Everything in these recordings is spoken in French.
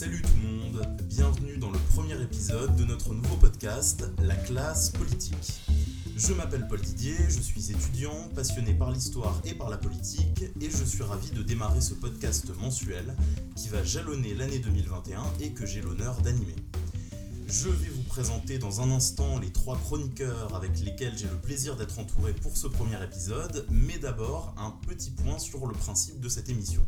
Salut tout le monde, bienvenue dans le premier épisode de notre nouveau podcast, La classe politique. Je m'appelle Paul Didier, je suis étudiant, passionné par l'histoire et par la politique, et je suis ravi de démarrer ce podcast mensuel qui va jalonner l'année 2021 et que j'ai l'honneur d'animer. Je vais vous présenter dans un instant les trois chroniqueurs avec lesquels j'ai le plaisir d'être entouré pour ce premier épisode, mais d'abord un petit point sur le principe de cette émission.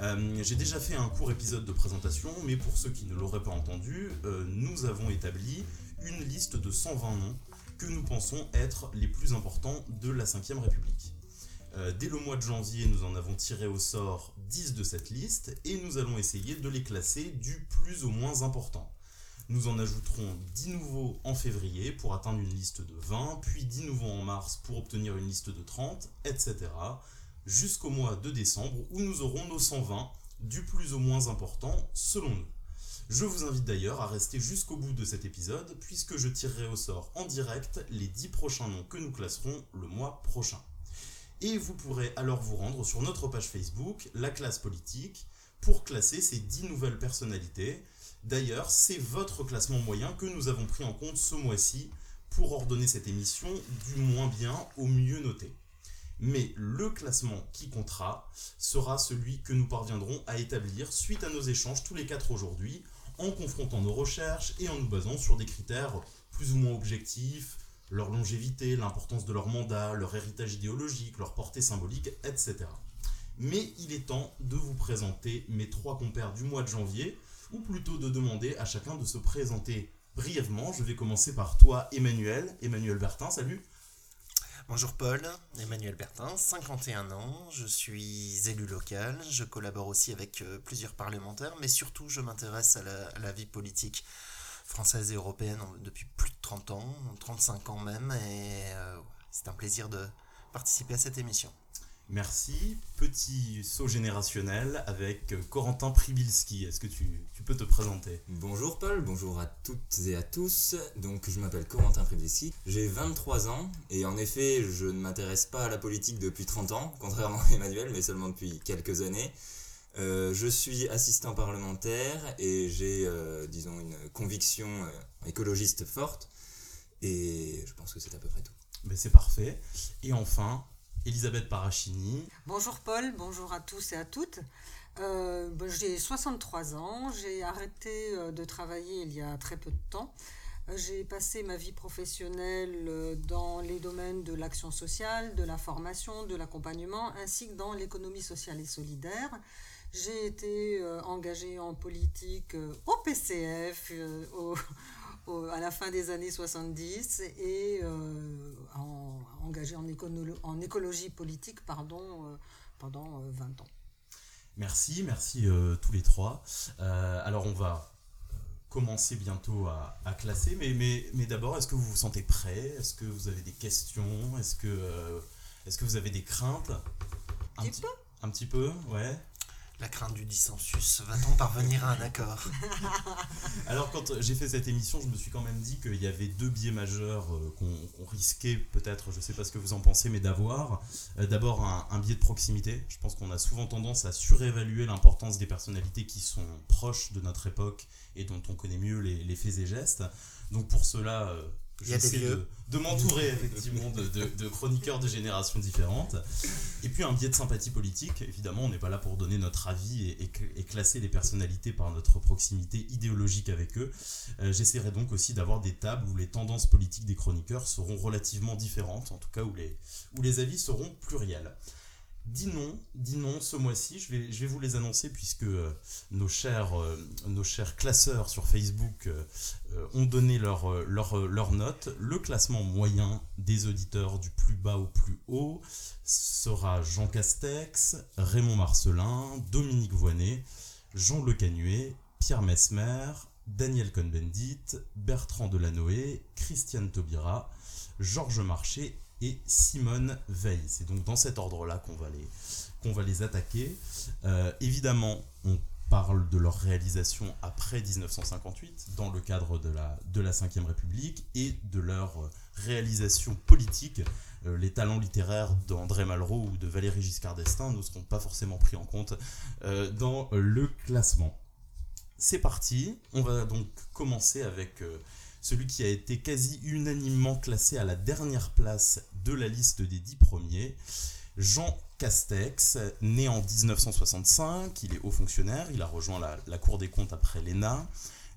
Euh, j'ai déjà fait un court épisode de présentation, mais pour ceux qui ne l'auraient pas entendu, euh, nous avons établi une liste de 120 noms que nous pensons être les plus importants de la 5ème République. Euh, dès le mois de janvier, nous en avons tiré au sort 10 de cette liste et nous allons essayer de les classer du plus au moins important. Nous en ajouterons 10 nouveaux en février pour atteindre une liste de 20, puis 10 nouveaux en mars pour obtenir une liste de 30, etc. jusqu'au mois de décembre où nous aurons nos 120 du plus au moins important selon nous. Je vous invite d'ailleurs à rester jusqu'au bout de cet épisode puisque je tirerai au sort en direct les 10 prochains noms que nous classerons le mois prochain. Et vous pourrez alors vous rendre sur notre page Facebook, La classe politique, pour classer ces 10 nouvelles personnalités. D'ailleurs, c'est votre classement moyen que nous avons pris en compte ce mois-ci pour ordonner cette émission du moins bien au mieux noté. Mais le classement qui comptera sera celui que nous parviendrons à établir suite à nos échanges tous les quatre aujourd'hui, en confrontant nos recherches et en nous basant sur des critères plus ou moins objectifs, leur longévité, l'importance de leur mandat, leur héritage idéologique, leur portée symbolique, etc. Mais il est temps de vous présenter mes trois compères du mois de janvier, ou plutôt de demander à chacun de se présenter brièvement. Je vais commencer par toi, Emmanuel. Emmanuel Bertin, salut. Bonjour Paul, Emmanuel Bertin, 51 ans, je suis élu local, je collabore aussi avec euh, plusieurs parlementaires, mais surtout je m'intéresse à la, vie politique française et européenne depuis plus de 30 ans, 35 ans même, et euh, c'est un plaisir de participer à cette émission. Merci. Petit saut générationnel avec euh, Corentin Pribilski. Est-ce que tu, tu peux te présenter? Bonjour Paul, bonjour à toutes et à tous. Donc je m'appelle Corentin Pribilski, j'ai 23 ans et en effet je ne m'intéresse pas à la politique depuis 30 ans, contrairement à Emmanuel, mais seulement depuis quelques années. Euh, je suis assistant parlementaire et j'ai, euh, disons, une conviction euh, écologiste forte et je pense que c'est à peu près tout. Ben, C'est parfait. Et enfin, Elisabeth Parachini. Bonjour Paul, bonjour à tous et à toutes. Euh, ben, j'ai 63 ans, j'ai arrêté euh, de travailler il y a très peu de temps. Euh, J'ai passé ma vie professionnelle euh, dans les domaines de l'action sociale, de la formation, de l'accompagnement, ainsi que dans l'économie sociale et solidaire. J'ai été engagée en politique au PCF au- au- à la fin des années 70 et euh, en, engagée en, écologie politique pardon, euh, pendant euh, 20 ans. Merci, merci euh, tous les trois. Euh, alors on va euh, commencer bientôt à, à classer, mais, mais, mais d'abord, est-ce que vous vous sentez prêt? Est-ce que vous avez des questions? Est-ce que, euh, est-ce que vous avez des craintes? Un Petit peu. Un petit peu, ouais. La crainte du dissensus, va-t-on parvenir à un accord Alors quand j'ai fait cette émission, je me suis quand même dit qu'il y avait deux biais majeurs euh, qu'on risquait peut-être, je sais pas ce que vous en pensez, mais d'avoir. Euh, D'abord un, biais de proximité. Je pense qu'on a souvent tendance à surévaluer l'importance des personnalités qui sont proches de notre époque et dont on connaît mieux les, les faits et gestes. Donc pour cela, euh, Il y a des j'essaie vieux. de, de m'entourer effectivement de, de- de chroniqueurs de générations différentes. Et puis un biais de sympathie politique, évidemment, on n'est pas là pour donner notre avis et, et cl- et classer les personnalités par notre proximité idéologique avec eux. Euh, J'essaierai donc aussi d'avoir des tables où les tendances politiques des chroniqueurs seront relativement différentes, en tout cas où les, où les avis seront pluriels. Dis non, dis non ce mois-ci, je vais, vous les annoncer puisque euh, nos, chers, euh, nos chers classeurs sur Facebook euh, ont donné leur, leur, note. Le classement moyen des auditeurs du plus bas au plus haut sera Jean Castex, Raymond Marcelin, Dominique Voynet, Jean Le Canuet, Pierre Mesmer, Daniel Cohn-Bendit, Bertrand Delanoë, Christiane Taubira, Georges Marché et Simone Veil. C'est donc dans cet ordre-là qu'on va les, va les attaquer. Euh, évidemment, on parle de leur réalisation après 1958 dans le cadre de la, de la Ve République et de leur euh, réalisation politique. Euh, les talents littéraires d'André Malraux ou de Valéry Giscard d'Estaing ne seront pas forcément pris en compte dans le classement. c'est parti. On va donc commencer avec celui qui a été quasi unanimement classé à la dernière place de la liste des dix premiers. Jean Castex, né en 1965, il est haut fonctionnaire, il a rejoint la, Cour des comptes après l'ENA.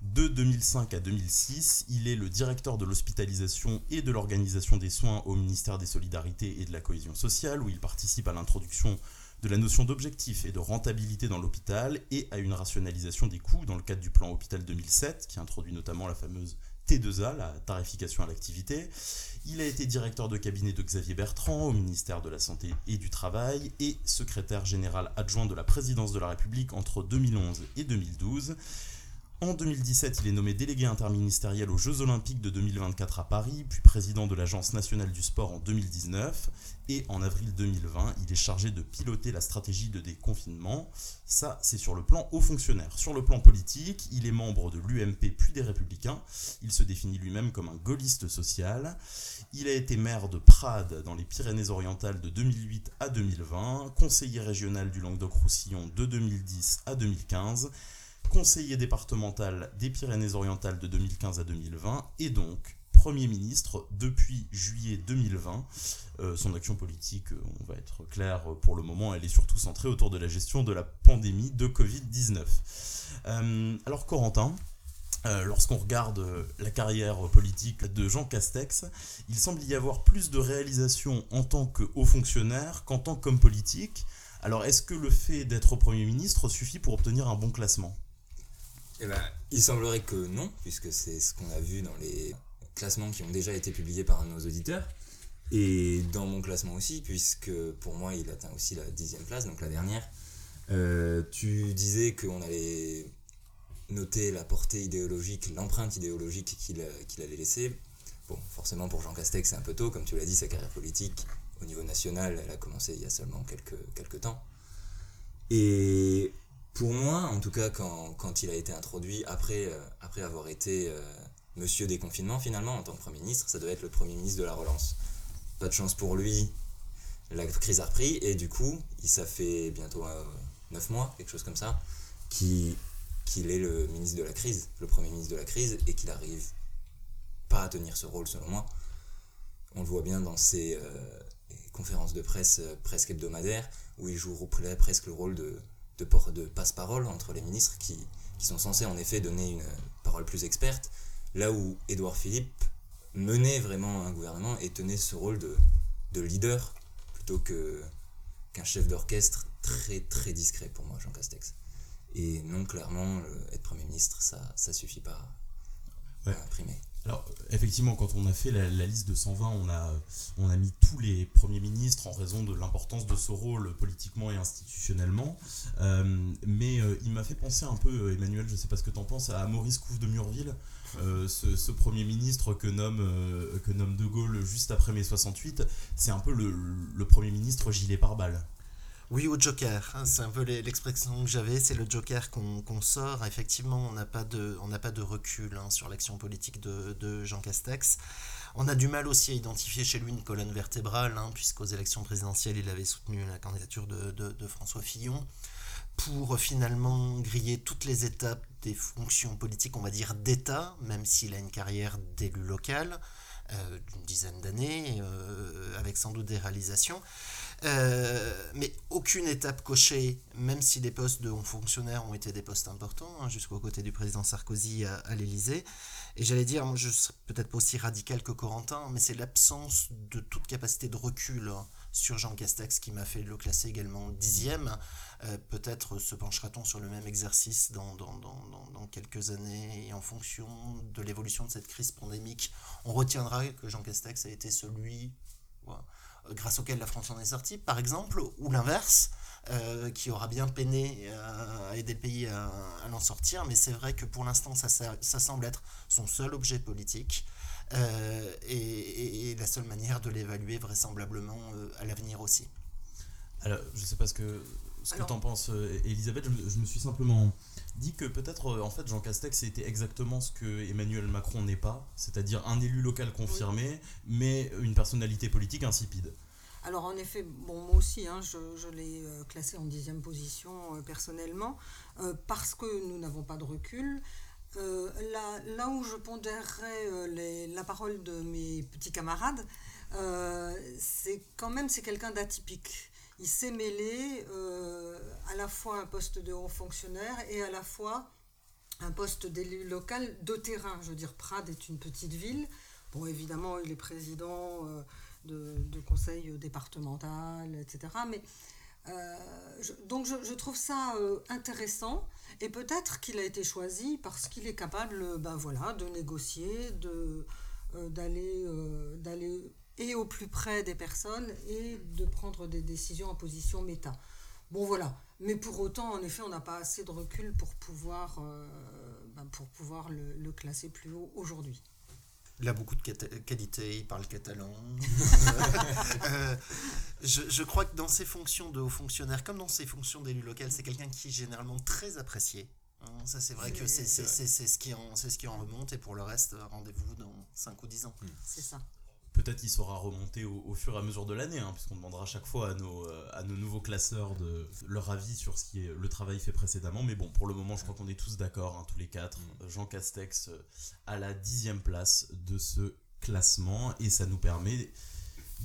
De 2005 à 2006, il est le directeur de l'hospitalisation et de l'organisation des soins au ministère des Solidarités et de la Cohésion sociale, où il participe à l'introduction de la notion d'objectif et de rentabilité dans l'hôpital et à une rationalisation des coûts dans le cadre du plan Hôpital 2007, qui introduit notamment la fameuse T2A, la tarification à l'activité. Il a été directeur de cabinet de Xavier Bertrand au ministère de la Santé et du Travail et secrétaire général adjoint de la présidence de la République entre 2011 et 2012. En 2017, il est nommé délégué interministériel aux Jeux Olympiques de 2024 à Paris, puis président de l'Agence nationale du sport en 2019. Et en avril 2020, il est chargé de piloter la stratégie de déconfinement. Ça, c'est sur le plan haut fonctionnaire. Sur le plan politique, il est membre de l'UMP puis des Républicains. Il se définit lui-même comme un gaulliste social. Il a été maire de Prades dans les Pyrénées-Orientales de 2008 à 2020, conseiller régional du Languedoc-Roussillon de 2010 à 2015 conseiller départemental des Pyrénées-Orientales de 2015 à 2020 et donc Premier ministre depuis juillet 2020. Euh, son action politique, euh, on va être clair pour le moment, elle est surtout centrée autour de la gestion de la pandémie de Covid-19. Euh, alors Corentin, lorsqu'on regarde la carrière politique de Jean Castex, il semble y avoir plus de réalisations en tant que haut fonctionnaire qu'en tant qu'homme politique. Alors est-ce que le fait d'être Premier ministre suffit pour obtenir un bon classement? Eh ben, il semblerait que non, puisque c'est ce qu'on a vu dans les classements qui ont déjà été publiés par nos auditeurs. Et dans mon classement aussi, puisque pour moi il atteint aussi la dixième place, donc la dernière. Euh, tu disais qu'on allait noter la portée idéologique, l'empreinte idéologique qu'il allait laisser. Bon, forcément pour Jean Castex c'est un peu tôt, comme tu l'as dit, sa carrière politique au niveau national, elle a commencé il y a seulement quelques, quelques temps. Et pour moi, en tout cas, quand, il a été introduit, après, euh, avoir été euh, monsieur des confinements, finalement, en tant que Premier ministre, ça devait être le Premier ministre de la relance. Pas de chance pour lui, la crise a repris, et du coup, ça fait bientôt euh, 9 mois, quelque chose comme ça, qu'il est le ministre de la crise, le Premier ministre de la crise, et qu'il arrive pas à tenir ce rôle, selon moi. On le voit bien dans ses euh, conférences de presse presque hebdomadaires, où il joue presque le rôle de de, de passe-parole entre les ministres qui, qui, sont censés en effet donner une parole plus experte, là où Édouard Philippe menait vraiment un gouvernement et tenait ce rôle de, de leader plutôt que qu'un chef d'orchestre très très discret pour moi, Jean Castex. Et non, clairement, être Premier ministre, ça ne suffit pas à imprimer. Alors, effectivement, quand on a fait la, liste de 120, on a, on a mis tous les premiers ministres en raison de l'importance de ce rôle politiquement et institutionnellement. Euh, mais euh, il m'a fait penser un peu, euh, Emmanuel, je ne sais pas ce que tu en penses, à Maurice Couve de Murville, ce, premier ministre que nomme, De Gaulle juste après mai 68. C'est un peu le, le premier ministre gilet pare-balles. Oui, au Joker. Hein, c'est un peu l'expression que j'avais. C'est le Joker qu'on sort. Effectivement, on n'a pas, de, pas de recul hein, sur l'action politique de, Jean Castex. On a du mal aussi à identifier chez lui une colonne vertébrale, hein, puisqu'aux élections présidentielles, il avait soutenu la candidature de, François Fillon pour finalement griller toutes les étapes des fonctions politiques, on va dire d'État, même s'il a une carrière d'élu local euh, d'une dizaine d'années, euh, avec sans doute des réalisations. Euh, mais aucune étape cochée, même si les postes de fonctionnaires ont été des postes importants, hein, jusqu'au côté du président Sarkozy à, à l'Élysée. Et j'allais dire, moi je serais peut-être pas aussi radical que Corentin, mais c'est l'absence de toute capacité de recul sur Jean Castex qui m'a fait le classer également dixième. Euh, peut-être se penchera-t-on sur le même exercice dans, dans, dans, dans, quelques années et en fonction de l'évolution de cette crise pandémique, on retiendra que Jean Castex a été celui grâce auquel la France en est sortie, par exemple, ou l'inverse, euh, qui aura bien peiné euh, à aider le pays à, à l'en sortir, mais c'est vrai que pour l'instant, ça, ça, semble être son seul objet politique. Euh, et, la seule manière de l'évaluer vraisemblablement à l'avenir aussi. Alors, je ne sais pas ce que, ce que tu en penses, Elisabeth. Je, je, me suis simplement dit que peut-être, en fait, Jean Castex était exactement ce que Emmanuel Macron n'est pas, c'est-à-dire un élu local confirmé, mais une personnalité politique insipide. Alors en effet, bon, moi aussi, hein, je, l'ai euh, classé en dixième position euh, personnellement, euh, parce que nous n'avons pas de recul. Là, là, où je pondérerais la parole de mes petits camarades, c'est quand même c'est quelqu'un d'atypique. Il s'est mêlé à la fois un poste de haut fonctionnaire et à la fois un poste d'élu local de terrain. Je veux dire, Prades est une petite ville. Bon, évidemment, il est président de, conseil départemental, etc. Mais, euh, donc je, trouve ça euh, intéressant et peut-être qu'il a été choisi parce qu'il est capable ben voilà, de négocier, de, euh, d'aller, d'aller et au plus près des personnes et de prendre des décisions en position méta. Bon voilà, mais pour autant, en effet, on n'a pas assez de recul pour pouvoir, ben, pour pouvoir le classer plus haut aujourd'hui. Il a beaucoup de qualités, il parle catalan. Euh, je, crois que dans ses fonctions de haut fonctionnaire, comme dans ses fonctions d'élu local, c'est quelqu'un qui est généralement très apprécié. Hein, ça, c'est vrai que c'est ce, qui en, ce qui en remonte, et pour le reste, rendez-vous dans 5 ou 10 ans. C'est ça peut-être il sera remonté au, fur et à mesure de l'année, hein, puisqu'on demandera chaque fois à nos, euh, à nos nouveaux classeurs de leur avis sur ce qui est le travail fait précédemment. Mais bon, pour le moment, je crois qu'on est tous d'accord, hein, tous les quatre. Mm. Jean Castex euh, à la dixième place de ce classement, et ça nous permet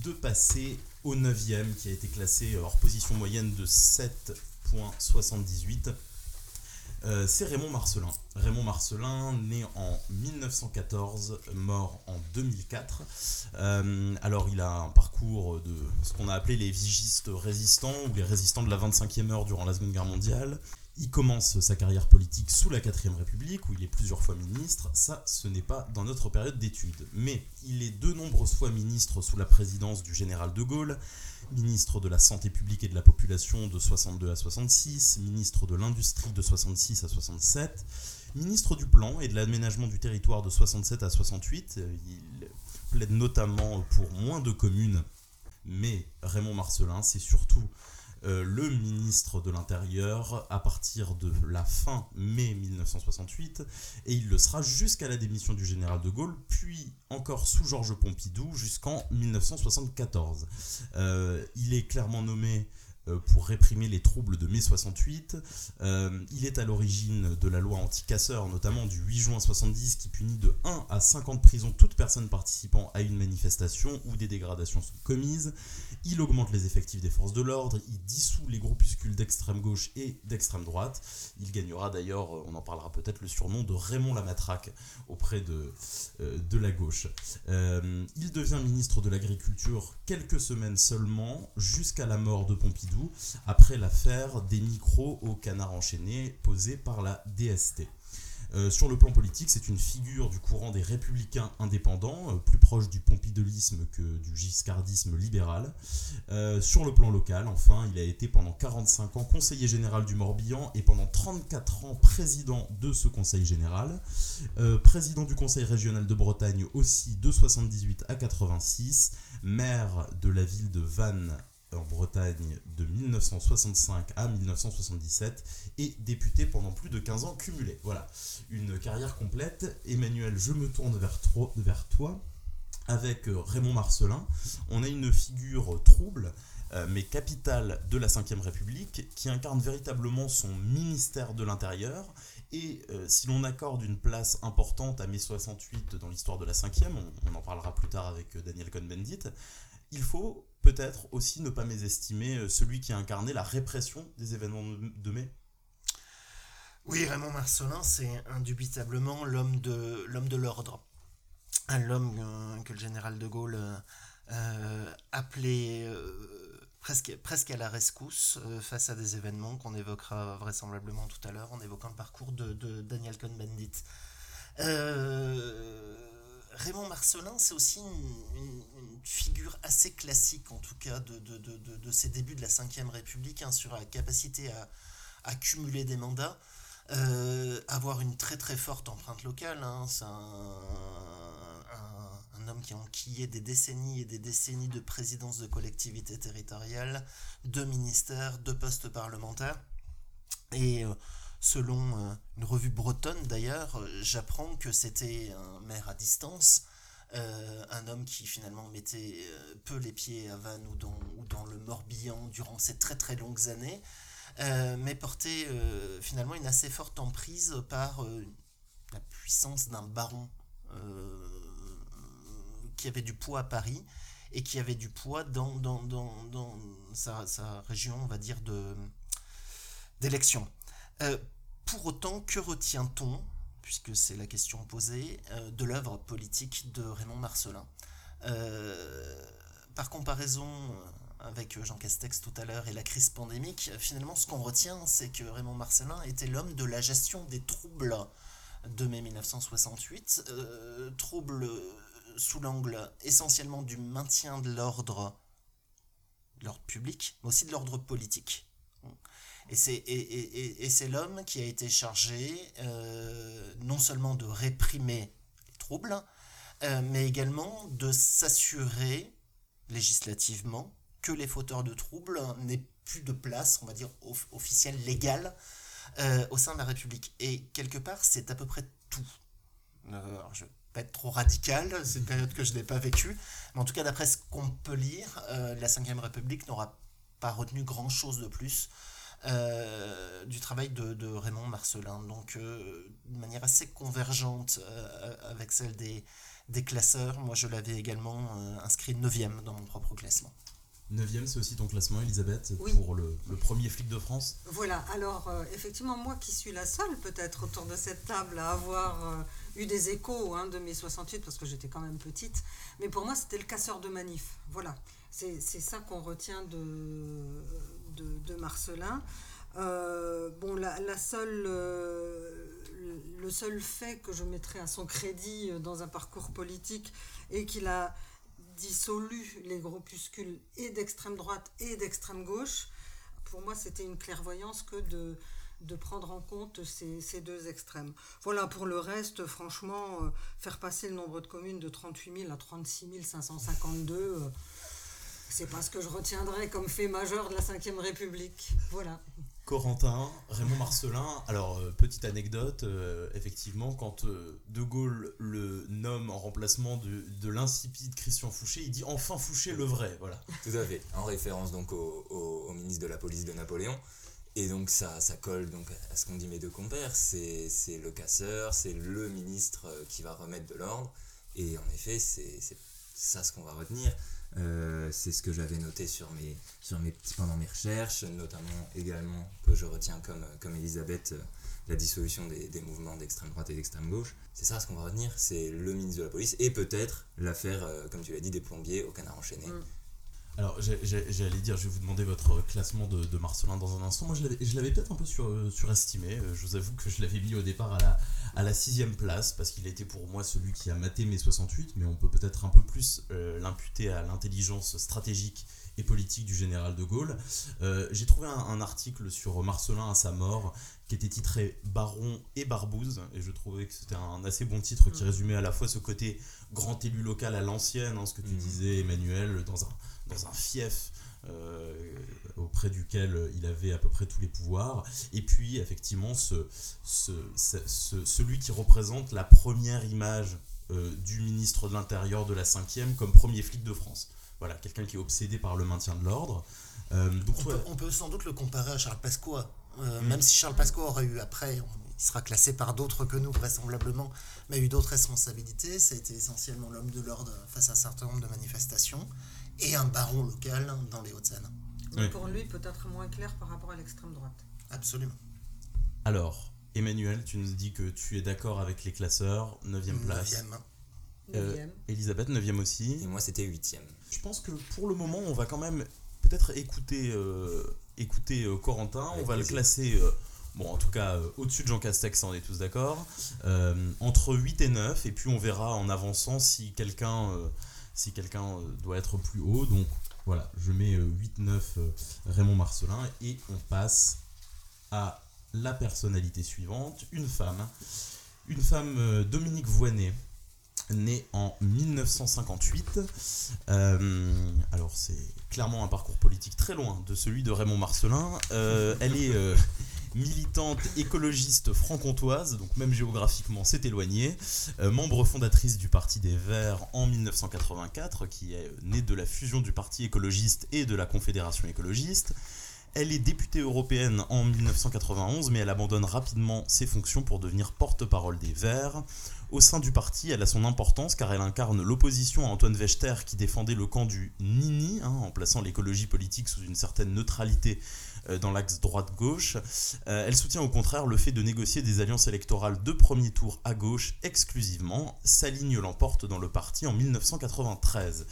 de passer au neuvième, qui a été classé hors position moyenne de 7.78 euh, c'est Raymond Marcelin. Raymond Marcelin, né en 1914, mort en 2004. Euh, alors, il a un parcours de ce qu'on a appelé les vigistes résistants ou les résistants de la 25e heure durant la Seconde Guerre mondiale. Il commence sa carrière politique sous la 4ème République, où il est plusieurs fois ministre. Ça, ce n'est pas dans notre période d'études. Mais il est de nombreuses fois ministre sous la présidence du général de Gaulle ministre de la Santé publique et de la Population de 62 à 66, ministre de l'Industrie de 66 à 67, ministre du Plan et de l'Aménagement du territoire de 67 à 68. Il plaide notamment pour moins de communes, mais Raymond Marcelin, c'est surtout le ministre de l'Intérieur à partir de la fin mai 1968 et il le sera jusqu'à la démission du général de Gaulle, puis encore sous Georges Pompidou jusqu'en 1974. Euh, il est clairement nommé euh, pour réprimer les troubles de mai 68. Euh, il est à l'origine de la loi anti-casseurs, notamment du 8 juin 70, qui punit de 1 à 5 ans de prison toute personne participant à une manifestation où des dégradations sont commises. Il augmente les effectifs des forces de l'ordre, il dissout les groupuscules d'extrême gauche et d'extrême droite. Il gagnera d'ailleurs, on en parlera peut-être, le surnom de Raymond la Matraque auprès de, euh, de la gauche. il devient ministre de l'Agriculture quelques semaines seulement, jusqu'à la mort de Pompidou après l'affaire des micros au canard enchaîné posée par la DST. Euh, sur le plan politique, c'est une figure du courant des républicains indépendants, euh, plus proche du pompidolisme que du giscardisme libéral. Euh, sur le plan local, enfin, il a été pendant 45 ans conseiller général du Morbihan et pendant 34 ans président de ce conseil général. président du conseil régional de Bretagne aussi de 78 à 86, maire de la ville de Vannes en Bretagne de 1965 à 1977 et député pendant plus de 15 ans cumulé. Voilà, une carrière complète. Emmanuel, je me tourne vers, toi. Avec euh, Raymond Marcelin, on a une figure trouble, euh, mais capitale de la Ve République, qui incarne véritablement son ministère de l'Intérieur. Et euh, si l'on accorde une place importante à mai 68 dans l'histoire de la 5e, on, on, en parlera plus tard avec Daniel Cohn-Bendit, il faut peut-être aussi ne pas mésestimer euh, celui qui a incarné la répression des événements de mai Oui, Raymond Marcelin, c'est indubitablement l'homme de l'homme de l'ordre. L'homme euh, que le général de Gaulle euh, appelait presque, presque à la rescousse face à des événements qu'on évoquera vraisemblablement tout à l'heure en évoquant le parcours de, Daniel Cohn-Bendit. Raymond Marcelin, c'est aussi une, figure assez classique, en tout cas, de, de, de, ces débuts de la Ve République, hein, sur la capacité à, accumuler des mandats, euh, avoir une très très forte empreinte locale. Hein. c'est un, homme qui a enquillé des décennies et des décennies de présidence de collectivités territoriales, de ministères, de postes parlementaires. Et euh, selon euh, une revue bretonne d'ailleurs, euh, j'apprends que c'était un maire à distance, un homme qui finalement mettait peu les pieds à Vannes ou dans, le Morbihan durant ces très très longues années, mais portait finalement une assez forte emprise par la puissance d'un baron qui avait du poids à Paris et qui avait du poids dans, sa, région, on va dire, d'élection. Euh, pour autant, que retient-on, puisque c'est la question posée, euh, de l'œuvre politique de Raymond Marcelin? Euh, Par comparaison avec Jean Castex tout à l'heure et la crise pandémique, finalement, ce qu'on retient, c'est que Raymond Marcelin était l'homme de la gestion des troubles de mai 1968, troubles sous l'angle essentiellement du maintien de l'ordre, l'ordre public, mais aussi de l'ordre politique. Et c'est, l'homme qui a été chargé euh, non seulement de réprimer les troubles, euh, mais également de s'assurer législativement que les fauteurs de troubles n'aient plus de place, on va dire, officielle, légale, euh, au sein de la République. Et quelque part, c'est à peu près tout. Alors, je pas être trop radical, c'est une période que je n'ai pas vécue, mais en tout cas d'après ce qu'on peut lire, euh, la Ve République n'aura pas retenu grand-chose de plus du travail de, Raymond Marcelin, donc euh, de manière assez convergente avec celle des, des classeurs, moi je l'avais également inscrit 9 dans mon propre classement. 9 c'est aussi ton classement, Elisabeth, pour le, premier flic de France Voilà, alors effectivement, moi qui suis la seule peut-être autour de cette table à avoir eu des échos hein, de mes 68 parce que j'étais quand même petite. Mais pour moi, c'était le casseur de manif. Voilà. C'est ça qu'on retient de, de, Marcelin. Euh, bon, la, seule, euh, le seul fait que je mettrais à son crédit dans un parcours politique est qu'il a dissolu les groupuscules et d'extrême droite et d'extrême gauche. Pour moi, c'était une clairvoyance que de de prendre en compte ces, deux extrêmes. Voilà, pour le reste, franchement, euh, faire passer le nombre de communes de 38 000 à 36 552, euh, c'est pas ce que je retiendrai comme fait majeur de la Ve République. Voilà. Corentin, Raymond Marcelin, alors euh, petite anecdote, effectivement, quand De Gaulle le nomme en remplacement de, de l'insipide Christian Fouché, il dit enfin Fouché le vrai, voilà. Tout à fait, en référence donc au ministre de la police de Napoléon. Et donc ça, ça colle donc à ce qu'on dit mes deux compères, c'est le casseur, c'est le ministre euh, qui va remettre de l'ordre, et en effet c'est ça ce qu'on va retenir. Euh, c'est ce que j'avais noté sur mes, sur mes, pendant mes recherches, notamment également que je retiens comme, comme Elisabeth euh, la dissolution des, des mouvements d'extrême droite et d'extrême gauche. C'est ça ce qu'on va retenir, c'est le ministre de la police et peut-être l'affaire, comme tu l'as dit, des plombiers au canard enchaîné. Mm. Alors, j'allais dire, je vais vous demander votre classement de, Marcelin dans un instant. Moi, je l'avais peut-être un peu sur, surestimé. Euh, je vous avoue que je l'avais mis au départ à la, à la sixième place, parce qu'il était pour moi celui qui a maté mes 68, mais on peut peut-être un peu plus euh, l'imputer à l'intelligence stratégique et politique du général de Gaulle. Euh, j'ai trouvé un, article sur Marcelin à sa mort qui était titré Baron et Barbouze, et je trouvais que c'était un assez bon titre qui mm. résumait à la fois ce côté grand élu local à l'ancienne, hein, ce que tu mm. disais Emmanuel, dans un dans un fief euh, auprès duquel il avait à peu près tous les pouvoirs, et puis effectivement ce, ce, celui qui représente la première image euh, du ministre de l'Intérieur de la 5e comme premier flic de France. Voilà, quelqu'un qui est obsédé par le maintien de l'ordre. Euh, on, peut, sans doute le comparer à Charles Pasqua, mm. même si Charles Pasqua aurait eu après, il sera classé par d'autres que nous vraisemblablement, mais a eu d'autres responsabilités. Ça a été essentiellement l'homme de l'ordre face à un certain nombre de manifestations et un baron local dans les Hauts-de-Seine. Pour lui, peut-être moins clair par rapport à l'extrême droite. Absolument. Alors, Emmanuel, tu nous dis que tu es d'accord avec les classeurs, 9e place. 9e. Euh, Elisabeth, 9e aussi. Et moi, c'était 8e. Je pense que pour le moment, on va quand même peut-être écouter, euh, écouter euh, Corentin. on va le classer, bon, en tout cas, au-dessus de Jean Castex, on est tous d'accord. entre 8 et 9, et puis on verra en avançant si quelqu'un si quelqu'un euh, doit être plus haut. Donc voilà, je mets 8-9 euh, euh, Raymond Marcelin et on passe à la personnalité suivante, une femme. Une femme, Dominique Voinet, née en 1958. alors c'est clairement un parcours politique très loin de celui de Raymond Marcelin. elle est militante écologiste franc-comtoise, donc même géographiquement c'est éloigné, euh, membre fondatrice du Parti des Verts en 1984, qui est née de la fusion du Parti écologiste et de la Confédération écologiste. Elle est députée européenne en 1991, mais elle abandonne rapidement ses fonctions pour devenir porte-parole des Verts. Au sein du parti, elle a son importance car elle incarne l'opposition à Antoine Wechter qui défendait le camp du Nini, hein, en plaçant l'écologie politique sous une certaine neutralité dans l'axe droite-gauche. Euh, elle soutient au contraire le fait de négocier des alliances électorales de premier tour à gauche exclusivement. Sa ligne l'emporte dans le parti en 1993.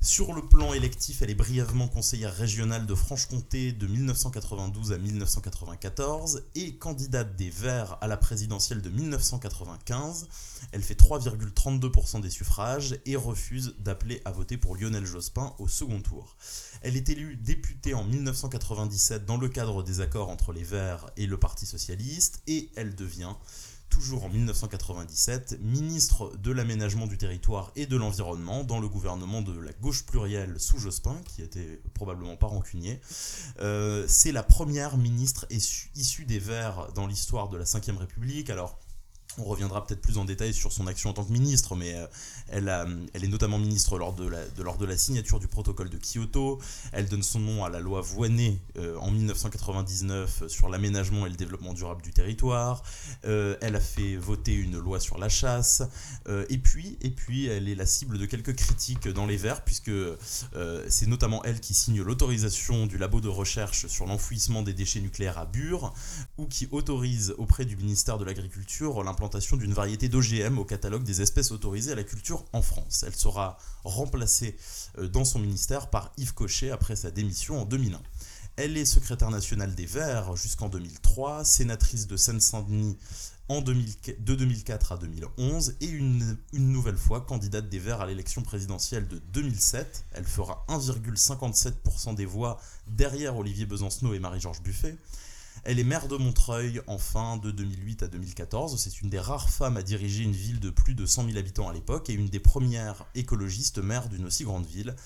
Sur le plan électif, elle est brièvement conseillère régionale de Franche-Comté de 1992 à 1994 et candidate des Verts à la présidentielle de 1995. Elle fait 3,32% des suffrages et refuse d'appeler à voter pour Lionel Jospin au second tour. Elle est élue députée en 1997 dans le cadre des accords entre les Verts et le Parti socialiste et elle devient toujours en 1997, ministre de l'aménagement du territoire et de l'environnement dans le gouvernement de la gauche plurielle sous Jospin, qui était probablement pas rancunier. Euh, c'est la première ministre issue des Verts dans l'histoire de la Ve République. Alors, on reviendra peut-être plus en détail sur son action en tant que ministre, mais euh, elle, elle, est notamment ministre lors de, la, lors de, la, signature du protocole de Kyoto. Elle donne son nom à la loi Voinet euh, en 1999 sur l'aménagement et le développement durable du territoire. Euh, elle a fait voter une loi sur la chasse. et, puis, et puis, elle est la cible de quelques critiques dans les Verts, puisque c'est notamment elle qui signe l'autorisation du labo de recherche sur l'enfouissement des déchets nucléaires à Bure, ou qui autorise auprès du ministère de l'Agriculture l'implantation d'une variété d'OGM au catalogue des espèces autorisées à la culture en France. Elle sera remplacée euh, dans son ministère par Yves Cochet après sa démission en 2001. Elle est secrétaire nationale des Verts jusqu'en 2003, sénatrice de Seine-Saint-Denis en de 2004 à 2011 et une, une, nouvelle fois candidate des Verts à l'élection présidentielle de 2007. Elle fera 1,57% des voix derrière Olivier Besancenot et Marie-Georges Buffet. Elle est maire de Montreuil enfin de 2008 à 2014. C'est une des rares femmes à diriger une ville de plus de 100 000 habitants à l'époque et une des premières écologistes maires d'une aussi grande ville.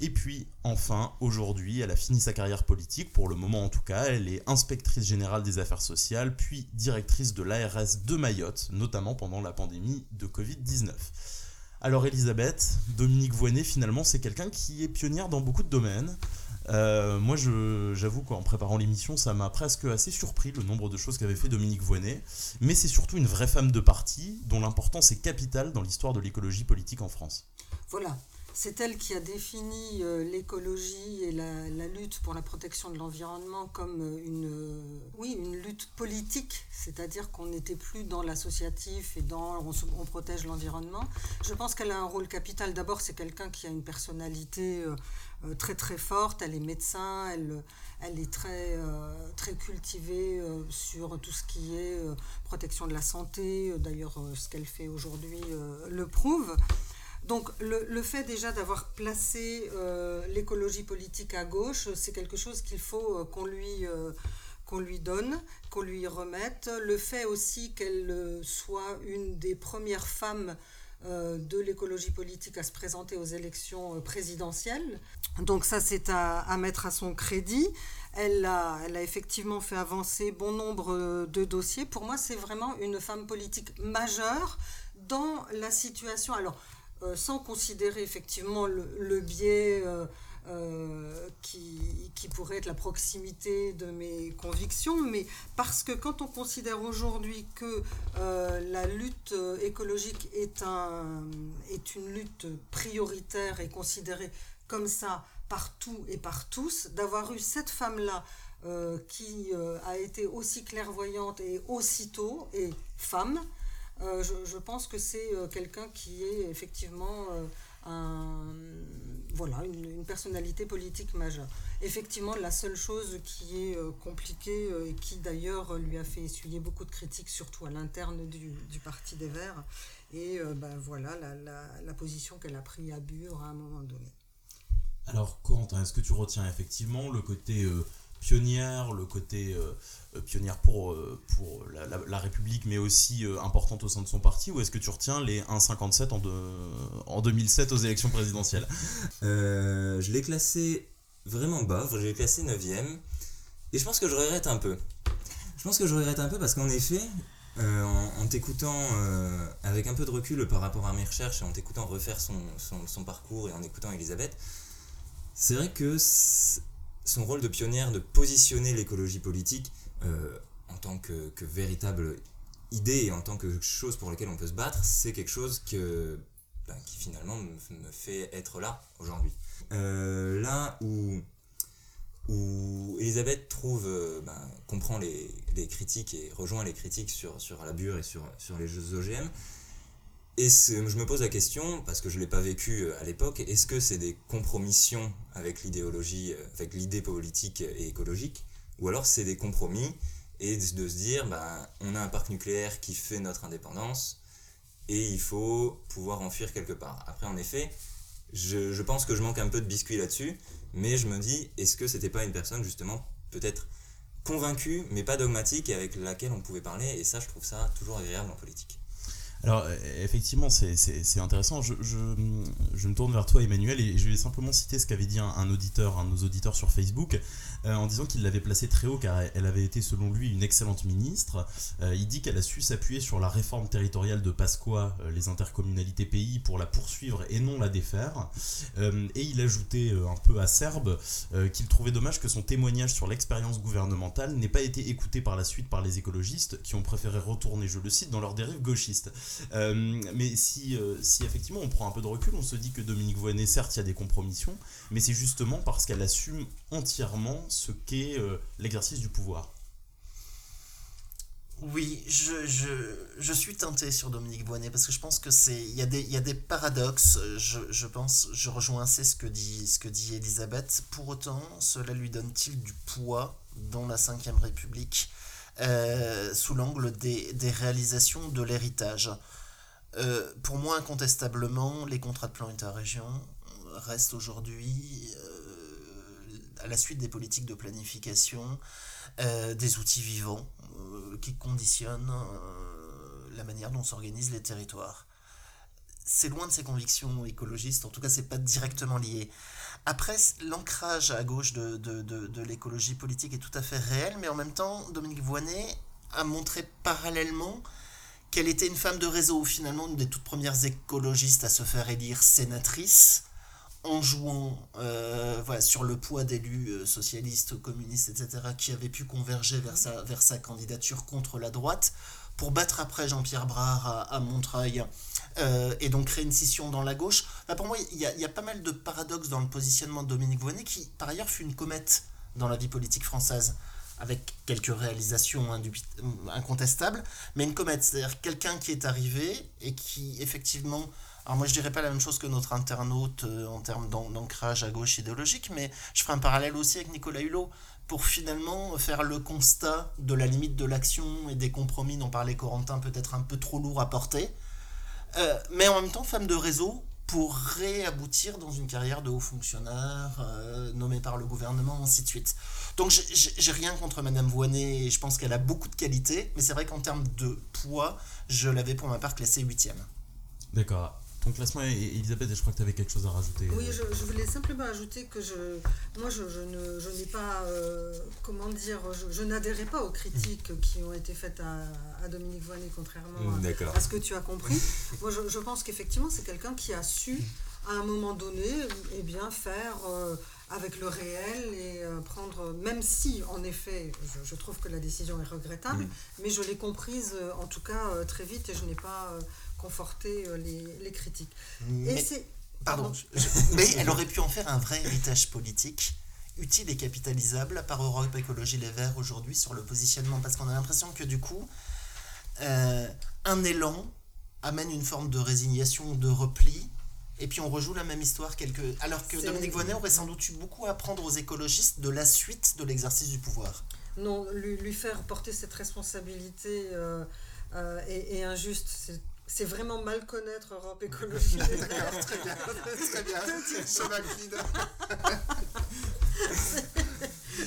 Et puis, enfin, aujourd'hui, elle a fini sa carrière politique, pour le moment en tout cas. Elle est inspectrice générale des affaires sociales, puis directrice de l'ARS de Mayotte, notamment pendant la pandémie de Covid-19. Alors Elisabeth, Dominique Voynet, finalement, c'est quelqu'un qui est pionnière dans beaucoup de domaines. Euh, moi, j'avoue qu'en préparant l'émission, ça m'a presque assez surpris le nombre de choses qu'avait fait Dominique Voynet. Mais c'est surtout une vraie femme de parti dont l'importance est capitale dans l'histoire de l'écologie politique en France. Voilà. C'est elle qui a défini euh, l'écologie et la, lutte pour la protection de l'environnement comme euh, une, oui, une lutte politique, c'est-à-dire qu'on n'était plus dans l'associatif et dans on, protège l'environnement. Je pense qu'elle a un rôle capital. D'abord, c'est quelqu'un qui a une personnalité euh, très très forte. Elle est médecin, elle, elle est très, euh, très cultivée euh, sur tout ce qui est protection de la santé. D'ailleurs, ce qu'elle fait aujourd'hui le prouve. Donc le, fait déjà d'avoir placé l'écologie politique à gauche, c'est quelque chose qu'il faut qu'on lui, qu'on lui donne, qu'on lui remette. Le fait aussi qu'elle soit une des premières femmes euh, de l'écologie politique à se présenter aux élections euh, présidentielles. Donc ça, c'est à, mettre à son crédit. Elle a, elle a effectivement fait avancer bon nombre euh, de dossiers. Pour moi, c'est vraiment une femme politique majeure dans la situation. Alors, sans considérer effectivement le, biais euh, qui, qui, pourrait être la proximité de mes convictions, mais parce que quand on considère aujourd'hui que euh, la lutte écologique est, un, est une lutte prioritaire et considérée comme ça partout et par tous, d'avoir eu cette femme-là euh, qui a été aussi clairvoyante et aussitôt, et femme, je, je, pense que c'est quelqu'un qui est effectivement un voilà, une, personnalité politique majeure. Effectivement, la seule chose qui est euh, compliquée euh, et qui d'ailleurs lui a fait essuyer beaucoup de critiques, surtout à l'interne du, Parti des Verts, et euh, ben, voilà la, position qu'elle a prise à Bure à un moment donné. Alors, Corentin, est-ce que tu retiens effectivement le côté pionnière, le côté euh, pionnière pour, euh, pour la, République, mais aussi euh, importante au sein de son parti, ou est-ce que tu retiens les 1,57 en, en 2007 aux élections présidentielles? Je l'ai classé vraiment bas, je l'ai classé 9ème, et je pense que je regrette un peu. Je pense que je regrette un peu parce qu'en effet, euh, en, t'écoutant euh, avec un peu de recul par rapport à mes recherches et en t'écoutant refaire son, son, son parcours et en écoutant Elisabeth, c'est vrai que son rôle de pionnière de positionner l'écologie politique euh, en tant que, véritable idée et en tant que chose pour laquelle on peut se battre, c'est quelque chose ben, qui finalement me, fait être là aujourd'hui. Euh, là où, où Elisabeth trouve, euh, ben, comprend les, les critiques et rejoint les critiques sur, sur la bure et sur, sur les jeux OGM, et je me pose la question, parce que je ne l'ai pas vécu euh, à l'époque, est-ce que c'est des compromissions avec l'idéologie, euh, avec l'idée politique et écologique, ou alors c'est des compromis et de se dire, ben, on a un parc nucléaire qui fait notre indépendance et il faut pouvoir en fuir quelque part. Après, en effet, je, je pense que je manque un peu de biscuit là-dessus, mais je me dis, est-ce que c'était pas une personne justement peut-être convaincue, mais pas dogmatique, et avec laquelle on pouvait parler, et ça, je trouve ça toujours agréable en politique. Alors, euh, effectivement, c'est- intéressant. Je, je, je me tourne vers toi, Emmanuel, et je vais simplement citer ce qu'avait dit un, un auditeur, un de nos auditeurs sur Facebook, euh, en disant qu'il l'avait placée très haut car elle avait été, selon lui, une excellente ministre. Euh, il dit qu'elle a su s'appuyer sur la réforme territoriale de Pasqua, euh, les intercommunalités pays, pour la poursuivre et non la défaire. Et il ajoutait un peu acerbe qu'il trouvait dommage que son témoignage sur l'expérience gouvernementale n'ait pas été écouté par la suite par les écologistes qui ont préféré retourner, je le cite, dans leur dérive gauchiste. Mais si, si effectivement on prend un peu de recul, on se dit que Dominique Voynet, certes, il y a des compromissions, mais c'est justement parce qu'elle assume entièrement ce qu'est euh, l'exercice du pouvoir. Oui, je, je, je suis teinté sur Dominique Voynet parce que je pense que c'est il y a des y a des paradoxes. Je, je pense je rejoins assez ce que dit ce que dit Elisabeth. Pour autant, cela lui donne-t-il du poids dans la Ve République euh, sous l'angle des, des réalisations de l'héritage? Euh, Pour moi, incontestablement, les contrats de plan État-région restent aujourd'hui à la suite des politiques de planification euh, des outils vivants euh, qui conditionnent euh, la manière dont s'organisent les territoires. C'est loin de ses convictions écologistes, en tout cas c'est pas directement lié. Après, l'ancrage à gauche de, de, de, de l'écologie politique est tout à fait réel, mais en même temps, Dominique Voynet a montré parallèlement qu'elle était une femme de réseau, finalement une des toutes premières écologistes à se faire élire sénatrice, en jouant euh, voilà, sur le poids d'élus euh, socialistes, communistes, etc., qui avaient pu converger vers sa, vers sa candidature contre la droite, pour battre après Jean-Pierre Brard à, Montreuil, euh, et donc créer une scission dans la gauche. Enfin, pour moi, il y, a, pas mal de paradoxes dans le positionnement de Dominique Voynet, qui par ailleurs fut une comète dans la vie politique française, avec quelques réalisations incontestables, mais une comète, c'est-à-dire quelqu'un qui est arrivé et qui effectivement alors moi je dirais pas la même chose que notre internaute euh, en termes d'an- d'ancrage à gauche idéologique, mais je ferai un parallèle aussi avec Nicolas Hulot pour finalement faire le constat de la limite de l'action et des compromis dont parlait Corentin peut-être un peu trop lourd à porter, Euh, mais en même temps femme de réseau pour réaboutir dans une carrière de haut fonctionnaire euh, nommé par le gouvernement, ainsi de suite. Donc j'ai rien contre Madame Voinet, et je pense qu'elle a beaucoup de qualités, mais c'est vrai qu'en termes de poids, je l'avais pour ma part classée huitième. D'accord. Ton classement, et- et Elisabeth, je crois que tu avais quelque chose à rajouter. Oui, je, je voulais simplement ajouter que je, moi, je, je ne, je n'ai pas, euh, comment dire, je, n'adhérais pas aux critiques qui ont été faites à, à Dominique Voynet, contrairement à, D'accord. à ce que tu as compris. Moi, je, pense qu'effectivement, c'est quelqu'un qui a su, à un moment donné, eh bien, faire euh, avec le réel et euh, prendre, même si, en effet, je, je trouve que la décision est regrettable, Mm. mais je l'ai comprise, euh, en tout cas, euh, très vite et je n'ai pas conforté euh, les, les critiques. Et Mais- c'est... Pardon, je- mais elle aurait pu en faire un vrai héritage politique, utile et capitalisable par Europe Écologie Les Verts aujourd'hui sur le positionnement, parce qu'on a l'impression que du coup, euh, un élan amène une forme de résignation, de repli, et puis on rejoue la même histoire quelques... Alors que Dominique Voynet aurait sans doute eu beaucoup à apprendre aux écologistes de la suite de l'exercice du pouvoir. Non, lui, lui faire porter cette responsabilité euh, euh, est, est injuste. C'est- C'est vraiment mal connaître Europe Écologie Les Verts. très bien, très bien, m'incline.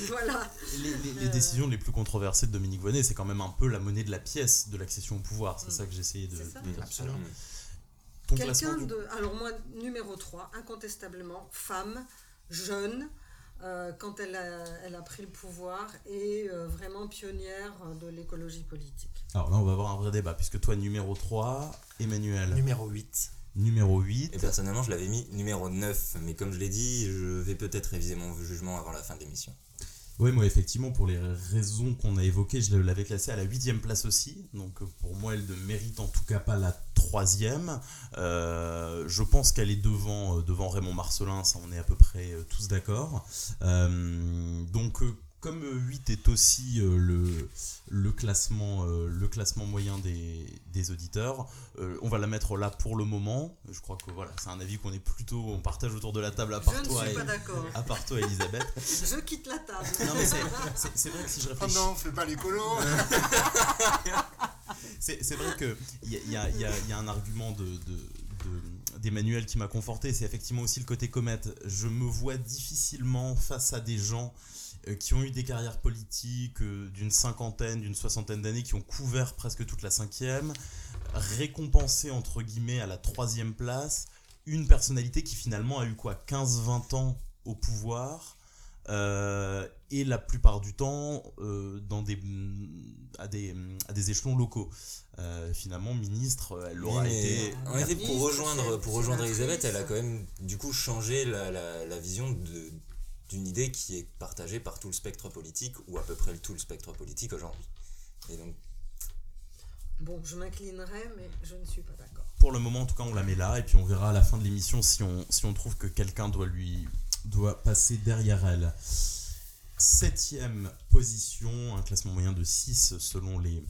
voilà. Les, les- les Euh. décisions les plus controversées de Dominique Voynet, c'est quand même un peu la monnaie de la pièce de l'accession au pouvoir. C'est Mm. ça que j'essayais de, C'est dire Absolument. Quelqu'un du- de. Alors, moi, numéro 3, incontestablement, femme, jeune, euh, quand elle a, elle a, pris le pouvoir et euh, vraiment pionnière de l'écologie politique. Alors là, on va avoir un vrai débat, puisque toi, numéro 3, Emmanuel. Numéro 8. Numéro 8. Et personnellement, je l'avais mis numéro 9, mais comme je l'ai dit, je vais peut-être réviser mon jugement avant la fin de l'émission. Oui, moi, effectivement, pour les raisons qu'on a évoquées, je l'avais classée à la huitième place aussi. Donc, pour moi, elle ne mérite en tout cas pas la troisième. Euh, je pense qu'elle est devant, devant Raymond Marcelin, ça, on est à peu près tous d'accord. donc, comme 8 est aussi euh, le, le, classement, euh, le classement moyen des, des auditeurs, euh, on va la mettre là pour le moment. Je crois que voilà, c'est un avis qu'on est plutôt, on partage autour de la table à part Je toi. Ne suis pas d'accord. À part toi, Elisabeth. je quitte la table. Non, mais c'est vrai que si je réfléchis. Oh non, fais pas l'écolo C'est vrai qu'il y a, y, a, y a un argument de, de d'Emmanuel qui m'a conforté, c'est effectivement aussi le côté comète. Je me vois difficilement face à des gens euh, qui ont eu des carrières politiques euh, d'une cinquantaine, d'une soixantaine d'années, qui ont couvert presque toute la cinquième, récompensé entre guillemets à la troisième place une personnalité qui finalement a eu quoi 15-20 ans au pouvoir euh, et la plupart du temps dans des, à, des, à des échelons locaux. finalement, ministre, elle aura été. Effet, pour rejoindre, pour rejoindre Elisabeth, elle a quand même du coup changé la, la, la vision de, d'une idée qui est partagée par tout le spectre politique, ou à peu près tout le spectre politique aujourd'hui. Et donc... Bon, je m'inclinerai, mais je ne suis pas d'accord. Pour le moment, en tout cas, on la met là, et puis on verra à la fin de l'émission si on, si on trouve que quelqu'un doit lui doit passer derrière elle. Septième position, un classement moyen de 6 selon les,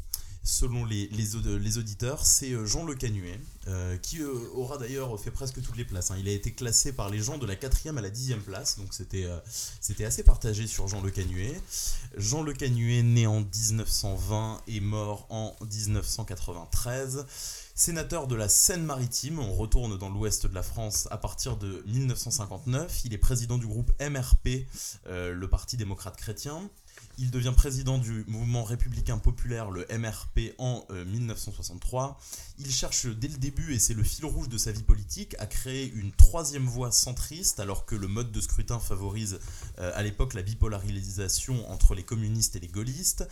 selon les, les, auditeurs, c'est euh, Jean Le Canuet, euh, qui euh, aura d'ailleurs fait presque toutes les places. Hein. Il a été classé par les gens de la quatrième à la dixième place, donc c'était c'était assez partagé sur Jean Le Canuet. Jean Le Canuet, né en 1920 et mort en 1993. Sénateur de la Seine-Maritime, on retourne dans l'ouest de la France à partir de 1959. Il est président du groupe MRP, le Parti démocrate chrétien. Il devient président du mouvement républicain populaire, le MRP, en 1963. Euh, Il cherche dès le début, et c'est le fil rouge de sa vie politique, à créer une troisième voie centriste, alors que le mode de scrutin favorise euh, à l'époque la bipolarisation entre les communistes et les gaullistes.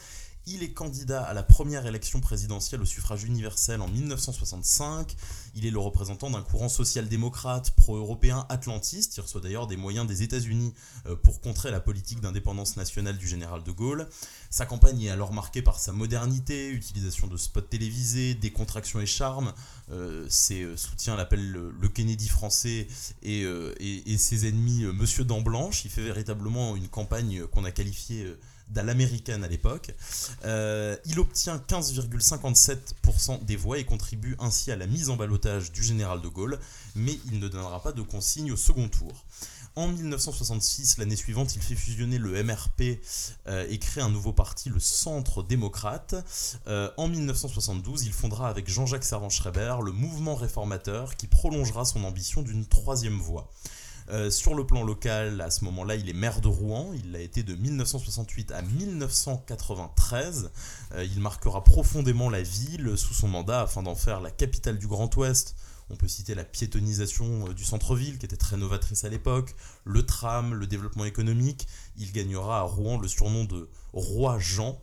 Il est candidat à la première élection présidentielle au suffrage universel en 1965. Il est le représentant d'un courant social-démocrate pro-européen atlantiste. Il reçoit d'ailleurs des moyens des États-Unis euh, pour contrer la politique d'indépendance nationale du général de Gaulle. Sa campagne est alors marquée par sa modernité, utilisation de spots télévisés, décontraction et charme. Euh, ses euh, soutiens l'appellent le, Kennedy français et, ses ennemis Monsieur Dent Blanche. Il fait véritablement une campagne qu'on a qualifiée d'à l'américaine à l'époque. Euh, il obtient 15,57% des voix et contribue ainsi à la mise en balotage du général de Gaulle, mais il ne donnera pas de consigne au second tour. En 1966, l'année suivante, il fait fusionner le MRP euh, et crée un nouveau parti, le Centre démocrate. Euh, en 1972, il fondera avec Jean-Jacques Servan-Schreiber le mouvement réformateur qui prolongera son ambition d'une troisième voie. Euh, sur le plan local, à ce moment-là, il est maire de Rouen. Il l'a été de 1968 à 1993. Euh, il marquera profondément la ville sous son mandat afin d'en faire la capitale du Grand Ouest. On peut citer la piétonisation euh, du centre-ville qui était très novatrice à l'époque, le tram, le développement économique. Il gagnera à Rouen le surnom de Roi Jean.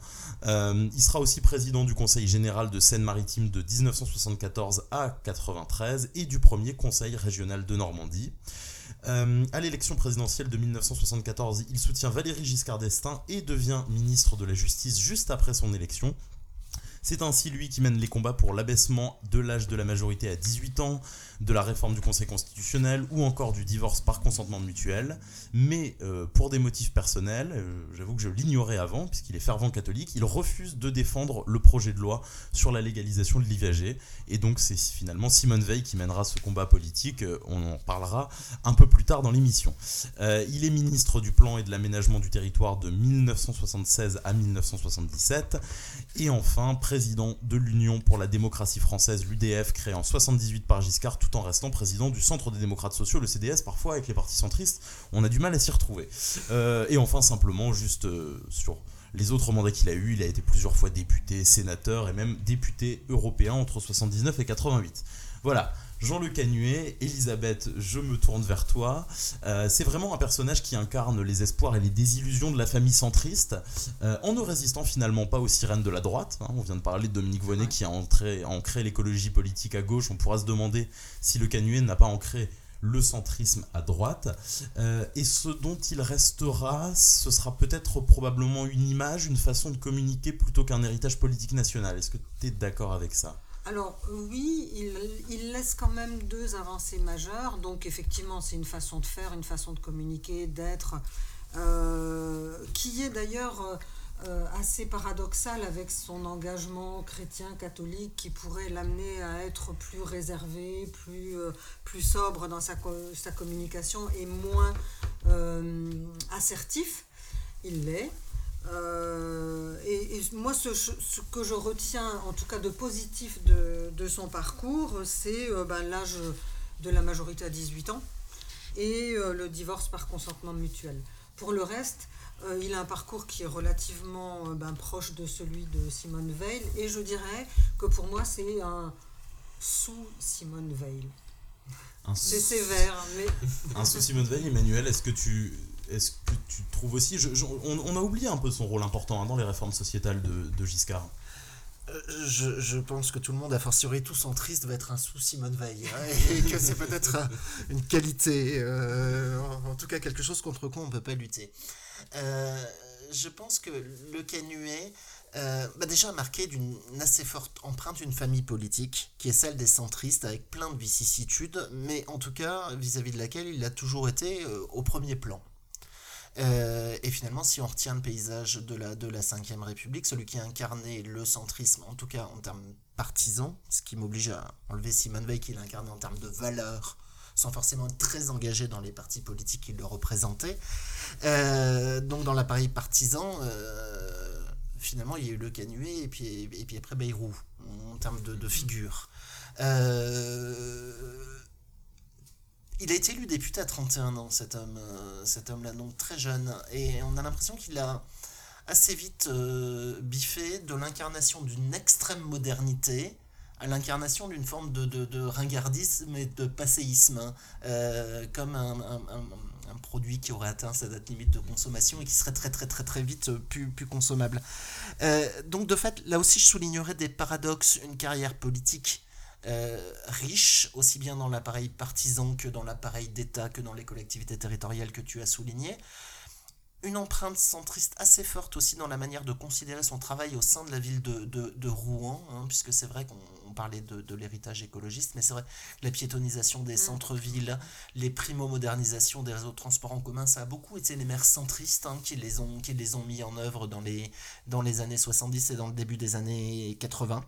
il sera aussi président du Conseil général de Seine-Maritime de 1974 à 1993 et du premier Conseil régional de Normandie. Euh, à l'élection présidentielle de 1974, il soutient Valéry Giscard d'Estaing et devient ministre de la Justice juste après son élection. C'est ainsi lui qui mène les combats pour l'abaissement de l'âge de la majorité à 18 ans, de la réforme du Conseil constitutionnel ou encore du divorce par consentement mutuel. Mais euh, pour des motifs personnels, euh, j'avoue que je l'ignorais avant, puisqu'il est fervent catholique, il refuse de défendre le projet de loi sur la légalisation de l'IVG. Et donc c'est finalement Simone Veil qui mènera ce combat politique. Euh, on en parlera un peu plus tard dans l'émission. il est ministre du Plan et de l'Aménagement du Territoire de 1976 à 1977. Et enfin, président de l'Union pour la démocratie française, l'UDF, créé en 78 par Giscard, tout en restant président du Centre des démocrates sociaux, le CDS. Parfois, avec les partis centristes, on a du mal à s'y retrouver. Euh, et enfin, simplement, juste euh, sur les autres mandats qu'il a eu, il a été plusieurs fois député, sénateur et même député européen entre 79 et 88. Voilà, Jean Le Canuet, Elisabeth, je me tourne vers toi. Euh, c'est vraiment un personnage qui incarne les espoirs et les désillusions de la famille centriste, euh, en ne résistant finalement pas aux sirènes de la droite. hein. On vient de parler de Dominique Voynet qui a ancré l'écologie politique à gauche. On pourra se demander si Le Canuet n'a pas ancré le centrisme à droite. Euh, et ce dont il restera, ce sera peut-être probablement une image, une façon de communiquer plutôt qu'un héritage politique national. Est-ce que tu es d'accord avec ça? Alors oui, il, laisse quand même deux avancées majeures. Donc effectivement, c'est une façon de faire, une façon de communiquer, d'être, euh, qui est d'ailleurs euh, assez paradoxale avec son engagement chrétien catholique qui pourrait l'amener à être plus réservé, plus, euh, plus sobre dans sa, co- sa communication et moins assertif. Il l'est. Euh, et, et moi, ce, ce que je retiens, en tout cas de positif de, de son parcours, c'est euh, ben, l'âge de la majorité à 18 ans et euh, le divorce par consentement mutuel. Pour le reste, il a un parcours qui est relativement ben, proche de celui de Simone Veil et je dirais que pour moi, c'est un sous Simone Veil. Un C'est sévère, mais Un sous Simone Veil, Emmanuel, est-ce que tu est-ce que tu trouves aussi je- je- on, on a oublié un peu son rôle important hein, dans les réformes sociétales de, de Giscard. Euh, Je, je pense que tout le monde, a fortiori tout centriste, va être un sous Simone Veil. hein, et que c'est peut-être une qualité, euh, en, en tout cas quelque chose contre quoi on ne peut pas lutter. Euh, je pense que le Canuet, bah déjà marqué d'une assez forte empreinte d'une famille politique, qui est celle des centristes, avec plein de vicissitudes, mais en tout cas vis-à-vis de laquelle il a toujours été au premier plan. Euh, et finalement, si on retient le paysage de la, de la Ve République, celui qui a incarné le centrisme, en tout cas en termes partisans, ce qui m'oblige à enlever Simone Veil, qui l'a incarné en termes de valeurs, sans forcément être très engagé dans les partis politiques qui le représentaient. Euh, donc dans l'appareil partisan, euh, finalement, il y a eu Le Canuet et puis, et puis après Bayrou, en termes de, de figure. Il a été élu député à 31 ans, cet homme, euh, cet homme-là, donc très jeune. Et on a l'impression qu'il a assez vite euh, biffé de l'incarnation d'une extrême modernité à l'incarnation d'une forme de, de, ringardisme et de passéisme, hein, euh, comme un, un- produit qui aurait atteint sa date limite de consommation et qui serait très très très très vite plus, plus consommable. Donc de fait, là aussi je soulignerais des paradoxes, une carrière politique euh, riche, aussi bien dans l'appareil partisan que dans l'appareil d'État, que dans les collectivités territoriales que tu as souligné. Une empreinte centriste assez forte aussi dans la manière de considérer son travail au sein de la ville de, de, de Rouen, hein, puisque c'est vrai qu'on on parlait de, de l'héritage écologiste, mais c'est vrai que la piétonisation des centres-villes, les primo-modernisations des réseaux de transport en commun, ça a beaucoup été les maires centristes hein, qui, les ont, qui les ont mis en œuvre dans les, dans les années 70 et dans le début des années 80.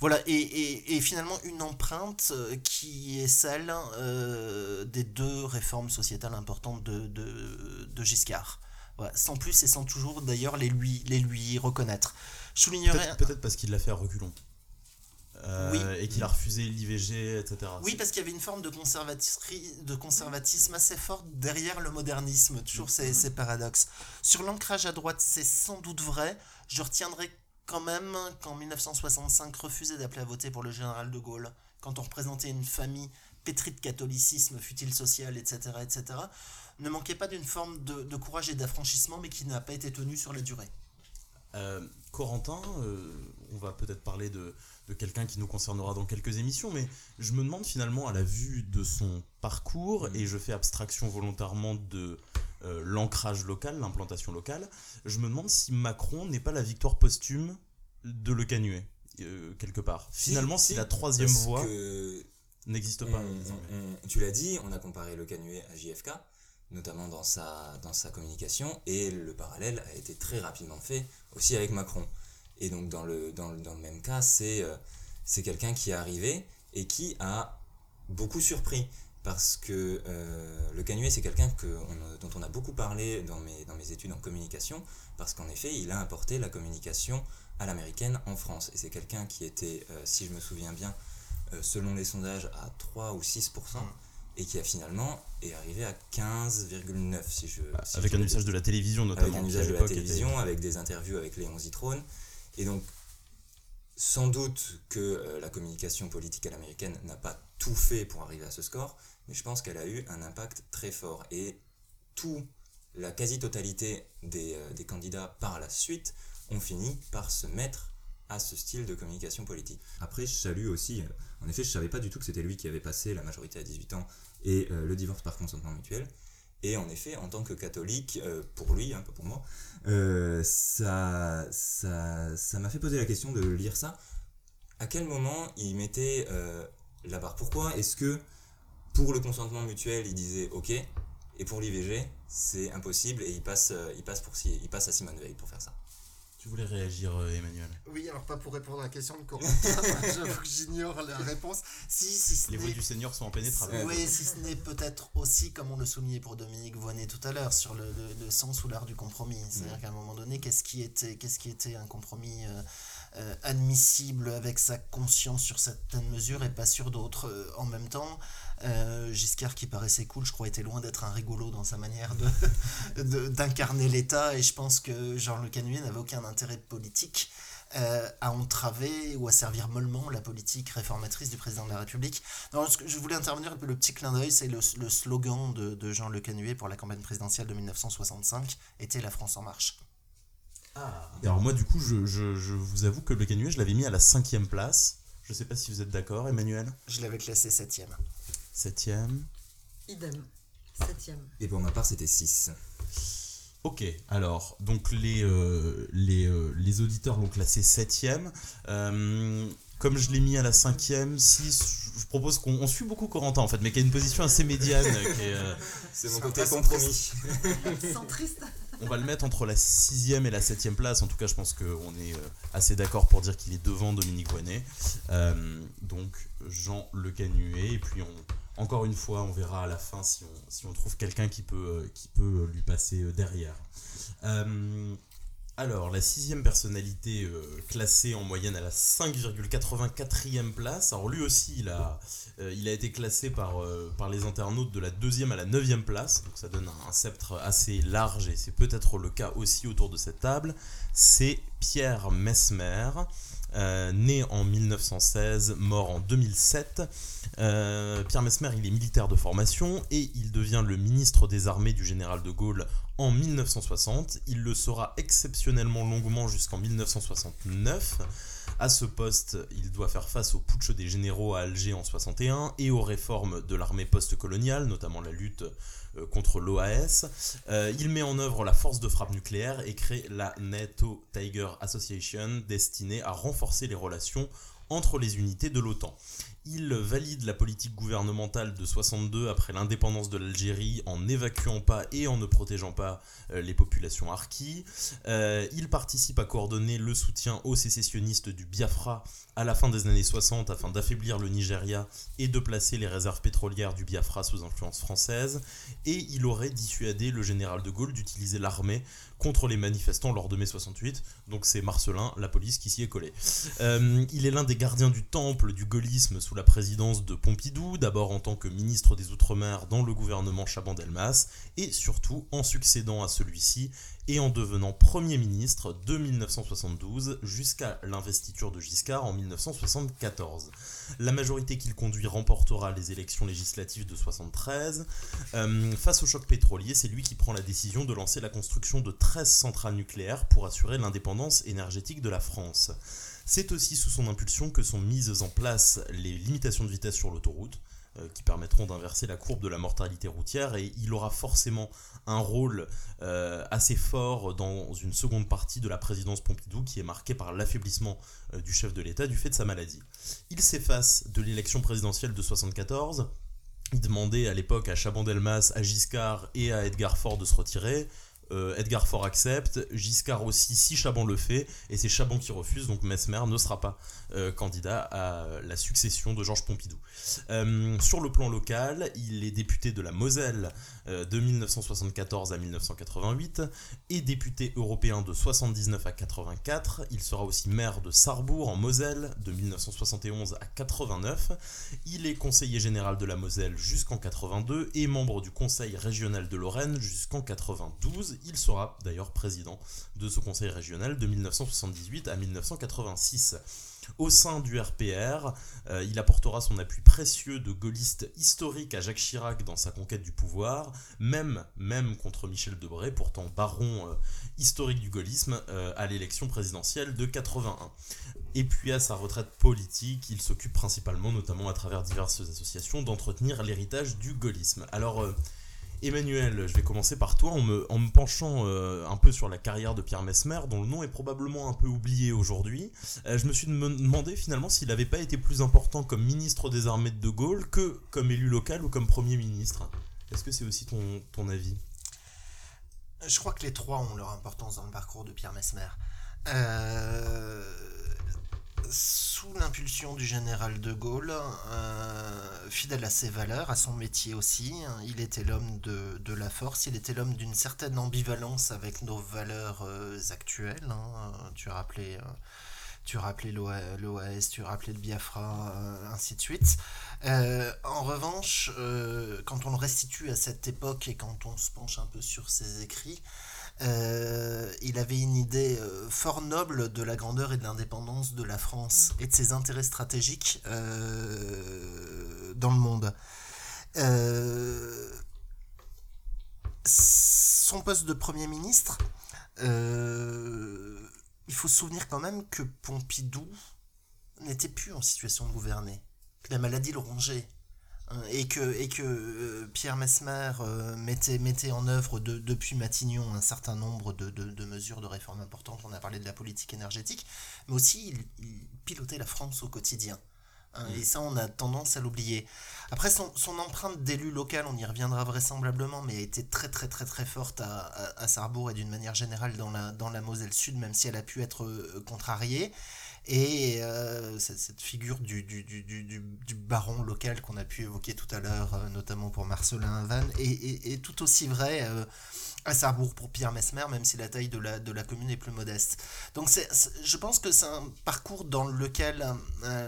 Voilà, et, et, et finalement une empreinte euh, qui est celle euh, des deux réformes sociétales importantes de, de, de Giscard. Voilà, sans plus et sans toujours d'ailleurs les lui, les lui reconnaître. Je soulignerais... Peut-être parce qu'il l'a fait à reculons. Euh, Oui. Et qu'il a refusé l'IVG, etc. Oui, parce qu'il y avait une forme de, de conservatisme assez forte derrière le modernisme, toujours ces, ces paradoxes. Sur l'ancrage à droite, c'est sans doute vrai. Je retiendrai quand même qu'en 1965, refuser d'appeler à voter pour le général de Gaulle, quand on représentait une famille pétrie de catholicisme, fut-il social, etc., etc., ne manquait pas d'une forme de, de courage et d'affranchissement, mais qui n'a pas été tenu sur la durée. Euh, Corentin, euh, on va peut-être parler de, de quelqu'un qui nous concernera dans quelques émissions, mais je me demande finalement à la vue de son parcours, et je fais abstraction volontairement de euh, l'ancrage local, l'implantation locale, je me demande si Macron n'est pas la victoire posthume de Le Canuet, euh, quelque part. Finalement, si, la troisième voie que n'existe pas. on- désormais. on- tu l'as dit, on a comparé le Canuet à JFK, notamment dans sa, dans sa communication, et le parallèle a été très rapidement fait aussi avec Macron. Et donc dans le, dans le, dans le même cas, c'est euh, c'est quelqu'un qui est arrivé et qui a beaucoup surpris. Parce que euh, le Canuet, c'est quelqu'un que on- dont on a beaucoup parlé dans mes, dans mes études en communication, parce qu'en effet, il a apporté la communication à l'américaine en France. Et c'est quelqu'un qui était, euh, si je me souviens bien, euh, selon les sondages, à 3 ou 6%, et qui a finalement est arrivé à 15,9%, si je... si Avec je un usage de la télévision notamment. avec un usage de la était- télévision, avec des interviews avec Léon Zitrone. Et donc, sans doute que la communication politique à l'américaine n'a pas tout fait pour arriver à ce score, mais je pense qu'elle a eu un impact très fort. Et tout, la quasi-totalité des, euh, des candidats par la suite ont fini par se mettre à ce style de communication politique. Après, je salue aussi, euh, en effet, je savais pas du tout que c'était lui qui avait passé la majorité à 18 ans et euh, le divorce par consentement mutuel. Et en effet, en tant que catholique, pour lui, hein, pas pour moi, ça ça ça m'a fait poser la question de lire ça. À quel moment il mettait la barre? Pourquoi est-ce que pour le consentement mutuel, il disait OK, et pour l'IVG, c'est impossible, et il passe, euh, il, passe pour, il passe à Simone Veil pour faire ça Tu voulais réagir, euh, Emmanuel? Oui, alors pas pour répondre à la question de Corentin, j'avoue que j'ignore la réponse. Si, si ce Les voix du Seigneur sont impénétrables. Oui, si ce n'est peut-être aussi, comme on le soulignait pour Dominique Voynet tout à l'heure, sur le, le- le sens ou l'art du compromis. C'est-à-dire qu'à un moment donné, qu'est-ce qui était, qu'est-ce qui était un compromis euh, euh, admissible avec sa conscience sur certaines mesures et pas sur d'autres Euh, En même temps, euh, Giscard, qui paraissait cool, je crois, était loin d'être un rigolo dans sa manière de- de- d'incarner l'État. Et je pense que Jean-Luc Canuet n'avait aucun intérêt politique euh, à entraver ou à servir mollement la politique réformatrice du président de la République. Non, ce que je voulais intervenir, le petit clin d'œil, c'est le, le slogan de, de Jean Le Canuet pour la campagne présidentielle de 1965 était La France en marche. Et alors moi, du coup, je, je- je vous avoue que le canuet, je l'avais mis à la cinquième place. Je sais pas si vous êtes d'accord, Emmanuel? Je l'avais classé septième. Septième. Idem. Septième. Et pour ma part, c'était 6. Ok, alors, donc les, euh, les, euh, les auditeurs l'ont classé septième. Euh, comme je l'ai mis à la cinquième, six, je propose qu'on on suit beaucoup Corentin en fait, mais qui a une position assez médiane. euh, C'est mon C'est côté compromis. Centriste. on va le mettre entre la sixième et la septième place. En tout cas, je pense qu'on est euh, assez d'accord pour dire qu'il est devant Dominique Voynet. Euh, donc Jean Le Canuet. Et puis on, encore une fois, on verra à la fin si on, trouve quelqu'un qui peut, euh, peut lui passer euh, derrière. Euh, alors, la sixième personnalité euh, classée en moyenne à la 5,84e place. Alors lui aussi, il a, euh, été classé par, euh, les internautes de la deuxième à la neuvième place. Donc ça donne un, un sceptre assez large et c'est peut-être le cas aussi autour de cette table. C'est Pierre Mesmer, euh, né en 1916, mort en 2007. Euh, Pierre Mesmer, il est militaire de formation et il devient le ministre des armées du général de Gaulle en 1960. Il le sera exceptionnellement longuement jusqu'en 1969. À ce poste, il doit faire face au putsch des généraux à Alger en 61 et aux réformes de l'armée post-coloniale, notamment la lutte euh, contre l'OAS. Euh, il met en œuvre la force de frappe nucléaire et crée la NATO Tiger Association destinée à renforcer les relations entre les unités de l'OTAN. Il valide la politique gouvernementale de 62 après l'indépendance de l'Algérie en n'évacuant pas et en ne protégeant pas euh, les populations harkis. Euh, il participe à coordonner le soutien aux sécessionnistes du Biafra à la fin des années 60 afin d'affaiblir le Nigeria et de placer les réserves pétrolières du Biafra sous influence française. Et il aurait dissuadé le général de Gaulle d'utiliser l'armée contre les manifestants lors de mai 68. Donc c'est Marcelin, la police, qui s'y est collée. Euh, il est l'un des gardiens du temple du gaullisme sous la présidence de Pompidou, d'abord en tant que ministre des Outre-mer dans le gouvernement Chaban-Delmas, et surtout en succédant à celui-ci et en devenant Premier ministre de 1972 jusqu'à l'investiture de Giscard en 1974. La majorité qu'il conduit remportera les élections législatives de 73. Euh, face au choc pétrolier, c'est lui qui prend la décision de lancer la construction de 13 centrales nucléaires pour assurer l'indépendance énergétique de la France. C'est aussi sous son impulsion que sont mises en place les limitations de vitesse sur l'autoroute, euh, qui permettront d'inverser la courbe de la mortalité routière, et il aura forcément un rôle euh, assez fort dans une seconde partie de la présidence Pompidou, qui est marquée par l'affaiblissement euh, du chef de l'État du fait de sa maladie. Il s'efface de l'élection présidentielle de 74. Il demandait à l'époque à Chaban-Delmas, à Giscard et à Edgar Faure de se retirer. Euh, Edgar Faure accepte, Giscard aussi si Chaban le fait, et c'est Chaban qui refuse, donc Mesmer ne sera pas euh, candidat à la succession de Georges Pompidou. Euh, sur le plan local, il est député de la Moselle de 1974 à 1988 et député européen de 79 à 84. Il sera aussi maire de Sarrebourg en Moselle de 1971 à 89. Il est conseiller général de la Moselle jusqu'en 82 et membre du conseil régional de Lorraine jusqu'en 92. Il sera d'ailleurs président de ce conseil régional de 1978 à 1986. Au sein du RPR, euh, il apportera son appui précieux de gaulliste historique à Jacques Chirac dans sa conquête du pouvoir, même, contre Michel Debré, pourtant baron euh, historique du gaullisme, euh, à l'élection présidentielle de 81. Et puis à sa retraite politique, il s'occupe principalement, notamment à travers diverses associations, d'entretenir l'héritage du gaullisme. Alors, Emmanuel, je vais commencer par toi en me, en me penchant euh, un peu sur la carrière de Pierre Mesmer, dont le nom est probablement un peu oublié aujourd'hui. Euh, je me suis demandé finalement s'il n'avait pas été plus important comme ministre des armées de De Gaulle que comme élu local ou comme Premier ministre. Est-ce que c'est aussi ton, ton avis? Je crois que les trois ont leur importance dans le parcours de Pierre Mesmer. Euh sous l'impulsion du général de Gaulle, euh, fidèle à ses valeurs, à son métier aussi, hein, il était l'homme de, la force, il était l'homme d'une certaine ambivalence avec nos valeurs euh, actuelles. Hein. tu rappelé, euh, tu rappelé l'OAS, tu rappelé le Biafra, ainsi de suite. en revanche, quand on le restitue à cette époque et quand on se penche un peu sur ses écrits, euh, il avait une idée euh, fort noble de la grandeur et de l'indépendance de la France et de ses intérêts stratégiques euh, dans le monde. son poste de Premier ministre, il faut se souvenir quand même que Pompidou n'était plus en situation de gouverner, que la maladie le rongeait et que, et que euh, Pierre Mesmer euh, mettait, mettait en œuvre depuis Matignon un certain nombre de, de, mesures de réforme importantes. On a parlé de la politique énergétique, mais aussi il, pilotait la France au quotidien. Hein, et ça, on a tendance à l'oublier. Après, son, son empreinte d'élu local, on y reviendra vraisemblablement, mais a été très très très très forte à, à, à Sarrebourg et d'une manière générale dans la, dans la Moselle Sud, même si elle a pu être euh, contrariée. Et euh, cette figure du, du, du, du, baron local qu'on a pu évoquer tout à l'heure, euh, notamment pour Marcelin Vannes, est, tout aussi vrai euh, à Sarrebourg pour Pierre Mesmer, même si la taille de la, de la commune est plus modeste. Donc je pense que c'est un parcours dans lequel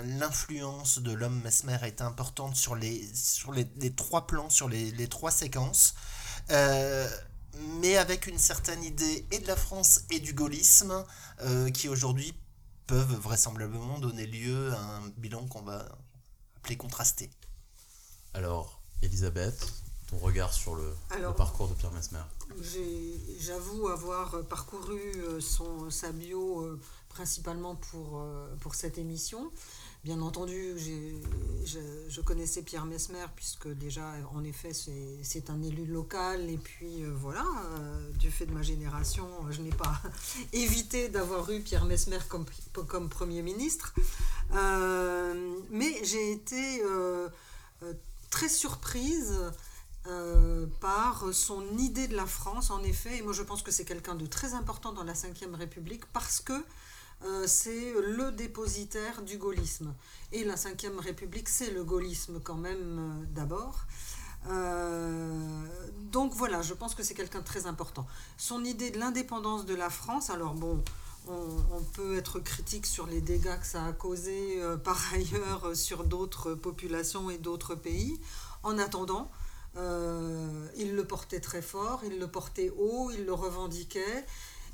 l'influence de l'homme Mesmer été importante sur les, sur les, les trois plans, sur les, les trois séquences. mais avec une certaine idée et de la France et du gaullisme qui aujourd'hui peuvent vraisemblablement donner lieu à un bilan qu'on va appeler contrasté. Alors, Elisabeth, ton regard sur le, parcours de Pierre Mesmer J'avoue avoir parcouru euh, son, sa bio euh, principalement pour, euh, pour cette émission. Bien entendu, je, je, connaissais Pierre Mesmer, puisque déjà, en effet, c'est un élu local. Et puis, euh, voilà, euh, du fait de ma génération, je n'ai pas évité d'avoir eu Pierre Mesmer comme, comme Premier ministre. Euh, mais j'ai été très surprise par son idée de la France, en effet. Et moi, je pense que c'est quelqu'un de très important dans la Ve République, parce que euh, c'est le dépositaire du gaullisme. Et la Ve République, c'est le gaullisme quand même euh, d'abord. Euh, donc voilà, je pense que c'est quelqu'un de très important. Son idée de l'indépendance de la France, alors bon, on, peut être critique sur les dégâts que ça a causé par ailleurs sur d'autres populations et d'autres pays. En attendant, il le portait très fort, il le portait haut, il le revendiquait.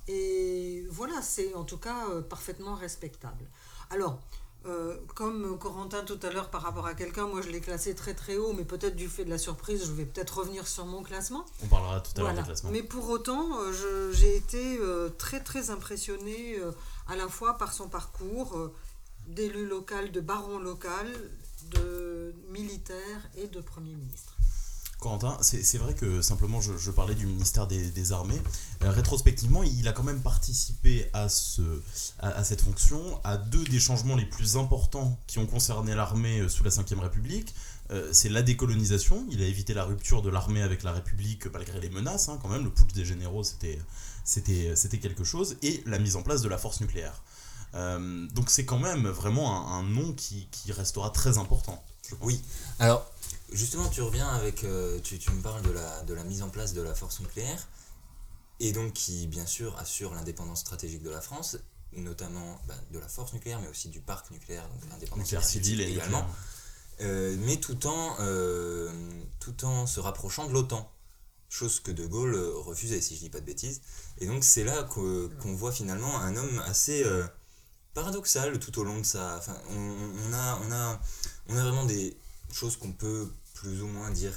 Et voilà, c'est en tout cas euh, parfaitement respectable. Alors, euh, comme Corentin tout à l'heure par rapport à quelqu'un, moi je l'ai classé très très haut, mais peut-être du fait de la surprise, je vais peut-être revenir sur mon classement. On parlera tout à l'heure du classement. Mais pour autant, euh, j'ai été très très impressionné à la fois par son parcours d'élu local, de baron local, de militaire et de Premier ministre. Corentin, c'est vrai que simplement je, parlais du ministère des, Armées. Euh, rétrospectivement, il a quand même participé à, ce, à, cette fonction, à deux des changements les plus importants qui ont concerné l'armée euh, sous la Ve République. Euh, c'est la décolonisation. Il a évité la rupture de l'armée avec la République malgré les menaces, hein, quand même. Le putsch des généraux, c'était quelque chose. Et la mise en place de la force nucléaire. donc c'est quand même vraiment un, un nom qui, qui, restera très important. Oui. Alors, Justement, tu reviens avec. Euh, tu, me parles de la, de la mise en place de la force nucléaire, et donc qui, bien sûr, assure l'indépendance stratégique de la France, notamment bah, de la force nucléaire, mais aussi du parc nucléaire, donc l'indépendance civile également. Euh, mais tout en, euh, tout en se rapprochant de l'OTAN. chose que De Gaulle refusait, si je dis pas de bêtises. Et donc c'est là qu'on voit finalement un homme assez euh, paradoxal tout au long de sa... Enfin, on, on a, on, a, on a vraiment des choses qu'on peut plus ou moins dire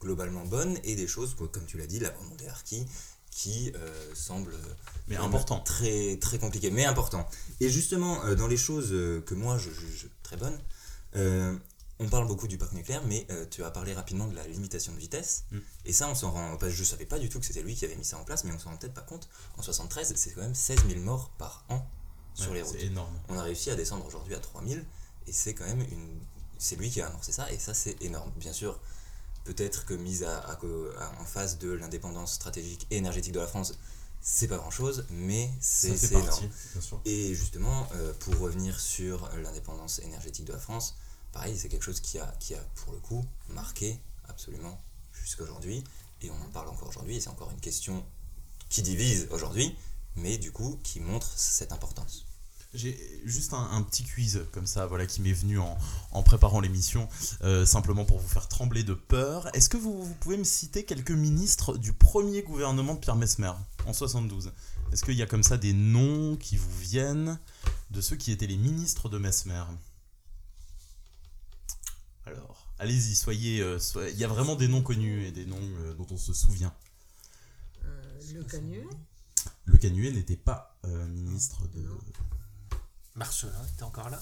globalement bonnes et des choses, comme tu l'as dit, l'abandon des harkis, qui euh, semblent Mais vraiment important. Très, très compliqué, mais important. Et justement, euh, dans les choses euh, que moi je juge très bonnes, euh, on parle beaucoup du parc nucléaire, mais euh, tu as parlé rapidement de la limitation de vitesse. Mm. Et ça, on s'en rend. Que je savais pas du tout que c'était lui qui avait mis ça en place, mais on s'en rend peut-être pas compte. En 73, c'est quand même 16 000 morts par an sur Ouais, les routes. C'est énorme. On a réussi à descendre aujourd'hui à 3000 et c'est quand même une c'est lui qui a amorcé ça et ça c'est énorme. Bien sûr peut-être que mise à, à co- à- en face de l'indépendance stratégique et énergétique de la France c'est pas grand chose mais c'est partie, énorme. et justement euh, pour revenir sur l'indépendance énergétique de la France pareil c'est quelque chose qui a qui a pour le coup marqué absolument jusqu'à aujourd'hui et on en parle encore aujourd'hui et c'est encore une question qui divise aujourd'hui mais du coup qui montre cette importance J'ai juste un, un petit quiz comme ça, voilà, qui m'est venu en, en préparant l'émission, euh, simplement pour vous faire trembler de peur. Est-ce que vous, vous pouvez me citer quelques ministres du premier gouvernement de Pierre Mesmer en 72 Est-ce qu'il y a comme ça des noms qui vous viennent de ceux qui étaient les ministres de Mesmer? Alors, allez-y, soyez, euh, soyez- Il y a vraiment des noms connus et des noms euh, dont on se souvient. Le Canuet. Le Canuet n'était pas ministre de. Non. Marcelin était encore là?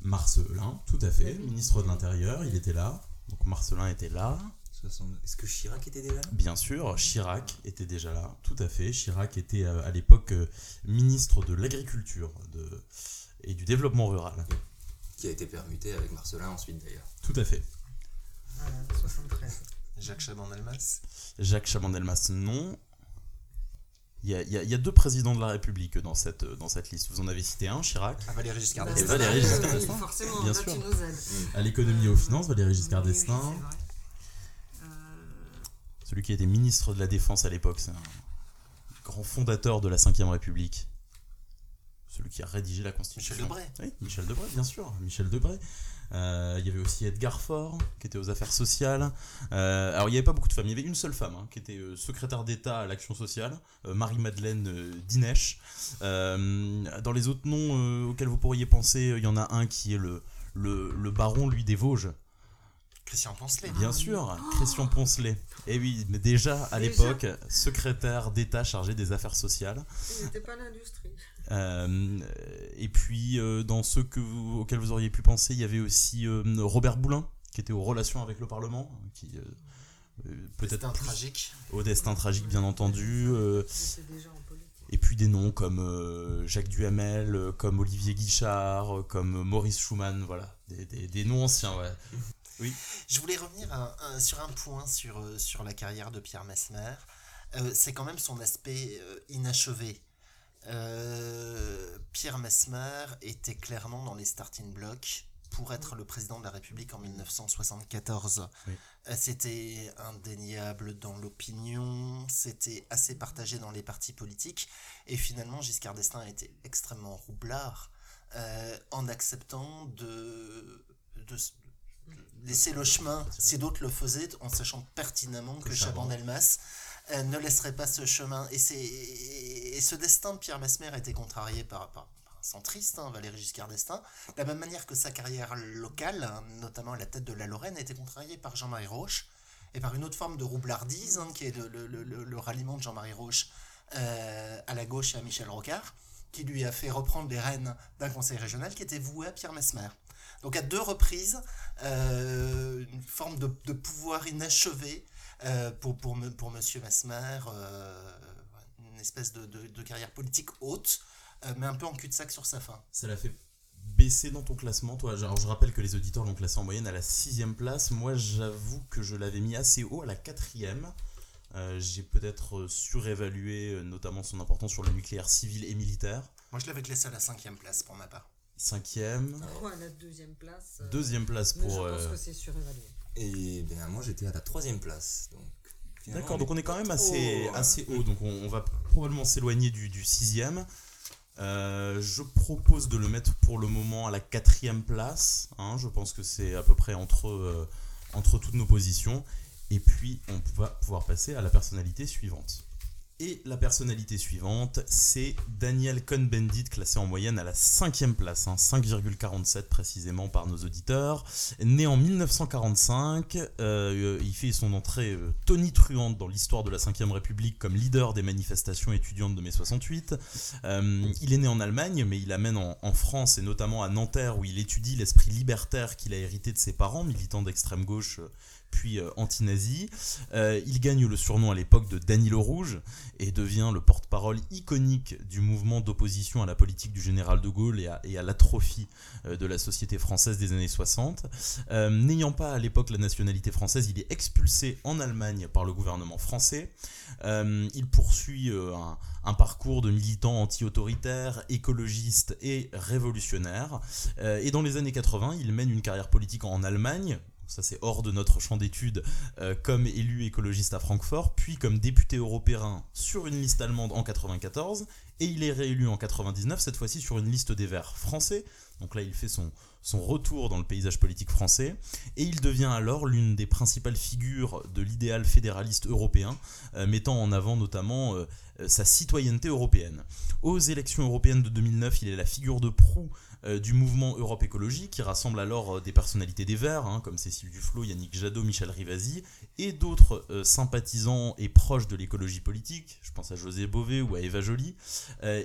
Marcelin, tout à fait, Oui. ministre de l'Intérieur, il était là. Donc Marcelin était là. 60 Est-ce que Chirac était déjà là? Bien sûr, Chirac était déjà là, tout à fait. Chirac était euh, à l'époque euh, ministre de l'Agriculture de... et du Développement Rural. Qui a été permuté avec Marcelin ensuite d'ailleurs. Tout à fait. Voilà, 73. Jacques Chaban-Delmas? Jacques Chaban-Delmas, non. Il y, a, il y deux présidents de la République dans cette, dans cette liste. Vous en avez cité un, Chirac. Ah, Valéry Giscard Et d'Estaing. Valéry Giscard d'Estaing. Forcément, Bien sûr. À l'économie et aux finances, Valéry Giscard Oui, oui, d'Estaing. Euh, Celui qui était ministre de la Défense à l'époque, c'est un grand fondateur de la Ve République. Celui qui a rédigé la Constitution. Michel Debré. Oui, Michel Debré, bien sûr. Michel Debré. Euh, il y avait aussi Edgar Faure, qui était aux affaires sociales. Euh, alors, il n'y avait pas beaucoup de femmes. Il y avait une seule femme, hein, qui était euh, secrétaire d'État à l'action sociale, euh, Marie-Madeleine euh, Dinesh. Euh, dans les autres noms euh, auxquels vous pourriez penser, euh, il y en a un qui est le, le, le baron, lui, des Vosges. Christian Poncelet. Bien sûr, Christian Poncelet. Et oui, mais déjà à l'époque, secrétaire d'État chargé des affaires sociales. Il n'était pas l'industrie. Euh, et puis, euh, dans ceux que vous- auxquels vous auriez pu penser, il y avait aussi euh, Robert Boulin, qui était aux relations avec le Parlement, qui euh, euh, peut-être un tragique. au destin tragique, bien entendu. et puis des noms comme euh, Jacques Duhamel, euh, comme Olivier Guichard, euh, comme Maurice Schumann, voilà, des, des- des noms anciens, ouais. Je voulais revenir à- à- sur un point sur, sur la carrière de Pierre Mesmer. Euh, c'est quand même son aspect euh, inachevé. Euh, Pierre Mesmer était clairement dans les starting blocks pour être le président de la République en 1974. Oui. Euh, C'était indéniable dans l'opinion, c'était assez partagé dans les partis politiques, et finalement Giscard d'Estaing a été extrêmement roublard euh, en acceptant de, de, de laisser le chemin si d'autres le faisaient, en sachant pertinemment que, Que Chaban. Delmas ne laisserait pas ce chemin. Et, et ce destin de Pierre Mesmer a été contrarié par, par, centriste, hein, Valéry Giscard d'Estaing, de la même manière que sa carrière locale, hein, notamment à la tête de la Lorraine, a été contrariée par Jean-Marie Roche et par une autre forme de roublardise, hein, qui est le, ralliement de Jean-Marie Roche euh, à la gauche et à Michel Rocard, qui lui a fait reprendre les rênes d'un conseil régional qui était voué à Pierre Mesmer. Donc à deux reprises, euh, une forme de, pouvoir inachevé euh, pour, pour, me- pour Monsieur Mesmer, euh, une espèce de, de- de carrière politique haute, euh, mais un peu en cul-de-sac sur sa fin. Ça l'a fait baisser dans ton classement, toi Alors, je rappelle que les auditeurs l'ont classé en moyenne à la sixième place. Moi, j'avoue que je l'avais mis assez haut, à la quatrième. Euh, J'ai peut-être euh, surévalué euh, notamment son importance sur le nucléaire civil et militaire. Moi, je l'avais laissé à la cinquième place pour ma part. Cinquième. Pourquoi à la deuxième place euh, Deuxième place mais pour... Je pense euh, que c'est surévalué. Et ben moi j'étais à la troisième place. Donc, D'accord, donc on est quand même pas assez, euh, assez haut, donc on, on va probablement s'éloigner du, du sixième. Euh, je propose de le mettre pour le moment à la quatrième place. hein, je pense que c'est à peu près entre, euh, entre toutes nos positions. Et puis, on va pouvoir passer à la personnalité suivante. Et la personnalité suivante, c'est Daniel Cohn-Bendit, classé en moyenne à la cinquième place, 5,47 hein, précisément par nos auditeurs. Né en 1945, euh, il fait son entrée euh, tonitruante dans l'histoire de la Ve République comme leader des manifestations étudiantes de mai 68. Euh, il est né en Allemagne, mais il amène en, en, France et notamment à Nanterre où il étudie l'esprit libertaire qu'il a hérité de ses parents, militants d'extrême gauche puis euh, anti-nazi. Euh, il gagne le surnom à l'époque de Danilo Rouge et devient le porte-parole iconique du mouvement d'opposition à la politique du général de Gaulle et à, l'atrophie euh, de la société française des années 60. N'ayant pas à l'époque la nationalité française, il est expulsé en Allemagne par le gouvernement français. il poursuit un, parcours de militant anti-autoritaire, écologiste et révolutionnaire. et dans les années 80, il mène une carrière politique en Allemagne, ça c'est hors de notre champ d'études, euh, comme élu écologiste à Francfort, puis comme député européen sur une liste allemande en 94, et il est réélu en 99, cette fois-ci sur une liste des Verts français. Donc là, il fait son, retour dans le paysage politique français, et il devient alors l'une des principales figures de l'idéal fédéraliste européen, euh, mettant en avant notamment euh, sa citoyenneté européenne. Aux élections européennes de 2009, il est la figure de proue euh, du mouvement Europe Écologie, qui rassemble alors euh, des personnalités des Verts, hein, comme Cécile Duflot, Yannick Jadot, Michel Rivasi, et d'autres euh, sympathisants et proches de l'écologie politique, je pense à José Bové ou à Eva Joly.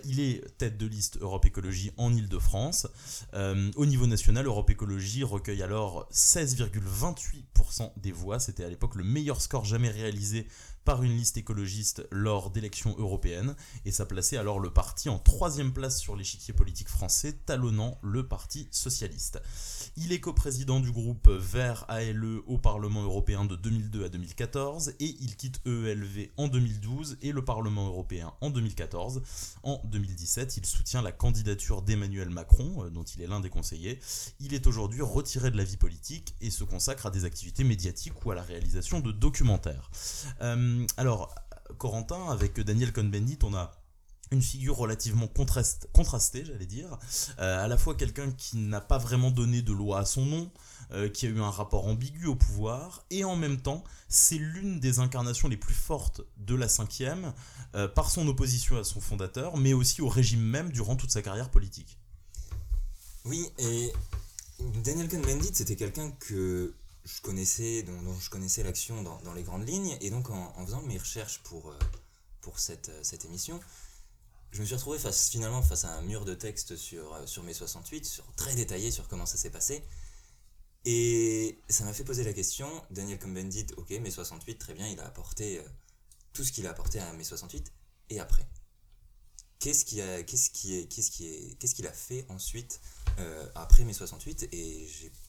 il est tête de liste Europe Écologie en Ile-de-France. au niveau national, Europe Écologie recueille alors 16,28% des voix, c'était à l'époque le meilleur score jamais réalisé par une liste écologiste lors d'élections européennes, et ça plaçait alors le parti en troisième place sur l'échiquier politique français, talonnant le Parti socialiste. Il est coprésident du groupe Vert ALE au Parlement européen de 2002 à 2014, et il quitte EELV en 2012 et le Parlement européen en 2014. En 2017, il soutient la candidature d'Emmanuel Macron, euh, dont il est l'un des conseillers. Il est aujourd'hui retiré de la vie politique et se consacre à des activités médiatiques ou à la réalisation de documentaires. Euh, alors, Corentin, avec Daniel Cohn-Bendit, on a une figure relativement contrastée, j'allais dire. Euh, à la fois quelqu'un qui n'a pas vraiment donné de loi à son nom, euh, qui a eu un rapport ambigu au pouvoir, et en même temps, c'est l'une des incarnations les plus fortes de la cinquième, par son opposition à son fondateur, mais aussi au régime même durant toute sa carrière politique. Oui, et Daniel Cohn-Bendit, c'était quelqu'un que je connaissais, dont, je connaissais l'action dans, les grandes lignes. Et donc, en, faisant mes recherches pour, euh, pour cette, euh, cette émission, je me suis retrouvé face, finalement face à un mur de texte sur, euh, sur mes 68, sur, très détaillé sur comment ça s'est passé. Et ça m'a fait poser la question, Daniel Combendit, ok, mai 68, très bien, il a apporté tout ce qu'il a apporté à mai 68, et après? Qu'est-ce qu'il a, qu'est-ce qui est, qu'est-ce a fait ensuite après mai 68 Et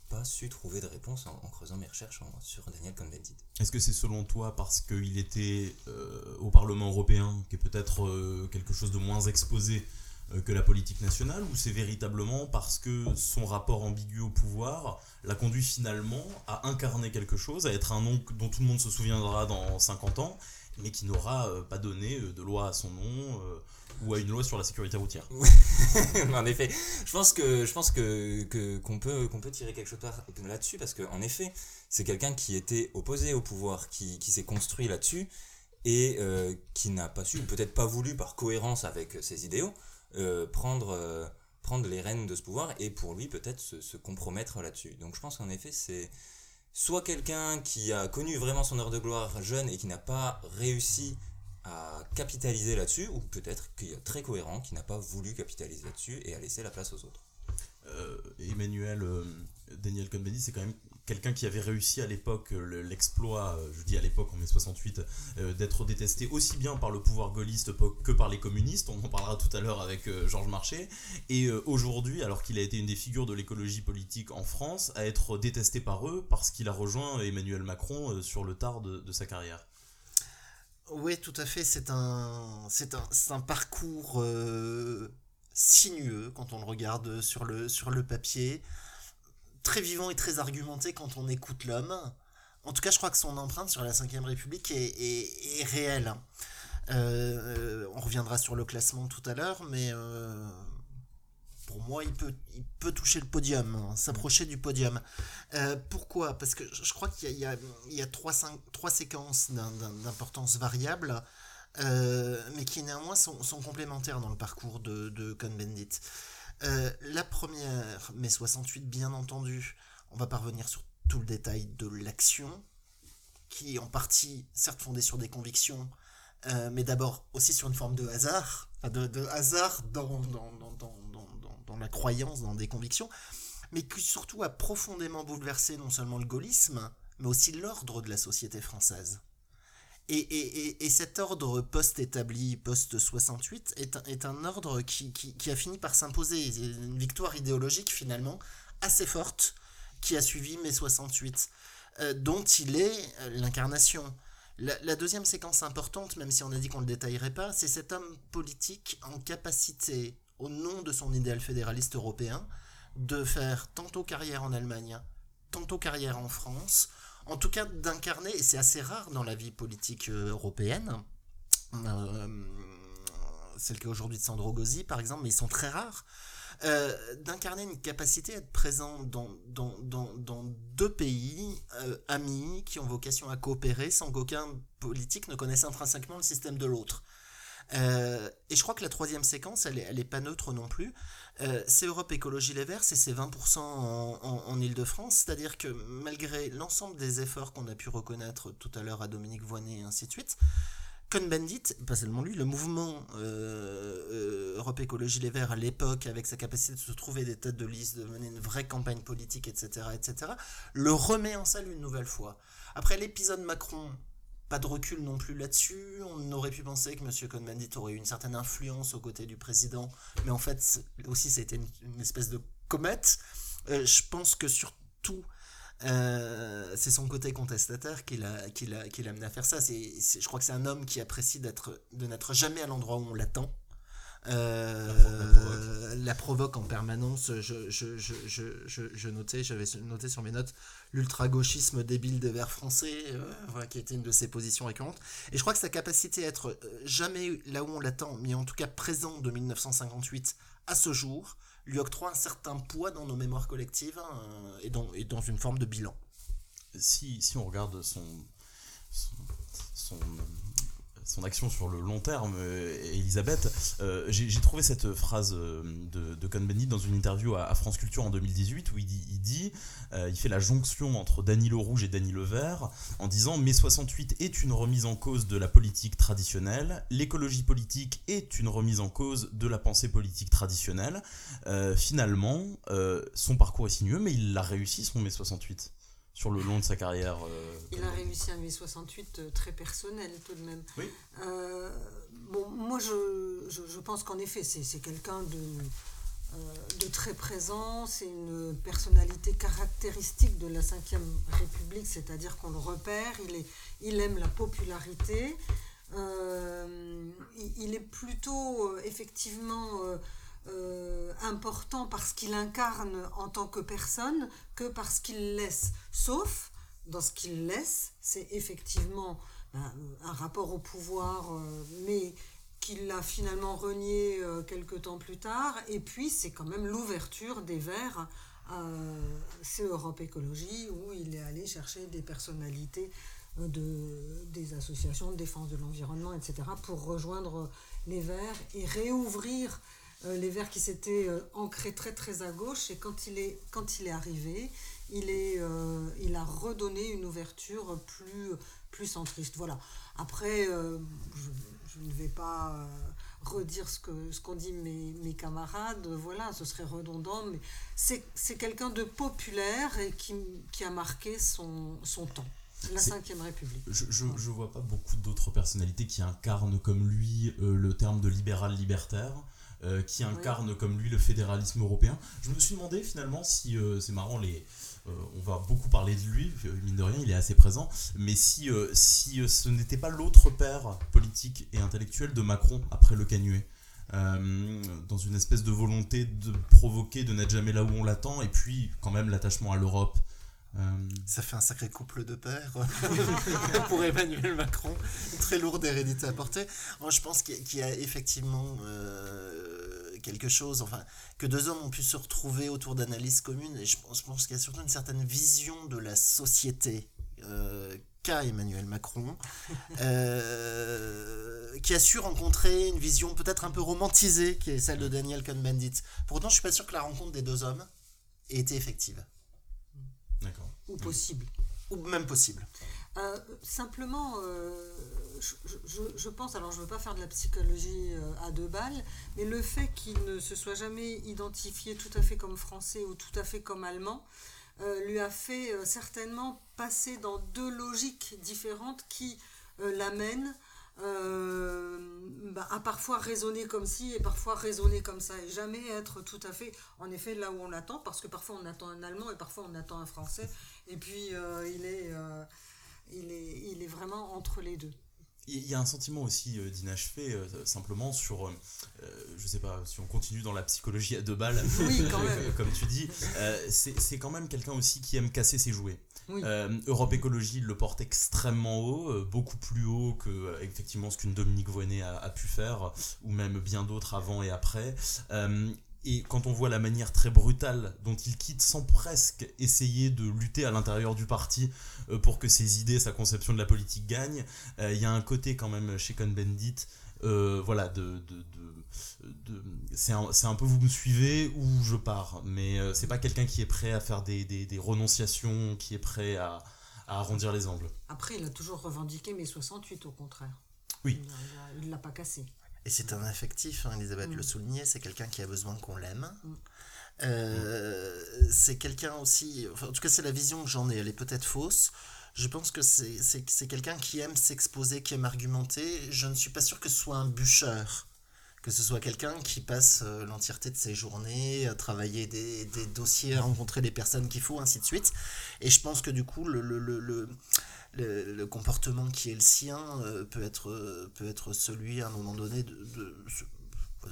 pas su trouver de réponse en, creusant mes recherches sur Daniel Cohn-Bendit. Est-ce que c'est selon toi parce qu'il était euh, au Parlement européen, qui est peut-être euh, quelque chose de moins exposé euh, que la politique nationale, ou c'est véritablement parce que son rapport ambigu au pouvoir l'a conduit finalement à incarner quelque chose, à être un nom dont tout le monde se souviendra dans 50 ans, mais qui n'aura pas donné de loi à son nom ou à une loi sur la sécurité routière. en effet, je pense que je que qu'on peut tirer quelque chose là-dessus parce qu'en effet, c'est quelqu'un qui était opposé au pouvoir, qui, s'est construit là-dessus et euh, qui n'a pas su, peut-être pas voulu par cohérence avec ses idéaux, euh, prendre euh, prendre les rênes de ce pouvoir et pour lui peut-être se, se compromettre là-dessus. Donc je pense qu'en effet c'est soit quelqu'un qui a connu vraiment son heure de gloire jeune et qui n'a pas réussi à capitaliser là-dessus, ou peut-être qu'il est très cohérent, qui n'a pas voulu capitaliser là-dessus et a laissé la place aux autres. Euh, Emmanuel euh, Daniel Cohn-Bendit, c'est quand même quelqu'un qui avait réussi à l'époque l'exploit, euh, je dis à l'époque en mai 68, d'être détesté aussi bien par le pouvoir gaulliste que par les communistes. On en parlera tout à l'heure avec Georges Marchais. Et aujourd'hui, alors qu'il a été une des figures de l'écologie politique en France, à être détesté par eux parce qu'il a rejoint Emmanuel Macron sur le tard de sa carrière. Oui, tout à fait. C'est un, c'est un, un, parcours euh, sinueux quand on le regarde sur le, sur le papier. Très vivant et très argumenté quand on écoute l'homme. En tout cas, je crois que son empreinte sur la Ve République est, est, réelle. Euh, on reviendra sur le classement tout à l'heure, mais euh, pour moi, il peut, toucher le podium, hein, s'approcher du podium. Euh, pourquoi? Parce que je crois qu'il y a, trois, séquences d'importance variable, euh, mais qui néanmoins sont, complémentaires dans le parcours de, de Cohn-Bendit. Euh, la première, mai 68, bien entendu, on va parvenir sur tout le détail de l'action, qui est en partie, certes fondée sur des convictions, mais d'abord aussi sur une forme de hasard, de, hasard dans, dans, dans, dans, la croyance, dans des convictions, mais qui surtout a profondément bouleversé non seulement le gaullisme, mais aussi l'ordre de la société française. Et, et, et, cet ordre post-établi, post-68, est, est, un ordre qui, a fini par s'imposer, une victoire idéologique finalement assez forte qui a suivi mai 68, euh, dont il est euh, l'incarnation. La, deuxième séquence importante, même si on a dit qu'on ne le détaillerait pas, c'est cet homme politique en capacité, au nom de son idéal fédéraliste européen, de faire tantôt carrière en Allemagne, tantôt carrière en France, en tout cas d'incarner, et c'est assez rare dans la vie politique euh, européenne, euh, c'est le cas aujourd'hui de Sandro Gozzi par exemple, mais ils sont très rares, euh, d'incarner une capacité à être présent dans, dans, dans, dans deux pays euh, amis qui ont vocation à coopérer sans qu'aucun politique ne connaisse intrinsèquement le système de l'autre. Euh, et je crois que la troisième séquence, elle n'est est pas neutre non plus. c'est Europe Écologie Les Verts, c'est 20% en, Ile-de-France, c'est-à-dire que malgré l'ensemble des efforts qu'on a pu reconnaître tout à l'heure à Dominique Voinet et ainsi de suite, Cohn-Bendit, pas seulement lui, le mouvement euh, euh, Europe Écologie Les Verts à l'époque, avec sa capacité de se trouver des têtes de liste, de mener une vraie campagne politique, etc., etc., le remet en salle une nouvelle fois. Après l'épisode Macron, pas de recul non plus là-dessus. On aurait pu penser que M. Cohn-Bendit aurait eu une certaine influence aux côtés du président, mais en fait, aussi, ça a été une, espèce de comète. Euh, je pense que surtout euh, c'est son côté contestataire qui l'a qui l'a qui l'a amené à faire ça. C'est, je crois que c'est un homme qui apprécie d'être de n'être jamais à l'endroit où on l'attend. Euh, la, provoque. en permanence. Je, je, je, je, je notais, j'avais noté sur mes notes l'ultra-gauchisme débile des Verts français, euh, qui était une de ses positions récurrentes. Et je crois que sa capacité à être jamais là où on l'attend, mais en tout cas présent de 1958 à ce jour, lui octroie un certain poids dans nos mémoires collectives hein, et, dans, et dans une forme de bilan. Si, si on regarde son action sur le long terme, euh, Elisabeth. Euh, j'ai trouvé cette phrase euh, de, de Cohn-Bendit dans une interview à, France Culture en 2018 où il dit, il, dit, il fait la jonction entre Danilo Rouge et Danilo Vert en disant mai 68 est une remise en cause de la politique traditionnelle, l'écologie politique est une remise en cause de la pensée politique traditionnelle. finalement, son parcours est sinueux, mais il a réussi son mai 68 sur le long de sa carrière. Euh, il a réussi un mai 68 euh, très personnel tout de même. Oui. Euh, bon, moi je, je, je pense qu'en effet c'est quelqu'un de, de très présent, c'est une personnalité caractéristique de la Ve République, c'est-à-dire qu'on le repère, il, est, il aime la popularité. il, il, est plutôt effectivement euh, important parce qu'il incarne en tant que personne que parce qu'il laisse. Sauf, dans ce qu'il laisse, c'est effectivement ben, un rapport au pouvoir, euh, mais qu'il a finalement renié euh, quelques temps plus tard. Et puis, c'est quand même l'ouverture des Verts c'est Europe Écologie, où il est allé chercher des personnalités de, des associations de défense de l'environnement, etc., pour rejoindre les Verts et réouvrir euh, les Verts qui s'étaient euh, ancrés très très à gauche et quand il est, quand il est arrivé, il, est, euh, il a redonné une ouverture plus, plus centriste. Voilà. Après, je, ne vais pas redire ce qu'ont ce dit mes, mes, camarades, voilà, ce serait redondant, mais c'est quelqu'un de populaire et qui, qui a marqué son, son temps. La Ve République. Je ne vois pas beaucoup d'autres personnalités qui incarnent comme lui le terme de libéral libertaire. Euh, qui incarne comme lui le fédéralisme européen. Je me suis demandé finalement si, euh, c'est marrant, les, euh, on va beaucoup parler de lui, mine de rien, il est assez présent, mais si, si ce n'était pas l'autre père politique et intellectuel de Macron après le canuet. dans une espèce de volonté de provoquer, de n'être jamais là où on l'attend, et puis quand même l'attachement à l'Europe, ça fait un sacré couple de pères pour Emmanuel Macron, très lourde hérédité à porter. Moi, je pense qu'il y a effectivement quelque chose, enfin, que deux hommes ont pu se retrouver autour d'analyses communes. Et je pense, je pense qu'il y a surtout une certaine vision de la société euh, qu'a Emmanuel Macron, euh, qui a su rencontrer une vision peut-être un peu romantisée, qui est celle de Daniel Cohn-Bendit. Pourtant, je suis pas sûr que la rencontre des deux hommes ait été effective. Ou possible. ou même possible. Euh, simplement, euh, je, je- je pense, alors je ne veux pas faire de la psychologie euh, à deux balles, mais le fait qu'il ne se soit jamais identifié tout à fait comme français ou tout à fait comme allemand, lui a fait certainement passer dans deux logiques différentes qui l'amènent bah, à parfois raisonner comme ci et parfois raisonner comme ça et jamais être tout à fait en effet là où on l'attend parce que parfois on attend un allemand et parfois on attend un français et puis euh, il est euh, il est, il est vraiment entre les deux. Il y a un sentiment aussi euh, d'inachevé, simplement sur, euh, je sais pas, si on continue dans la psychologie à deux balles, Oui, quand même. comme tu dis, euh, c'est quand même quelqu'un aussi qui aime casser ses jouets. Oui. Euh, Europe Écologie le porte extrêmement haut, beaucoup plus haut que effectivement ce qu'une Dominique Voynet a, a pu faire, ou même bien d'autres avant et après. Et quand on voit la manière très brutale dont il quitte sans presque essayer de lutter à l'intérieur du parti euh, pour que ses idées, sa conception de la politique gagne, euh, il y a un côté quand même chez Cohn-Bendit, euh, voilà, de, de, de- de- c'est un, un peu vous me suivez ou je pars, mais euh, c'est pas quelqu'un qui est prêt à faire des, des, des renonciations, qui est prêt à, à arrondir les angles. Après, il a toujours revendiqué mai 68 au contraire. Oui. Il ne l'a pas cassé. Et c'est un affectif, hein, Elisabeth Mm. le soulignait, c'est quelqu'un qui a besoin qu'on l'aime. Mm. Euh, c'est quelqu'un aussi, enfin, en tout cas c'est la vision que j'en ai, elle est peut-être fausse. Je pense que c'est quelqu'un qui aime s'exposer, qui aime argumenter. Je ne suis pas sûr que ce soit un bûcheur, que ce soit quelqu'un qui passe euh, l'entièreté de ses journées à travailler des, des dossiers, à rencontrer les personnes qu'il faut, ainsi de suite. Et je pense que du coup, le, le, le, le- comportement qui est le sien euh, peut, être, euh, peut être celui à un moment donné de, de- ce-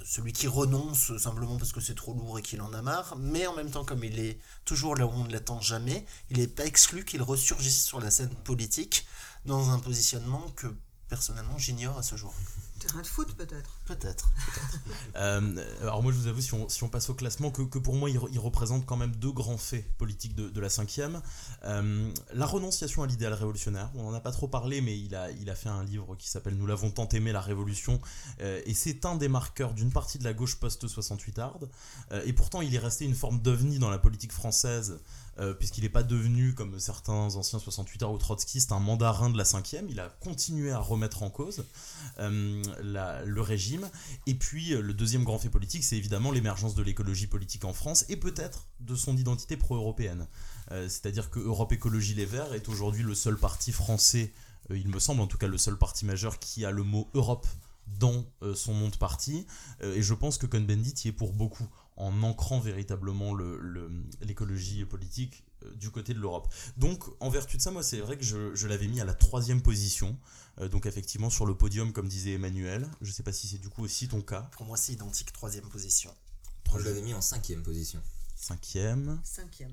celui qui renonce simplement parce que c'est trop lourd et qu'il en a marre, mais en même temps comme il est toujours là où on ne l'attend jamais, il n'est pas exclu qu'il ressurgisse sur la scène politique dans un positionnement que personnellement j'ignore à ce jour. Terrain de foot peut-être. Peut-être. Euh, alors moi je vous avoue, si on, si on passe au classement, que, pour moi il, re- il représente quand même deux grands faits politiques de, la cinquième. Euh, la renonciation à l'idéal révolutionnaire, on n'en a pas trop parlé, mais il a, il a fait un livre qui s'appelle Nous l'avons tant aimé, la révolution, euh, et c'est un des marqueurs d'une partie de la gauche post-68arde, Euh, et pourtant il est resté une forme d'ovni dans la politique française, euh, puisqu'il n'est pas devenu, comme certains anciens 68ards ou trotskistes, un mandarin de la cinquième, il a continué à remettre en cause euh, le régime, et puis euh, le deuxième grand fait politique, c'est évidemment l'émergence de l'écologie politique en France et peut-être de son identité pro-européenne. C'est-à-dire que Europe Écologie Les Verts est aujourd'hui le seul parti français, il me semble en tout cas le seul parti majeur qui a le mot Europe dans son nom de parti. Et je pense que Cohn-Bendit y est pour beaucoup, en ancrant véritablement le- le- l'écologie politique euh, du côté de l'Europe. Donc, en vertu de ça, moi, c'est vrai que je, je l'avais mis à la troisième position. Euh, donc, effectivement, sur le podium, comme disait Emmanuel. Je sais pas si c'est du coup aussi ton cas. Pour moi c'est identique, troisième position. Moi, je l'avais mis en cinquième position. Cinquième. Cinquième.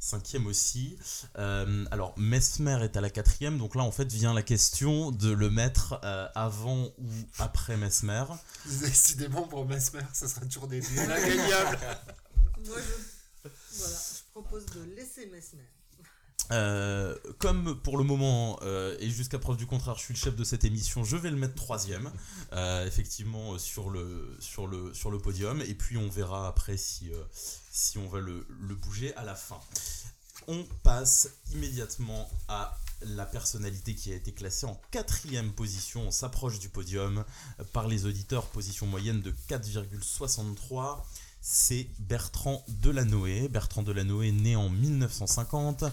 Cinquième aussi. Euh, alors, Mesmer est à la quatrième. Donc là, en fait, vient la question de le mettre euh, avant ou après Mesmer. Décidément pour Mesmer, ça sera toujours des duels ingagnables. Moi, je, voilà, je propose de laisser Messner. Euh, comme pour le moment, euh, et jusqu'à preuve du contraire, je suis le chef de cette émission, je vais le mettre troisième, euh, effectivement, sur le, sur, le, sur le podium, et puis on verra après si, si on va le, le bouger à la fin. On passe immédiatement à la personnalité qui a été classée en quatrième position, on s'approche du podium par les auditeurs, position moyenne de 4,63. C'est Bertrand Delanoë. Bertrand Delanoë, né en 1950,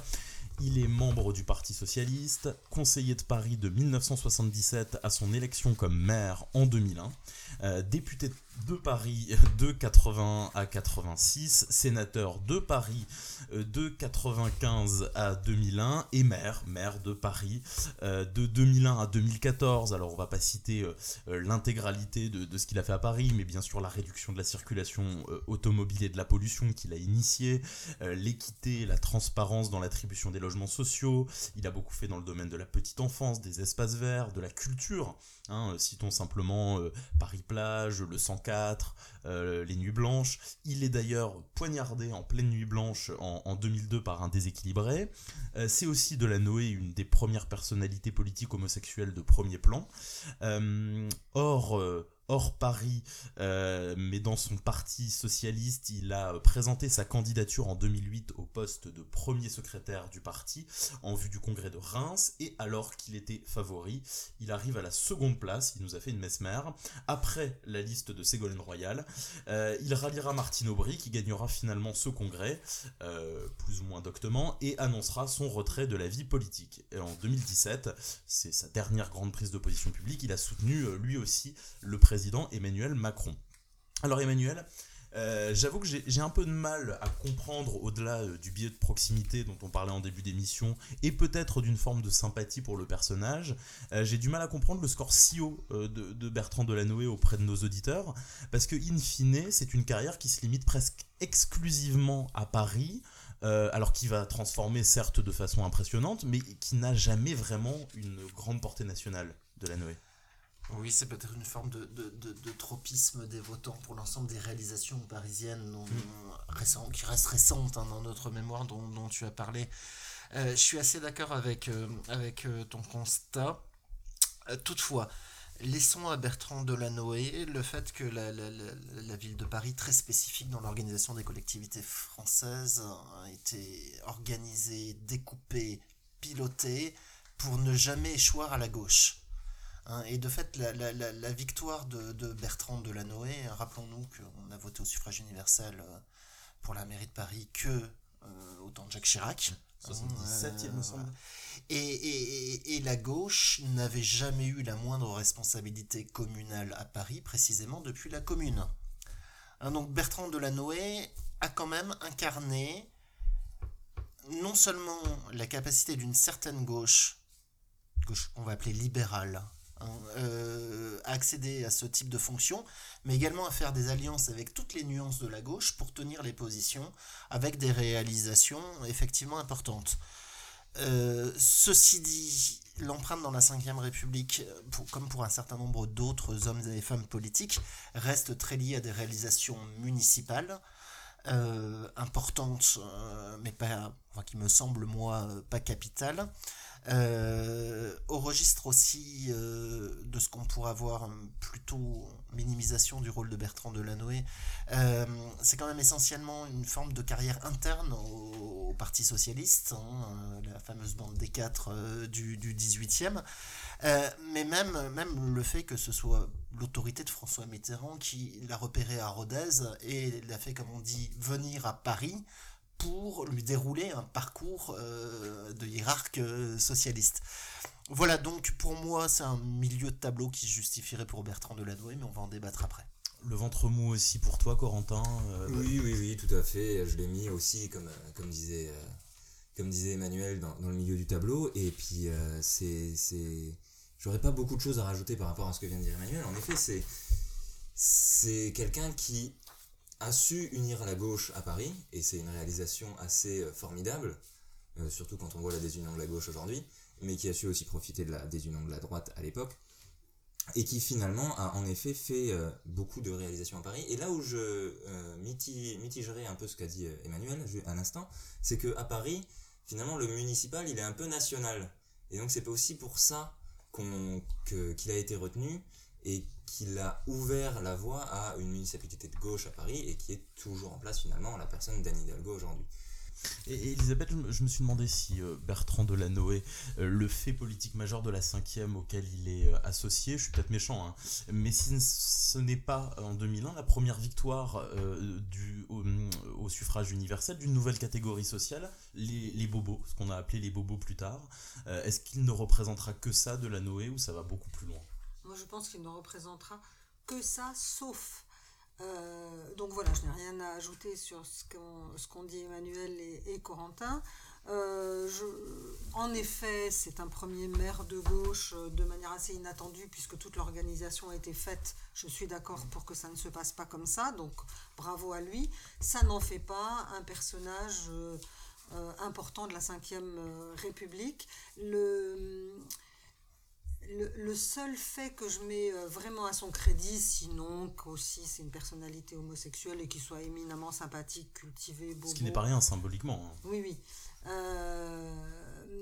il est membre du Parti Socialiste, conseiller de Paris de 1977 à son élection comme maire en 2001, euh, député de Paris de 80 à 86, sénateur de Paris euh, de 95 à 2001 et maire, de Paris euh, de 2001 à 2014. Alors on va pas citer euh, euh, l'intégralité de, de ce qu'il a fait à Paris, mais bien sûr la réduction de la circulation euh, automobile et de la pollution qu'il a initiée, euh, l'équité, la transparence dans l'attribution des logements sociaux. Il a beaucoup fait dans le domaine de la petite enfance, des espaces verts, de la culture. hein. Euh, citons simplement euh, Paris-Plage, le 104 104, Les Nuits Blanches. Il est d'ailleurs poignardé en pleine nuit blanche en, en 2002 par un déséquilibré. C'est aussi de la Noé une des premières personnalités politiques homosexuelles de premier plan. or, hors Paris, euh, mais dans son parti socialiste, il a présenté sa candidature en 2008 au poste de premier secrétaire du parti en vue du congrès de Reims, et alors qu'il était favori, il arrive à la seconde place, il nous a fait une mesmer, après la liste de Ségolène Royal. Euh, il ralliera Martine Aubry, qui gagnera finalement ce congrès, euh, plus ou moins doctement, et annoncera son retrait de la vie politique. Et en 2017, c'est sa dernière grande prise de position publique, il a soutenu lui aussi le président président Emmanuel Macron. Alors Emmanuel, euh, j'avoue que j'ai un peu de mal à comprendre, au-delà euh, du biais de proximité dont on parlait en début d'émission, et peut-être d'une forme de sympathie pour le personnage, euh, j'ai du mal à comprendre le score si haut de, de, Bertrand Delanoë auprès de nos auditeurs, parce que, in fine, c'est une carrière qui se limite presque exclusivement à Paris, alors qui va transformer certes de façon impressionnante, mais qui n'a jamais vraiment une grande portée nationale, Delanoë. Oui, c'est peut-être une forme de, de, de, tropisme des votants pour l'ensemble des réalisations parisiennes mm. qui restent récentes hein, dans notre mémoire dont, dont, tu as parlé. Euh, je suis assez d'accord avec, euh, avec euh, ton constat. toutefois, laissons à Bertrand Delanoë le fait que la, la, la, la ville de Paris, très spécifique dans l'organisation des collectivités françaises, a été organisée, découpée, pilotée pour ne jamais échouer à la gauche. Hein, et de fait, la, victoire de, Bertrand Delanoë, rappelons-nous qu'on a voté au suffrage universel euh, pour la mairie de Paris que euh, au temps de Jacques Chirac. 77, il me semble. Et, et, la gauche n'avait jamais eu la moindre responsabilité communale à Paris, précisément depuis la commune. Hein, donc Bertrand Delanoë a quand même incarné non seulement la capacité d'une certaine gauche, gauche qu'on va appeler libérale, Hein, euh, à accéder à ce type de fonction, mais également à faire des alliances avec toutes les nuances de la gauche pour tenir les positions avec des réalisations effectivement importantes. Euh, ceci dit, l'empreinte dans la Ve République, comme pour un certain nombre d'autres hommes et femmes politiques, reste très liée à des réalisations municipales. Euh, importantes, mais qui me semblent moi pas capitales. Euh, au registre aussi euh, de ce qu'on pourrait avoir plutôt minimisation du rôle de Bertrand Delanoë, euh, c'est quand même essentiellement une forme de carrière interne au, Parti Socialiste, hein, la fameuse bande des quatre du, du 18e. mais même, même le fait que ce soit l'autorité de François Mitterrand qui l'a repéré à Rodez et l'a fait, comme on dit, venir à Paris pour lui dérouler un parcours euh, de hiérarque euh, socialiste. Voilà, donc pour moi, c'est un milieu de tableau qui se justifierait pour Bertrand Delanoë, mais on va en débattre après. Le ventre mou aussi pour toi, Corentin euh, Oui, oui, oui, tout à fait. Je l'ai mis aussi, comme, comme, disait, comme disait Emmanuel, dans, dans, le milieu du tableau. Et puis, c'est. J'aurais pas beaucoup de choses à rajouter par rapport à ce que vient de dire Emmanuel. En effet, c'est. C'est quelqu'un qui a su unir la gauche à Paris, et c'est une réalisation assez euh, formidable, euh, surtout quand on voit la désunion de la gauche aujourd'hui, mais qui a su aussi profiter de la désunion de la droite à l'époque, et qui finalement a en effet fait euh, beaucoup de réalisations à Paris. Et là où je mitigerai un peu ce qu'a dit Emmanuel à l'instant, c'est qu'à Paris, finalement, le municipal, il est un peu national. Et donc c'est aussi pour ça qu'il a été retenu, et qu'il a ouvert la voie à une municipalité de gauche à Paris et qui est toujours en place finalement la personne d'Anne Hidalgo aujourd'hui. Et, Elisabeth, je, me suis demandé si euh, Bertrand Delanoë, euh, le fait politique majeur de la cinquième auquel il est euh, associé, je suis peut-être méchant, hein, mais si ce n'est pas en 2001 la première victoire du, au, suffrage universel d'une nouvelle catégorie sociale, les, les bobos, ce qu'on a appelé les bobos plus tard, est-ce qu'il ne représentera que ça Delanoë ou ça va beaucoup plus loin? Moi, je pense qu'il ne représentera que ça, sauf. Euh, donc voilà, je n'ai rien à ajouter sur ce qu'ont dit Emmanuel et, Corentin. Euh, en effet, c'est un premier maire de gauche euh, de manière assez inattendue puisque toute l'organisation a été faite. Je suis d'accord pour que ça ne se passe pas comme ça, donc bravo à lui. Ça n'en fait pas un personnage important de la Ve République. Le, le, seul fait que je mets euh, vraiment à son crédit, sinon qu'aussi c'est une personnalité homosexuelle et qu'il soit éminemment sympathique, cultivé, beau. Ce qui n'est pas rien symboliquement. Hein. Oui, oui.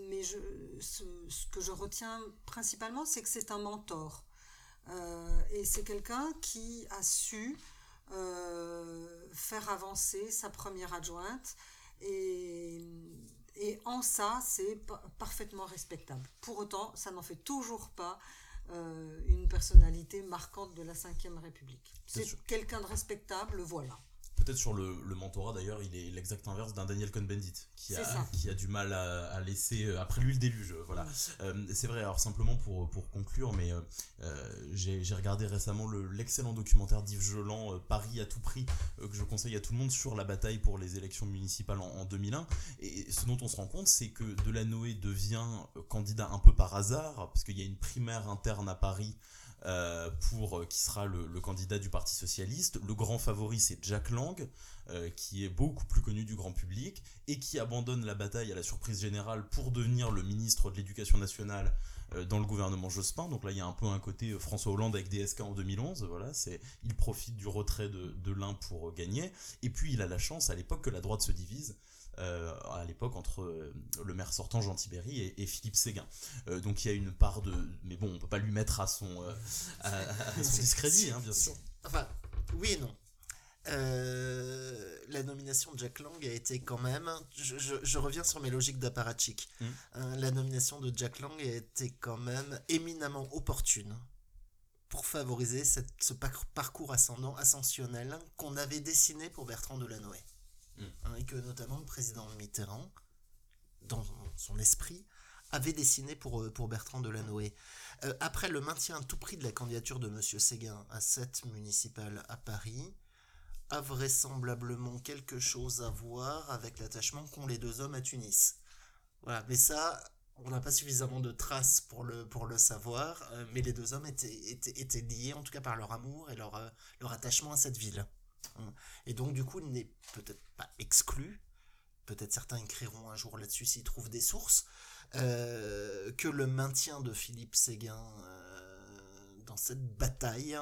mais je, ce, que je retiens principalement, c'est que c'est un mentor. et c'est quelqu'un qui a su faire avancer sa première adjointe et et en ça, c'est parfaitement respectable. Pour autant, ça n'en fait toujours pas euh, une personnalité marquante de la Ve République. C'est quelqu'un de respectable, voilà. Peut-être sur le, mentorat d'ailleurs, il est l'exact inverse d'un Daniel Cohn-Bendit qui a, qui a du mal à, laisser euh, après lui le déluge. Voilà. Euh, c'est vrai, alors simplement pour, pour conclure, mais euh, j'ai regardé récemment l'excellent documentaire d'Yves Jolan, Paris à tout prix, que je conseille à tout le monde sur la bataille pour les élections municipales en, en 2001. Et ce dont on se rend compte, c'est que Delanoë devient candidat un peu par hasard, parce qu'il y a une primaire interne à Paris. Euh, pour euh, qui sera le, candidat du Parti socialiste. Le grand favori, c'est Jack Lang, euh, qui est beaucoup plus connu du grand public et qui abandonne la bataille à la surprise générale pour devenir le ministre de l'Éducation nationale dans le gouvernement Jospin. Donc là, il y a un peu un côté François Hollande avec DSK en 2011. Voilà, c'est il profite du retrait de, de l'un pour gagner. Et puis il a la chance à l'époque que la droite se divise. Euh, à l'époque entre euh, le maire sortant Jean Tibéry et, Philippe Séguin. Euh, donc il y a une part de... Mais bon, on peut pas lui mettre à son, à, son discrédit, hein, bien sûr. Enfin, oui et non. la nomination de Jack Lang a été quand même. Je, reviens sur mes logiques d'apparatchik. Mmh. la nomination de Jack Lang a été quand même éminemment opportune pour favoriser cette, ce parcours ascendant ascensionnel qu'on avait dessiné pour Bertrand Delanoë. Hein, et que notamment le président Mitterrand, dans son esprit, avait dessiné pour, euh, pour Bertrand Delanoë. Euh, après le maintien à tout prix de la candidature de M. Séguin à cette municipale à Paris, a vraisemblablement quelque chose à voir avec l'attachement qu'ont les deux hommes à Tunis. Voilà, mais ça, on n'a pas suffisamment de traces pour le, pour le savoir, euh, mais les deux hommes étaient, étaient, étaient, liés, en tout cas par leur amour et leur, leur attachement à cette ville. Hein. Et donc, du coup, il n'est peut-être pas exclu, peut-être certains écriront un jour là-dessus s'ils trouvent des sources, euh, que le maintien de Philippe Séguin euh, dans cette bataille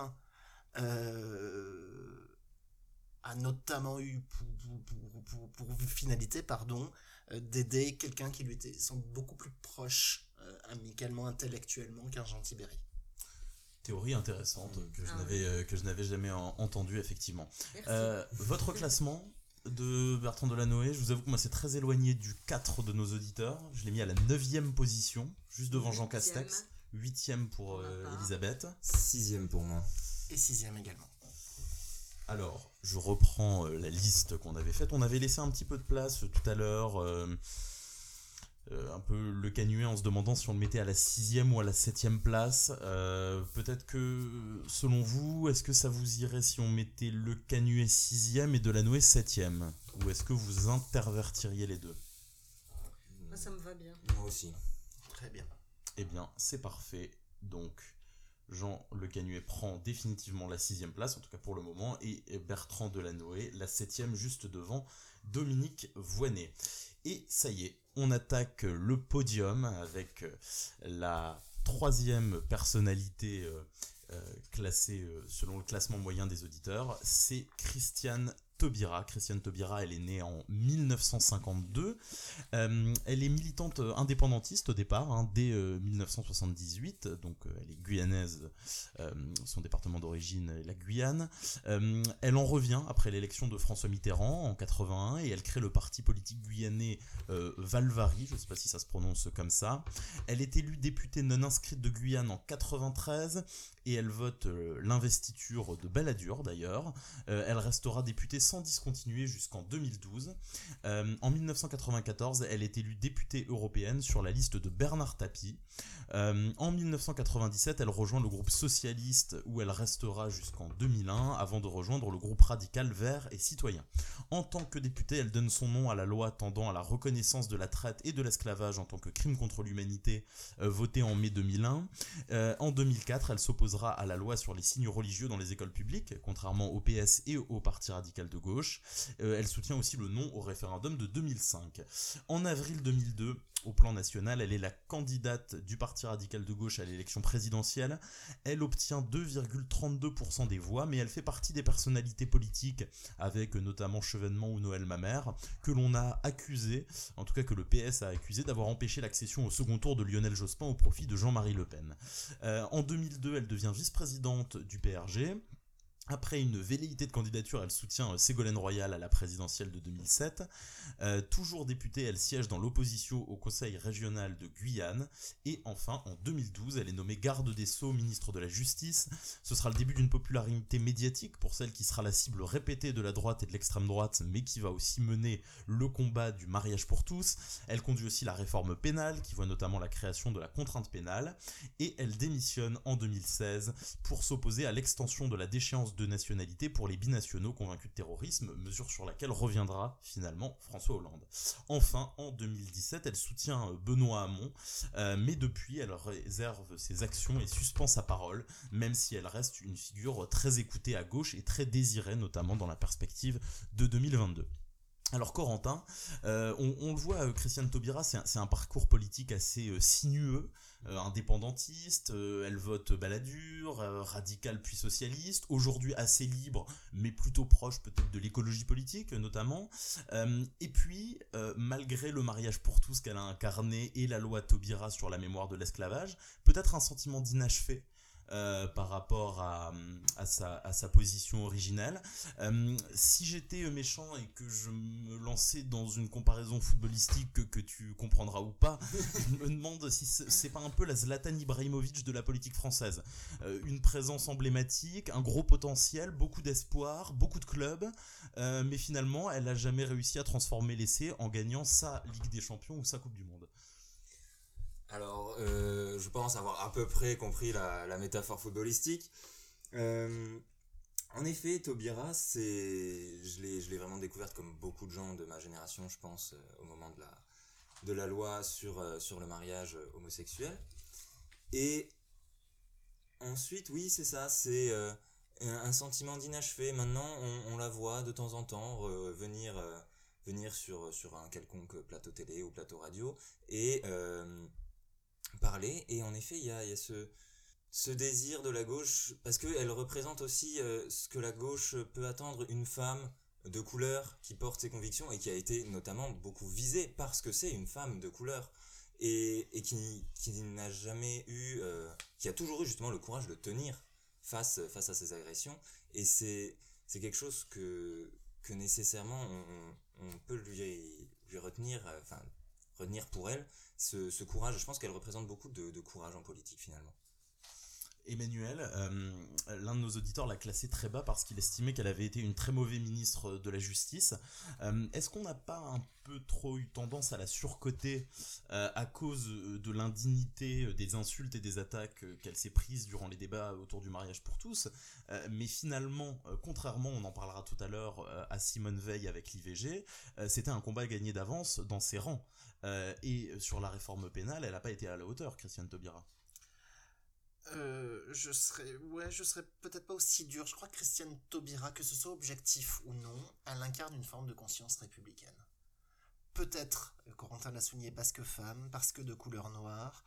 euh, a notamment eu pour, finalité pardon, d'aider quelqu'un qui lui était beaucoup plus proche amicalement, intellectuellement qu'un Jean Tibéri théorie intéressante que je ah n'avais euh, que je n'avais jamais entendu effectivement. Euh, votre classement de Bertrand Delanoë, je vous avoue que moi c'est très éloigné du 4 de nos auditeurs. Je l'ai mis à la 9 position, juste devant Jean Castex. 8 pour euh, Elisabeth. 6 pour moi. Et 6 également. Alors, je reprends la liste qu'on avait faite. On avait laissé un petit peu de place tout à l'heure euh, un peu le canuet en se demandant si on le mettait à la sixième ou à la septième place. Euh, peut-être que, selon vous, est-ce que ça vous irait si on mettait le canuet sixième et de la nouée septième? Ou est-ce que vous intervertiriez les deux? Moi, ça me va bien. Moi aussi. Très bien. Eh bien, c'est parfait. Donc, Jean Le Canuet prend définitivement la sixième place, en tout cas pour le moment, et Bertrand Delanoë la septième juste devant Dominique Voinet. Et ça y est, on attaque le podium avec euh, la troisième personnalité euh, euh, classée selon le classement moyen des auditeurs, c'est Christiane Christiane Taubira, elle est née en 1952. Euh, elle est militante indépendantiste au départ, hein, dès 1978. Euh, donc euh, elle est guyanaise. son département d'origine est la Guyane. elle en revient après l'élection de François Mitterrand en 81 et elle crée le parti politique guyanais Valvari. Je ne sais pas si ça se prononce comme ça. Elle est élue députée non inscrite de Guyane en 93 et elle vote l'investiture de Balladur d'ailleurs. elle restera députée sans discontinuer jusqu'en 2012. Euh, en 1994, elle est élue députée européenne sur la liste de Bernard Tapie. Euh, en 1997, elle rejoint le groupe socialiste où elle restera jusqu'en 2001 avant de rejoindre le groupe radical vert et citoyen. En tant que députée, elle donne son nom à la loi tendant à la reconnaissance de la traite et de l'esclavage en tant que crime contre l'humanité euh, votée en mai 2001. en 2004, elle à la loi sur les signes religieux dans les écoles publiques, contrairement au PS et au Parti radical de gauche. Euh, elle soutient aussi le non au référendum de 2005. En avril 2002, au plan national, elle est la candidate du Parti radical de gauche à l'élection présidentielle. Elle obtient 2,32% des voix, mais elle fait partie des personnalités politiques, avec notamment Chevènement ou Noël Mamère, que l'on a accusé, en tout cas que le PS a accusé, d'avoir empêché l'accession au second tour de Lionel Jospin au profit de Jean-Marie Le Pen. Euh, en 2002, elle devient vice-présidente du PRG. Après une velléité de candidature, elle soutient euh, Ségolène Royal à la présidentielle de 2007. Euh, toujours députée, elle siège dans l'opposition au Conseil régional de Guyane. Et enfin, en 2012, elle est nommée garde des Sceaux, ministre de la Justice. Ce sera le début d'une popularité médiatique pour celle qui sera la cible répétée de la droite et de l'extrême droite, mais qui va aussi mener le combat du mariage pour tous. Elle conduit aussi la réforme pénale, qui voit notamment la création de la contrainte pénale. Et elle démissionne en 2016 pour s'opposer à l'extension de la déchéance de de nationalité pour les binationaux convaincus de terrorisme, mesure sur laquelle reviendra finalement François Hollande. Enfin, en 2017, elle soutient euh, Benoît Hamon, euh, mais depuis, elle réserve ses actions et suspend sa parole, même si elle reste une figure très écoutée à gauche et très désirée, notamment dans la perspective de 2022. Alors Corentin, euh, on, le voit, Christiane Taubira, c'est un, parcours politique assez sinueux, indépendantiste, euh, elle vote baladure, euh, radicale puis socialiste, aujourd'hui assez libre, mais plutôt proche peut-être de l'écologie politique notamment. et puis, malgré le mariage pour tous qu'elle a incarné et la loi Taubira sur la mémoire de l'esclavage, peut-être un sentiment d'inachevé euh, par rapport à, sa, position originelle. Euh, si j'étais méchant et que je me lançais dans une comparaison footballistique que, que tu comprendras ou pas, je me demande si c'est pas un peu la Zlatan Ibrahimovic de la politique française. Euh, une présence emblématique, un gros potentiel, beaucoup d'espoir, beaucoup de clubs, mais finalement, elle n'a jamais réussi à transformer l'essai en gagnant sa Ligue des Champions ou sa Coupe du Monde. Alors, euh, je pense avoir à peu près compris la, métaphore footballistique. Euh, en effet, c'est, je l'ai, vraiment découverte comme beaucoup de gens de ma génération, je pense, euh, au moment de la, de la loi sur, sur le mariage homosexuel. Et ensuite, oui, c'est ça, c'est un sentiment d'inachevé. Maintenant, on, la voit de temps en temps venir, venir sur, sur un quelconque plateau télé ou plateau radio et parler. Et en effet, il y a, ce, ce désir de la gauche, parce qu'elle représente aussi euh, ce que la gauche peut attendre, une femme de couleur qui porte ses convictions et qui a été notamment beaucoup visée parce que c'est une femme de couleur et, et qui, qui n'a jamais eu, euh, qui a toujours eu justement le courage de tenir face, face à ces agressions. Et c'est, c'est quelque chose que, que nécessairement on, on peut lui, lui retenir, euh, enfin, retenir pour elle ce, courage. Je pense qu'elle représente beaucoup de, courage en politique finalement. Emmanuel, euh, l'un de nos auditeurs l'a classée très bas parce qu'il estimait qu'elle avait été une très mauvaise ministre de la Justice. Euh, est-ce qu'on n'a pas un peu trop eu tendance à la surcoter euh, à cause de l'indignité des insultes et des attaques qu'elle s'est prise durant les débats autour du mariage pour tous? Mais finalement, contrairement, on en parlera tout à l'heure, à Simone Veil avec l'IVG, c'était un combat gagné d'avance dans ses rangs. Et sur la réforme pénale, elle n'a pas été à la hauteur, Christiane Taubira. Euh, je serais, ouais, je serais peut-être pas aussi dur. Je crois que Christiane Taubira, que ce soit objectif ou non, elle incarne une forme de conscience républicaine. Peut-être, euh, Corentin l'a souligné, parce que femme, parce que de couleur noire.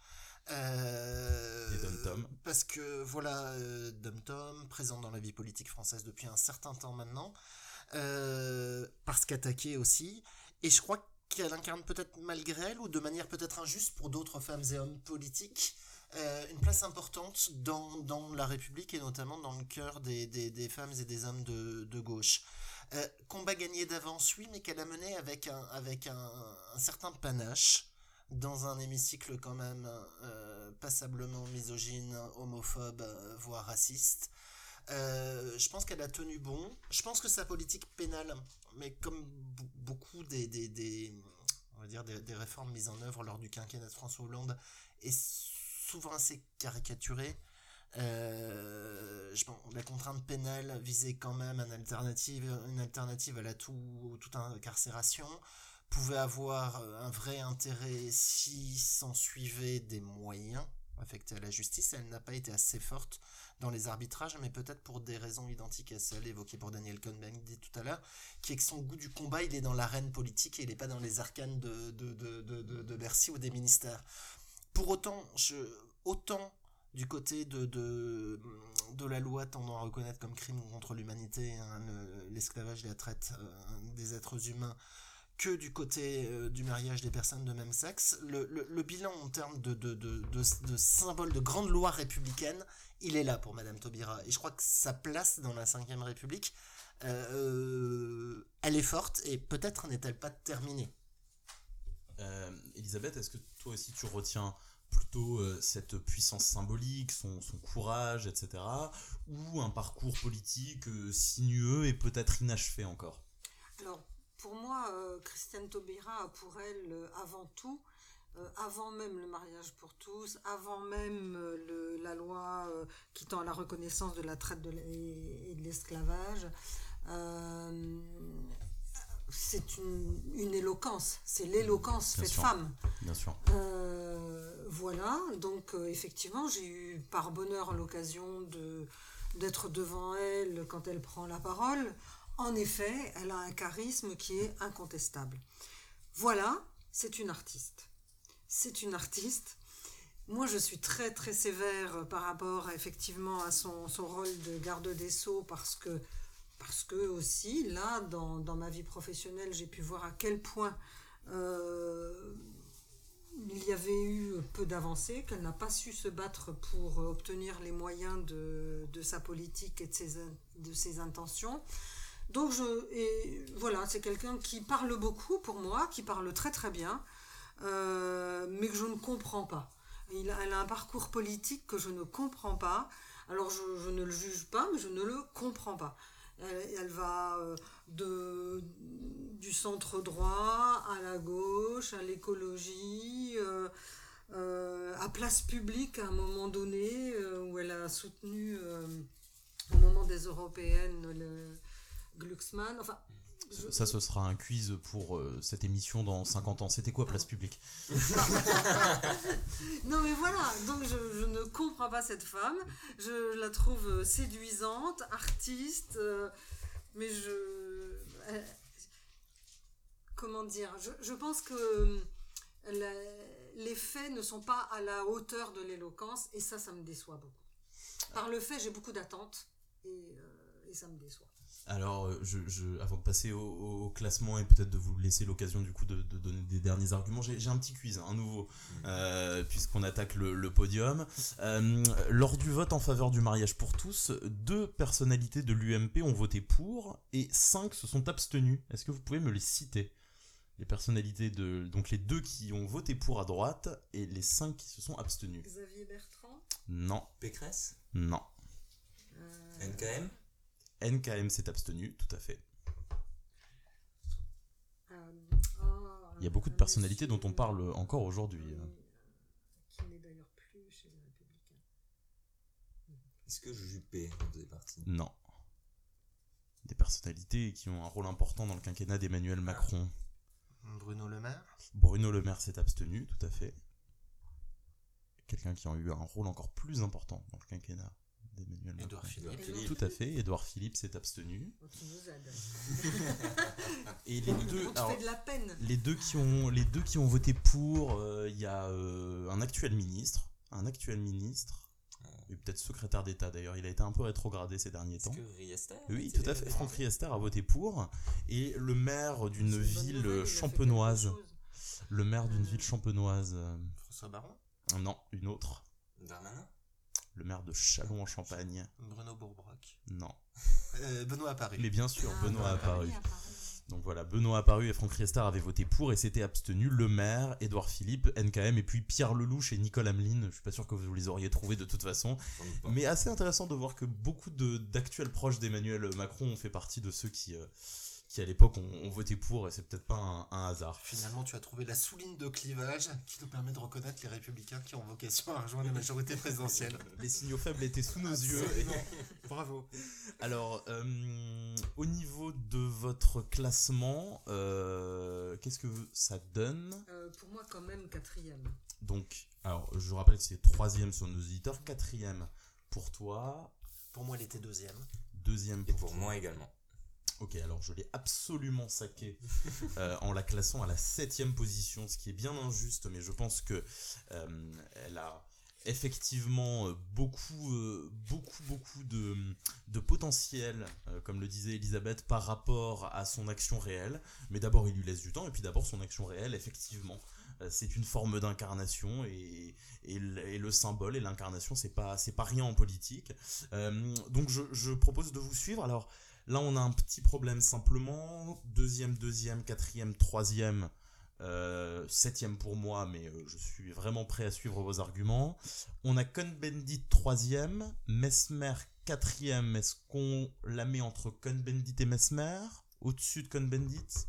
Euh, et Tom. Parce que, voilà, euh, Dom Tom, présent dans la vie politique française depuis un certain temps maintenant. parce qu'attaqué aussi. Et je crois qu'elle incarne peut-être malgré elle, ou de manière peut-être injuste pour d'autres femmes et hommes politiques, euh, une place importante dans, dans, la République et notamment dans le cœur des, des, des femmes et des hommes de, de gauche. Euh, combat gagné d'avance, oui, mais qu'elle a mené avec un, avec un, un, certain panache, dans un hémicycle quand même euh, passablement misogyne, homophobe, voire raciste. je pense qu'elle a tenu bon. Je pense que sa politique pénale mais comme beaucoup des, des, des, on va dire des, réformes mises en œuvre lors du quinquennat de François Hollande, est souvent assez caricaturée. Euh, la contrainte pénale visait quand même une alternative, une alternative à la tout, toute incarcération, pouvait avoir un vrai intérêt si s'en suivait des moyens affectée à la justice. Elle n'a pas été assez forte dans les arbitrages, mais peut-être pour des raisons identiques à celles évoquées pour Daniel Cohn-Bendit tout à l'heure, qui est que son goût du combat, il est dans l'arène politique et il n'est pas dans les arcanes de, de, de, de Bercy ou des ministères. Pour autant, je, autant du côté de, la loi tendant à reconnaître comme crime contre l'humanité hein, l'esclavage et la traite euh, des êtres humains que du côté euh, du mariage des personnes de même sexe, le bilan en termes de, de, de, de, symbole de grande loi républicaine, il est là pour Madame Taubira. Et je crois que sa place dans la Ve République, euh, elle est forte et peut-être n'est-elle pas terminée. Elisabeth, est-ce que toi aussi tu retiens plutôt euh, cette puissance symbolique, son, son, courage, etc. Ou un parcours politique euh, sinueux et peut-être inachevé encore? Alors, pour moi, euh, Christiane Taubira a pour elle, avant tout, avant même le mariage pour tous, avant même le, la loi qui tend à la reconnaissance de la traite de et de l'esclavage, c'est une, une, éloquence, c'est l'éloquence faite femme. Bien sûr. Euh, voilà, donc euh, effectivement, j'ai eu par bonheur l'occasion d'être devant elle quand elle prend la parole. En effet, elle a un charisme qui est incontestable. Voilà, c'est une artiste. C'est une artiste. Moi, je suis très très sévère par rapport effectivement à son, rôle de garde des sceaux parce que parce que aussi, là, dans, dans ma vie professionnelle, j'ai pu voir à quel point euh, il y avait eu peu d'avancées, qu'elle n'a pas su se battre pour obtenir les moyens de, de sa politique et de ses, de ses intentions. Donc, je, et voilà, c'est quelqu'un qui parle beaucoup pour moi, qui parle très très bien, euh, mais que je ne comprends pas. Il a, elle a un parcours politique que je ne comprends pas. Alors, je, ne le juge pas, mais je ne le comprends pas. Elle, va euh, de, du centre droit à la gauche, à l'écologie, euh, euh, à place publique à un moment donné, où elle a soutenu au moment des européennes le Glucksmann. Enfin, ça, ce sera un quiz pour euh, cette émission dans 50 ans. C'était quoi Place Publique? Non, mais voilà, donc je, ne comprends pas cette femme. Je la trouve séduisante, artiste, euh, mais je. Comment dire je, je, pense que les faits ne sont pas à la hauteur de l'éloquence, et ça, ça me déçoit beaucoup. Par le fait, j'ai beaucoup d'attentes, et, euh, et ça me déçoit. Alors, euh, je, je, avant de passer au, au classement et peut-être de vous laisser l'occasion du coup de, de, donner des derniers arguments, j'ai un petit quiz, un nouveau, mmh. euh, puisqu'on attaque le, le podium. Euh, lors du vote en faveur du mariage pour tous, deux personnalités de l'UMP ont voté pour et cinq se sont abstenus. Est-ce que vous pouvez me les citer? Les personnalités de donc les deux qui ont voté pour à droite et les cinq qui se sont abstenus. Xavier Bertrand Non. Pécresse Non. Euh... NKM NKM s'est abstenu, tout à fait. Euh, oh, Il y a beaucoup de personnalités dont on parle encore aujourd'hui. Euh, qui n'est d'ailleurs plus chez les Républicains. Est-ce que Juppé faisait partie? Non. Des personnalités qui ont un rôle important dans le quinquennat d'Emmanuel Macron. Bruno Le Maire Bruno Le Maire s'est abstenu, tout à fait. Quelqu'un qui a eu un rôle encore plus important dans le quinquennat d'Emmanuel Macron. Philippe. Tout à fait, Édouard Philippe s'est abstenu. Et les deux, de la peine. les deux qui ont, les deux qui ont voté pour, euh, il y a euh, un actuel ministre, un actuel ministre, et peut-être secrétaire d'État d'ailleurs. Il a été un peu rétrogradé ces derniers temps. Est-ce que Riester Oui, tout à fait. Franck Riester a voté pour, et le maire d'une ville nouvelle, champenoise, le maire d'une ville champenoise, euh, François Baron non, une autre, Darmanin le maire de Châlons en Champagne, Bruno Bourbrock non. euh, Benoît Apparu. Mais bien sûr, Ah, Benoît oui, apparu. Donc voilà, Benoît apparu et Franck Riester avaient voté pour et s'étaient abstenus. Le maire, Édouard Philippe, NKM et puis Pierre Lelouch et Nicole Hamelin. Je suis pas sûr que vous les auriez trouvés de toute façon. Mais assez intéressant de voir que beaucoup de- d'actuels proches d'Emmanuel Macron ont fait partie de ceux qui, euh, qui à l'époque ont, voté pour, et c'est peut-être pas un, un, hasard. Finalement, tu as trouvé la souligne de clivage qui nous permet de reconnaître les républicains qui ont vocation à rejoindre la majorité présidentielle. Les signaux faibles étaient sous nos yeux. Bravo. Alors, euh, au niveau de votre classement, euh, qu'est-ce que ça donne? Euh, Pour moi, quand même, quatrième. Donc, alors, je rappelle que c'est troisième sur nos auditeurs, quatrième pour toi. Pour moi, il était deuxième. Deuxième pour, Et pour moi également. Ok, alors je l'ai absolument saqué euh, en la classant à la septième position, ce qui est bien injuste, mais je pense que euh, elle a effectivement euh, beaucoup, beaucoup, beaucoup de, de potentiel, comme le disait Elisabeth, par rapport à son action réelle. Mais d'abord, il lui laisse du temps, et puis d'abord, son action réelle, effectivement, c'est une forme d'incarnation et, et, le symbole et l'incarnation c'est pas c'est pas rien en politique donc je, je, propose de vous suivre alors Là, on a un petit problème simplement. Deuxième, deuxième, quatrième, troisième, euh, septième pour moi, mais euh, je suis vraiment prêt à suivre vos arguments. On a Cohn-Bendit troisième, Mesmer quatrième. Est-ce qu'on la met entre Cohn-Bendit et Mesmer? Au-dessus de Cohn-Bendit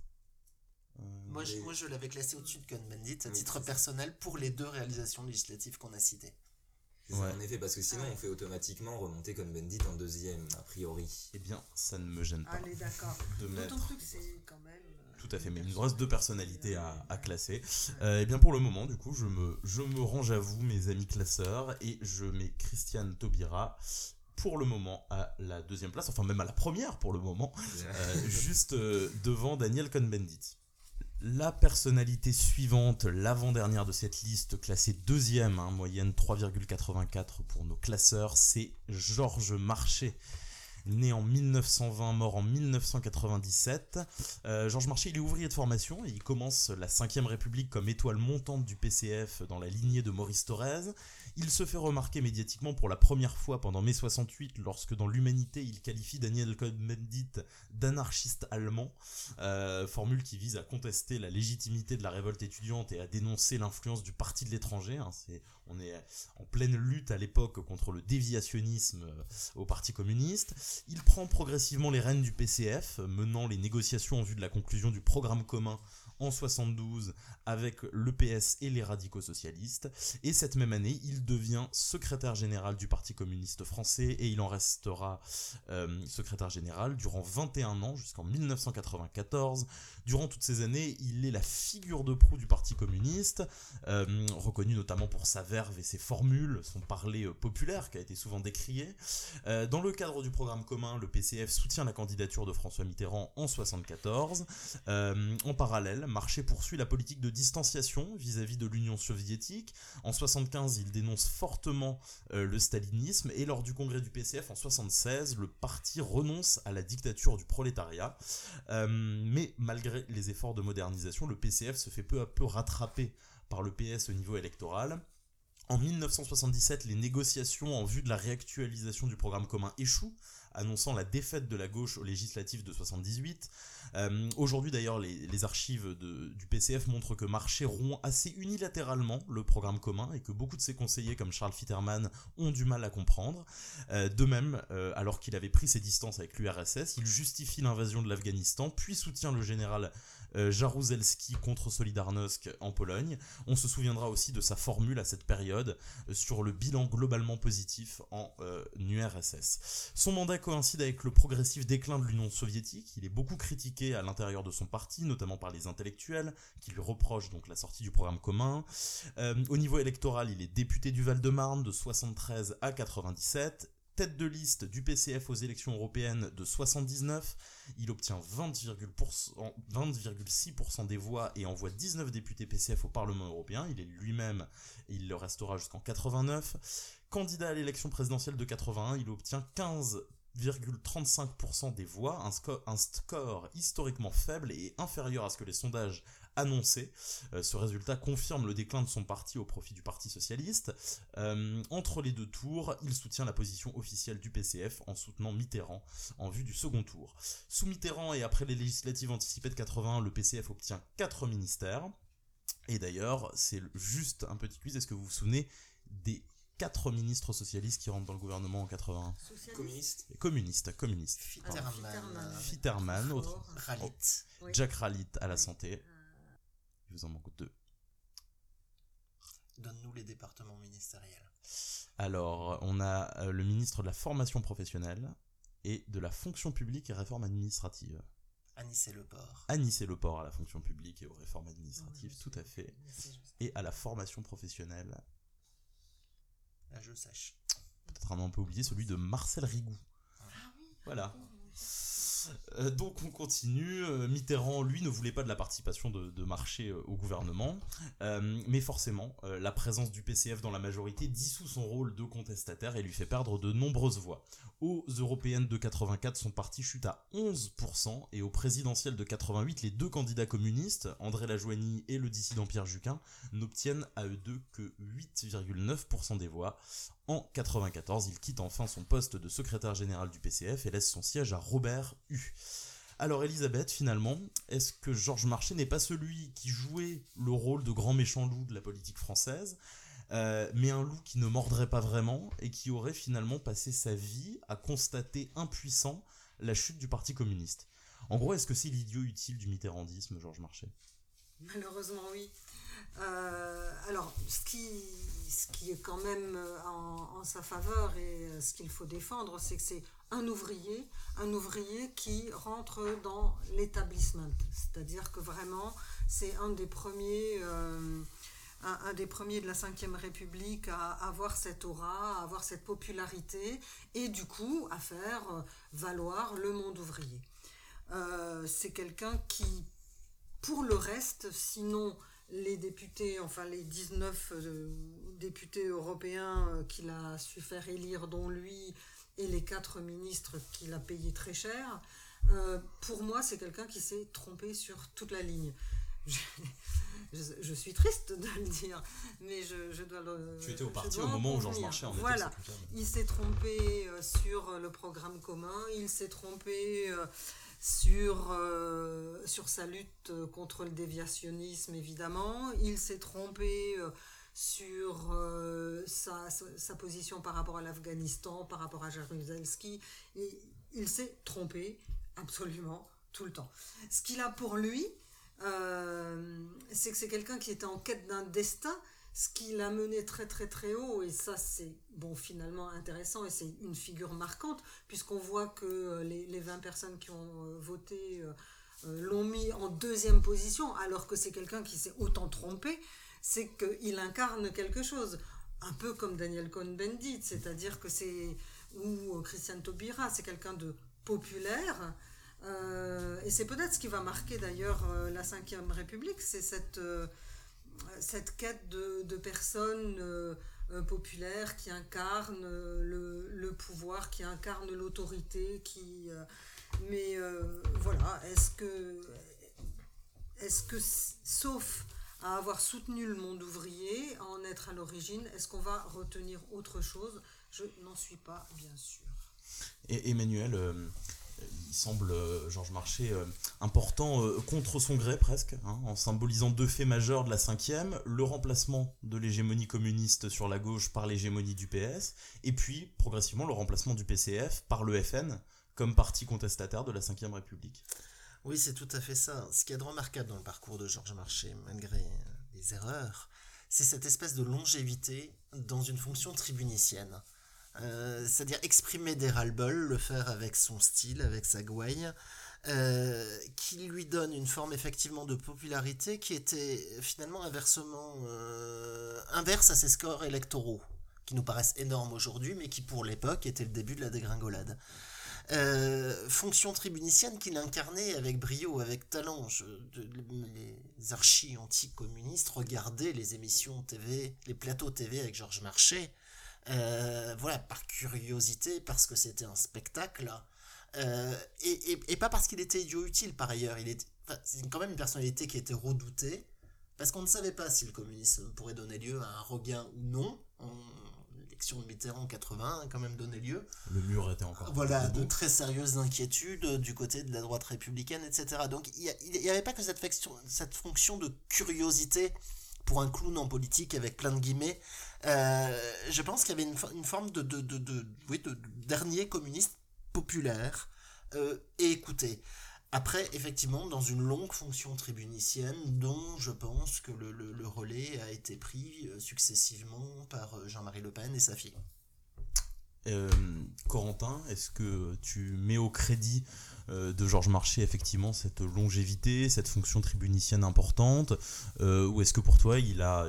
euh, moi, je, moi, je l'avais classé au-dessus de Cohn-Bendit à titre personnel pour les deux réalisations législatives qu'on a citées. En effet, parce que sinon on fait automatiquement remonter comme Bendit en deuxième, a priori. Eh bien, ça ne me gêne pas. Allez, d'accord. De mettre... c'est quand même. Euh, Tout à fait, mais il nous reste deux personnalités à, à classer. Euh, eh bien, pour le moment, du coup, je me, je me range à vous, mes amis classeurs, et je mets Christiane Taubira pour le moment à la deuxième place, enfin même à la première pour le moment, euh, juste devant Daniel Cohn-Bendit. La personnalité suivante, l'avant-dernière de cette liste, classée deuxième, hein, moyenne 3,84 pour nos classeurs, c'est Georges Marchais né en 1920, mort en 1997. Euh, Georges Marchais, il est ouvrier de formation et il commence la 5ème République comme étoile montante du PCF dans la lignée de Maurice Thorez. Il se fait remarquer médiatiquement pour la première fois pendant mai 68 lorsque dans l'Humanité il qualifie Daniel Cohn-Bendit d'anarchiste allemand, euh, formule qui vise à contester la légitimité de la révolte étudiante et à dénoncer l'influence du parti de l'étranger. Hein. on est en pleine lutte à l'époque contre le déviationnisme euh, au Parti communiste. Il prend progressivement les rênes du PCF, menant les négociations en vue de la conclusion du programme commun en 72 avec l'EPS et les radicaux socialistes. Et cette même année, il devient secrétaire général du Parti communiste français et il en restera euh, secrétaire général durant 21 ans jusqu'en 1994. Durant toutes ces années, il est la figure de proue du Parti communiste, euh, reconnu notamment pour sa verve et ses formules, son parler euh, populaire qui a été souvent décrié. Euh, dans le cadre du programme commun, le PCF soutient la candidature de François Mitterrand en 1974. en parallèle, Marché poursuit la politique de distanciation vis-à-vis de l'Union soviétique. En 1975, il dénonce fortement le stalinisme et lors du congrès du PCF en 1976, le parti renonce à la dictature du prolétariat. mais malgré les efforts de modernisation, le PCF se fait peu à peu rattraper par le PS au niveau électoral. En 1977, les négociations en vue de la réactualisation du programme commun échouent, annonçant la défaite de la gauche aux législatives de 78. Euh, aujourd'hui d'ailleurs, les, archives du PCF montrent que Marché rompt assez unilatéralement le programme commun et que beaucoup de ses conseillers comme Charles Fitterman ont du mal à comprendre. Euh, de même, euh, alors qu'il avait pris ses distances avec l'URSS, il justifie l'invasion de l'Afghanistan, puis soutient le général Jaruzelski contre Solidarnosc en Pologne. On se souviendra aussi de sa formule à cette période sur le bilan globalement positif en URSS. Son mandat coïncide avec le progressif déclin de l'Union soviétique. Il est beaucoup critiqué à l'intérieur de son parti, notamment par les intellectuels, qui lui reprochent donc la sortie du programme commun. Euh, au niveau électoral, il est député du Val-de-Marne de 73 à 97 tête de liste du PCF aux élections européennes de 79. Il obtient 20,6% des voix et envoie 19 députés PCF au Parlement européen. Il est lui-même il le restera jusqu'en 89. Candidat à l'élection présidentielle de 81, il obtient 15 0,35% des voix, un score, historiquement faible et inférieur à ce que les sondages annonçaient. Euh, ce résultat confirme le déclin de son parti au profit du Parti socialiste. Euh, entre les deux tours, il soutient la position officielle du PCF en soutenant Mitterrand en vue du second tour. Sous Mitterrand et après les législatives anticipées de 80, le PCF obtient 4 ministères. Et d'ailleurs, c'est juste un petit quiz, est-ce que vous vous souvenez des quatre ministres socialistes qui rentrent dans le gouvernement en 81. Socialiste. Communiste. Communistes, communistes. Fitterman, Fitterman. autre. Oui. Jack Ralit à la santé. Il vous en manque deux. Donne-nous les départements ministériels. Alors, on a euh, le ministre de la formation professionnelle et de la fonction publique et réforme administrative. Anis et le port. Anis et le port à la fonction publique et aux réformes administratives, Oui, tout à fait. Et à la formation professionnelle, Là, je sèche. peut-être un nom un peu oublié, celui de Marcel Rigoux. Voilà. Euh, donc on continue. Euh, Mitterrand, lui, ne voulait pas de la participation de, marché euh, au gouvernement. Mais forcément, la présence du PCF dans la majorité dissout son rôle de contestataire et lui fait perdre de nombreuses voix. Aux européennes de 84, son parti chute à 11%, et aux présidentielles de 88, les deux candidats communistes, André Lajoigny et le dissident Pierre Juquin, n'obtiennent à eux deux que 8,9% des voix. En 94, il quitte enfin son poste de secrétaire général du PCF et laisse son siège à Robert Hue. Alors Elisabeth, finalement, est-ce que Georges Marchais n'est pas celui qui jouait le rôle de grand méchant loup de la politique française, euh, mais un loup qui ne mordrait pas vraiment et qui aurait finalement passé sa vie à constater impuissant la chute du Parti communiste? En gros, est-ce que c'est l'idiot utile du mitterrandisme, Georges Marchais? Malheureusement, oui. Euh, alors, ce qui, ce qui est quand même euh, en, sa faveur et euh, ce qu'il faut défendre, c'est que c'est un ouvrier, un ouvrier qui rentre dans l'établissement. C'est-à-dire que vraiment, c'est un des premiers. un, des premiers de la Ve République à avoir cette aura, à avoir cette popularité et du coup à faire valoir le monde ouvrier. C'est quelqu'un qui, pour le reste, sinon les députés, enfin les 19 euh, députés européens euh, qu'il a su faire élire, dont lui et les quatre ministres qu'il a payés très cher, euh, pour moi c'est quelqu'un qui s'est trompé sur toute la ligne. Je, je- je suis triste de le dire, mais je, je dois le. Tu étais au parti au en moment où Georges. Marchais en Voilà. Il s'est trompé sur le programme commun, il s'est trompé sur, euh, sur sa lutte contre le déviationnisme, évidemment, il s'est trompé euh, sur euh, sa, sa- position par rapport à l'Afghanistan, par rapport à Jaruzelski. Il s'est trompé absolument tout le temps. Ce qu'il a pour lui, c'est que c'est quelqu'un qui était en quête d'un destin, ce qui l'a mené très très très haut, et ça c'est bon finalement intéressant, et c'est une figure marquante, puisqu'on voit que euh, les, les 20 personnes qui ont euh, voté euh, l'ont mis en deuxième position, alors que c'est quelqu'un qui s'est autant trompé, c'est qu'il incarne quelque chose. Un peu comme Daniel Cohn-Bendit, c'est-à-dire que c'est. ou euh, Christian Taubira, c'est quelqu'un de populaire, et c'est peut-être ce qui va marquer d'ailleurs la Ve République, c'est cette, cette quête de, personnes euh, euh, populaires qui incarnent euh, le, pouvoir, qui incarnent l'autorité, qui... mais voilà, est-ce que... Est-ce que, sauf à avoir soutenu le monde ouvrier, à en être à l'origine, est-ce qu'on va retenir autre chose? Je n'en suis pas, bien sûr. Et Emmanuel, il semble, Georges Marchais, important euh, contre son gré presque, hein, en symbolisant deux faits majeurs de la cinquième, le remplacement de l'hégémonie communiste sur la gauche par l'hégémonie du PS, et puis progressivement le remplacement du PCF par le FN comme parti contestataire de la Ve République. Oui, c'est tout à fait ça. Ce qui est remarquable dans le parcours de Georges Marchais, malgré euh, les erreurs, c'est cette espèce de longévité dans une fonction tribunicienne. Euh, C'est-à-dire exprimer des ras-le-bol, le faire avec son style, avec sa gouaille, euh, qui lui donne une forme effectivement de popularité qui était finalement inversement euh, inverse à ses scores électoraux, qui nous paraissent énormes aujourd'hui, mais qui pour l'époque étaient le début de la dégringolade. Euh, fonction tribunicienne qu'il incarnait avec brio, avec talent. Les archis anticommunistes regardaient les émissions TV, les plateaux TV avec Georges Marchais, voilà, par curiosité, parce que c'était un spectacle, euh, et, et- et pas parce qu'il était idiot utile par ailleurs. Il est, enfin, c'est quand même une personnalité qui était redoutée, parce qu'on ne savait pas si le communisme pourrait donner lieu à un regain ou non. L'élection de Mitterrand en 80 a quand même donné lieu. Le mur était encore. Voilà, de très sérieuses inquiétudes du côté de la droite républicaine, etc. Donc il n'y avait pas que cette, fonction de curiosité pour un clown en politique avec plein de guillemets. Euh, je pense qu'il y avait une, une forme de, de, de, de, oui, de dernier communiste populaire euh, et écouté. Après, effectivement, dans une longue fonction tribunicienne, dont je pense que le, relais a été pris euh, successivement par euh, Jean-Marie Le Pen et sa fille. Euh, Corentin, est-ce que tu mets au crédit de Georges Marchais effectivement cette longévité, cette fonction tribunicienne importante, ou est-ce que pour toi il a,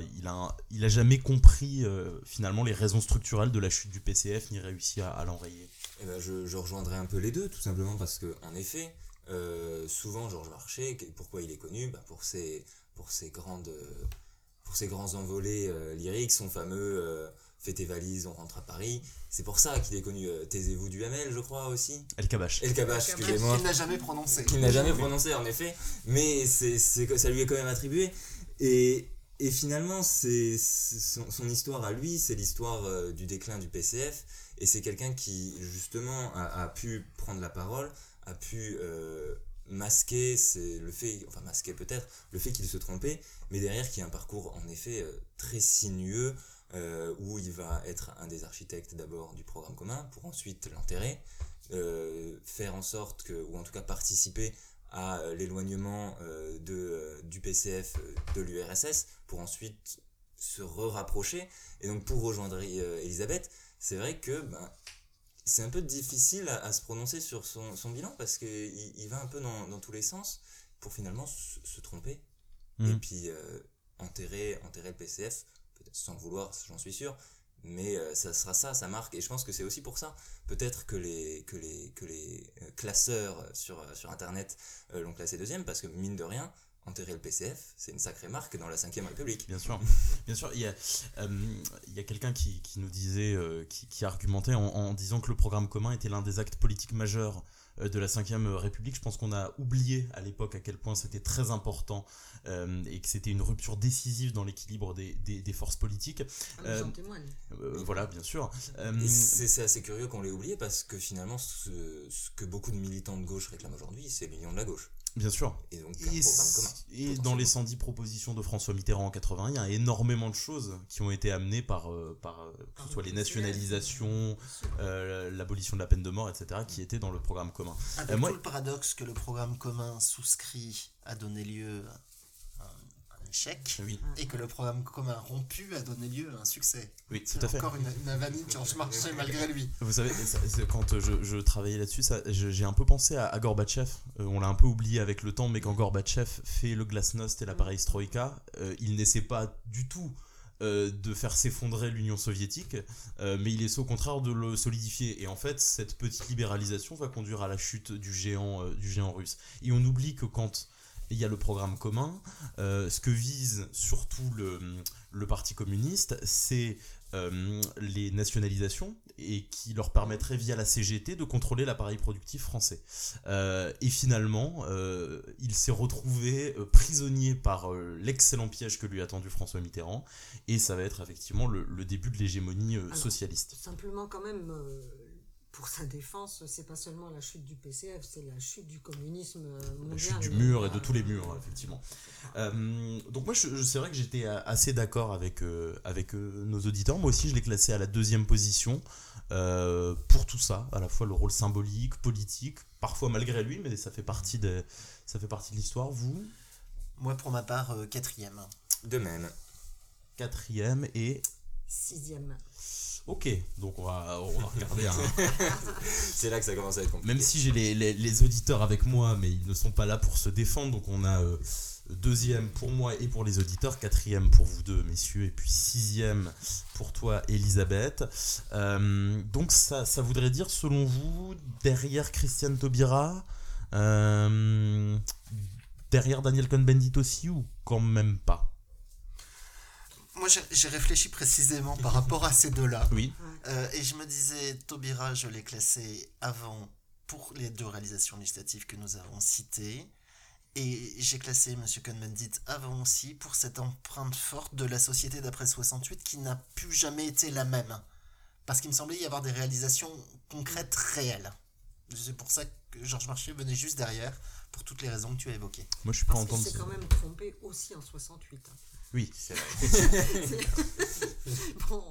jamais compris finalement les raisons structurelles de la chute du PCF ni réussi à l'enrayer? Eh ben, je, je rejoindrai un peu les deux, tout simplement parce que, en effet, euh, souvent Georges Marchais, pourquoi il est connu? Bah, pour, ses, pour, ses grandes, pour ses grands envolées euh, lyriques, son fameux euh, Fais tes valises, on rentre à Paris. C'est pour ça qu'il est connu. euh, Taisez-vous du Hamel, je crois aussi. El Kabash. El Kabash. excusez-moi. Qu'il n'a jamais prononcé. qu'il n'a jamais prononcé en effet, mais c'est, c'est, ça lui est quand même attribué. Et, et finalement, c'est, son, histoire à lui, c'est l'histoire euh, du déclin du PCF. Et c'est quelqu'un qui, justement, a, pu prendre la parole, a pu euh, masquer le fait, enfin masquer peut-être, le fait qu'il se trompait, mais derrière qui a un parcours en effet euh, très sinueux, où il va être un des architectes d'abord du programme commun, pour ensuite l'enterrer, faire en sorte que, ou en tout cas participer à euh, l'éloignement euh, de, euh, du PCF de l'URSS, pour ensuite se re-rapprocher. Et donc pour rejoindre Elisabeth, c'est vrai que ben, c'est un peu difficile à, à se prononcer sur son, son bilan, parce qu'il il va un peu dans, dans tous les sens, pour finalement se, se tromper, et Mhm. puis euh, enterrer, enterrer le PCF, peut-être sans le vouloir, j'en suis sûr, mais euh, ça sera ça, sa marque, et je pense que c'est aussi pour ça, peut-être que les, que les, que les euh, classeurs sur, euh, sur Internet euh, l'ont classé deuxième, parce que mine de rien, enterrer le PCF, c'est une sacrée marque dans la 5ème République. Bien sûr, bien sûr. Il y a, a quelqu'un qui, qui nous disait, qui, qui argumentait en, disant que le programme commun était l'un des actes politiques majeurs de la Ve République. Je pense qu'on a oublié à l'époque à quel point c'était très important euh, et que c'était une rupture décisive dans l'équilibre des, des, des forces politiques. Ah, Euh, J'en témoigne. Euh, voilà, bien sûr. Euh, c'est c'est assez curieux qu'on l'ait oublié, parce que finalement, ce, ce que beaucoup de militants de gauche réclament aujourd'hui, c'est l'union de la gauche. Bien sûr. Et donc dans les 110 propositions de François Mitterrand en 80, il y a énormément de choses qui ont été amenées par, euh, par euh, que ce soit les nationalisations, euh, l'abolition de la peine de mort, etc., qui étaient dans le programme commun. Avec Euh, moi- tout le paradoxe que le programme commun souscrit a donné lieu Oui, et que le programme commun rompu a donné lieu à un succès. oui C'est tout à fait. encore une, une qui en marché malgré lui. Vous savez, quand je, je travaillais là-dessus, j'ai un peu pensé à, à Gorbatchev. Euh, on l'a un peu oublié avec le temps, mais quand Gorbatchev fait le glasnost et l'appareil Stroïka, euh, il n'essaie pas du tout euh, de faire s'effondrer l'Union soviétique, euh, mais il essaie au contraire de le solidifier. Et en fait, cette petite libéralisation va conduire à la chute du géant, euh, du géant russe. Et on oublie que quand il y a le programme commun, euh, ce que vise surtout le, le Parti communiste, c'est euh, les nationalisations et qui leur permettrait via la CGT de contrôler l'appareil productif français. Euh, et finalement, euh, il s'est retrouvé prisonnier par l'excellent piège que lui a tendu François Mitterrand et ça va être effectivement le, le début de l'hégémonie socialiste. Simplement, quand même, pour sa défense, c'est pas seulement la chute du PCF, c'est la chute du communisme euh, mondial. La chute du mur et de tous les murs, effectivement. Euh, donc moi, je, je- c'est vrai que j'étais euh, assez d'accord avec, euh, avec euh, nos auditeurs. Moi aussi, je l'ai classé à la deuxième position euh, pour tout ça, à la fois le rôle symbolique, politique, parfois malgré lui, mais ça fait partie de, ça fait partie de l'histoire. Vous, Moi, pour ma part, euh, quatrième. De même. quatrième et Sixième. Ok. Donc on va, on va regarder. un- C'est là que ça commence à être compliqué. Même si j'ai les, les- les auditeurs avec moi, mais ils ne sont pas là pour se défendre, donc on a euh, deuxième pour moi et pour les auditeurs, quatrième pour vous deux, messieurs, et puis sixième pour toi, Elisabeth. Euh, donc ça, ça voudrait dire, selon vous, derrière Christiane Taubira, euh, derrière Daniel Cohn-Bendit aussi, ou quand même pas? Moi, j'ai- réfléchi précisément par rapport à ces deux-là. Oui. Euh, et je me disais, Taubira, je l'ai classé avant pour les deux réalisations législatives que nous avons citées. Et j'ai classé M. Cohn-Bendit avant aussi pour cette empreinte forte de la société d'après 68 qui n'a plus jamais été la même. Parce qu'il me semblait y avoir des réalisations concrètes réelles. C'est pour ça que Georges Marchais venait juste derrière, pour toutes les raisons que tu as évoquées. Moi, je suis pas Parce entendu. s'est quand même trompé aussi en 68. Oui. C'est vrai. bon,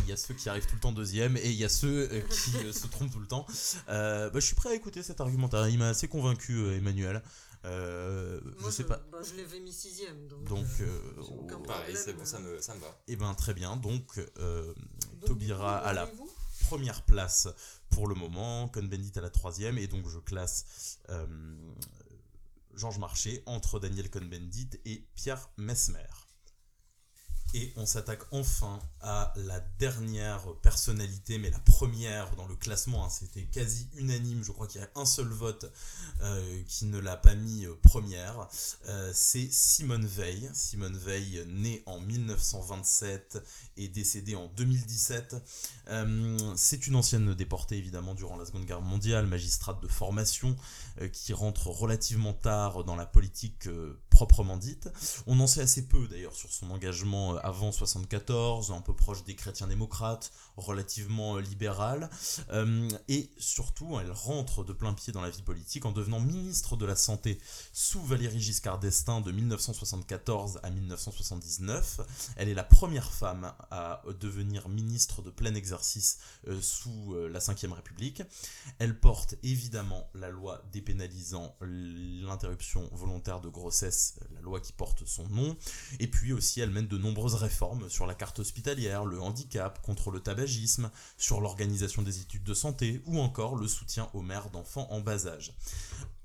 Il y a ceux qui arrivent tout le temps deuxième et il y a ceux euh, qui euh, se trompent tout le temps. Euh, bah, je suis prêt à écouter cet argumentaire. Il m'a assez convaincu, Emmanuel. Euh, moi, je sais pas. bah, je l'avais mis sixième. Donc, euh, aucun Pareil, c'est bon, ça me, ça me va. eh ben très bien. Donc, euh, Donc, coup, à la première place pour le moment, Cohn-Bendit à la troisième, et donc je classe euh, Georges Marché entre Daniel Cohn-Bendit et Pierre Mesmer. Et on s'attaque enfin à la dernière personnalité, mais la première dans le classement. hein, C'était quasi unanime. Je crois qu'il y a un seul vote euh, qui ne l'a pas mis euh, première. Euh, C'est Simone Veil. Simone Veil, née en 1927 et décédée en 2017. Euh, C'est une ancienne déportée, évidemment, durant la Seconde Guerre mondiale, magistrate de formation, qui rentre relativement tard dans la politique proprement dite. On en sait assez peu, d'ailleurs, sur son engagement euh, avant 74, un peu proche des chrétiens démocrates, relativement euh, libéral. Euh, et surtout, elle rentre de plein pied dans la vie politique en devenant ministre de la Santé sous Valéry Giscard d'Estaing de 1974 à 1979. Elle est la première femme à devenir ministre de plein exercice sous la Ve République. Elle porte évidemment la loi dépénalisant l'interruption volontaire de grossesse, la loi qui porte son nom. Et puis aussi, elle mène de nombreuses réformes sur la carte hospitalière, le handicap, contre le tabagisme, sur l'organisation des études de santé ou encore le soutien aux mères d'enfants en bas âge.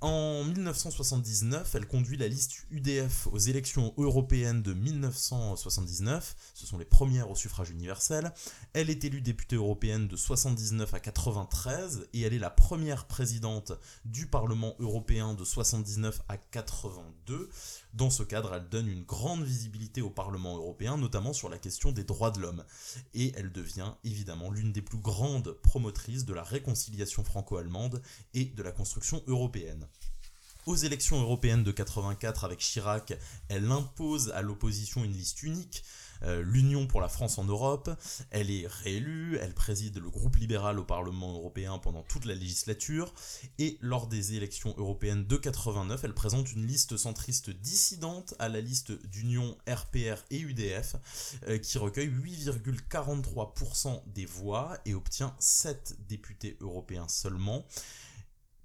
En 1979, elle conduit la liste UDF aux élections européennes de 1979. Ce sont les premières au suffrage universel. Elle est élue députée européenne de 79 à 93 et elle est la première présidente du Parlement européen de 79 à 82. Dans ce cadre, elle donne une grande visibilité au Parlement européen, notamment sur la question des droits de l'homme. Et elle devient évidemment l'une des plus grandes promotrices de la réconciliation franco-allemande et de la construction européenne. Aux élections européennes de 84 avec Chirac, elle impose à l'opposition une liste unique, l'Union pour la France en Europe. Elle est réélue, elle préside le groupe libéral au Parlement européen pendant toute la législature. Et lors des élections européennes de 89, elle présente une liste centriste dissidente à la liste d'Union RPR et UDF, euh, qui recueille 8,43% des voix et obtient 7 députés européens seulement.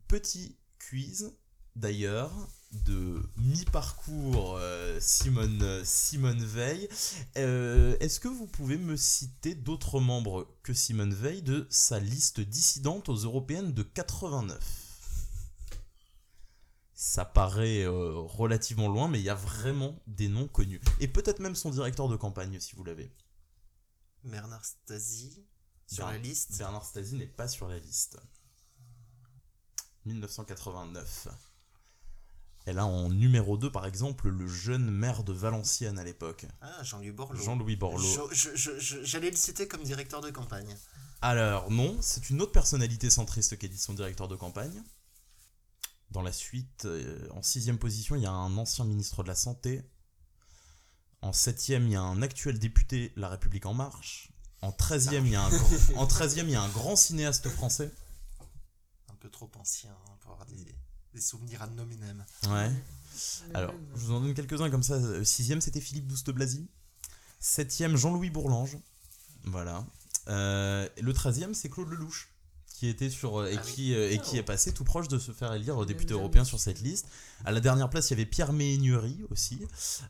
Petit quiz d'ailleurs de mi-parcours euh, Simone, Simone Veil. Euh, Est-ce que vous pouvez me citer d'autres membres que Simone Veil de sa liste dissidente aux européennes de 89 ça paraît euh, relativement loin, mais il y a vraiment des noms connus. Et peut-être même son directeur de campagne, si vous l'avez. Bernard Stasi sur Ber- la liste. Bernard Stasi n'est pas sur la liste. 1989. Elle a en numéro 2, par exemple, le jeune maire de Valenciennes à l'époque, Ah, Jean-Louis Borloo. Jean-Louis Borloo. J'allais le citer comme directeur de campagne. Alors, non, c'est une autre personnalité centriste qui est dit son directeur de campagne. Dans la suite, euh, en sixième position, il y a un ancien ministre de la Santé. En septième, il y a un actuel député La République En Marche. En treizième, il y a un grand, en 13e, il y a un grand cinéaste français. Un peu trop ancien pour avoir des, des souvenirs ad nominem. Ouais. Alors, je vous en donne quelques-uns comme ça. Euh, Sixième, c'était Philippe Douste Blazy. Septième, Jean-Louis Bourlange. Voilà. Euh, et le treizième, c'est Claude Lelouch, qui était sur euh, et Ah qui et qui Oh. est passé tout proche de se faire élire député européen su sur cette liste. À la dernière place, il y avait Pierre Méhaignerie aussi,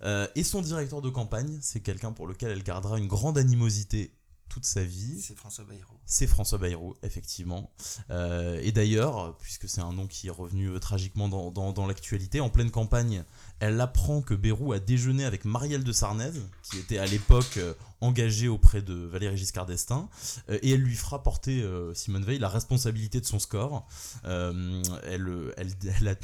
Euh, et son directeur de campagne, c'est quelqu'un pour lequel elle gardera une grande animosité toute sa vie. C'est François Bayrou. C'est François Bayrou, effectivement. Euh, et d'ailleurs, puisque c'est un nom qui est revenu euh, tragiquement dans, dans- dans l'actualité, en pleine campagne, elle apprend que Bayrou a déjeuné avec Marielle de Sarnez, qui était à l'époque euh, engagée auprès de Valéry Giscard d'Estaing, euh, et elle lui fera porter, euh, Simone Veil, la responsabilité de son score. Euh,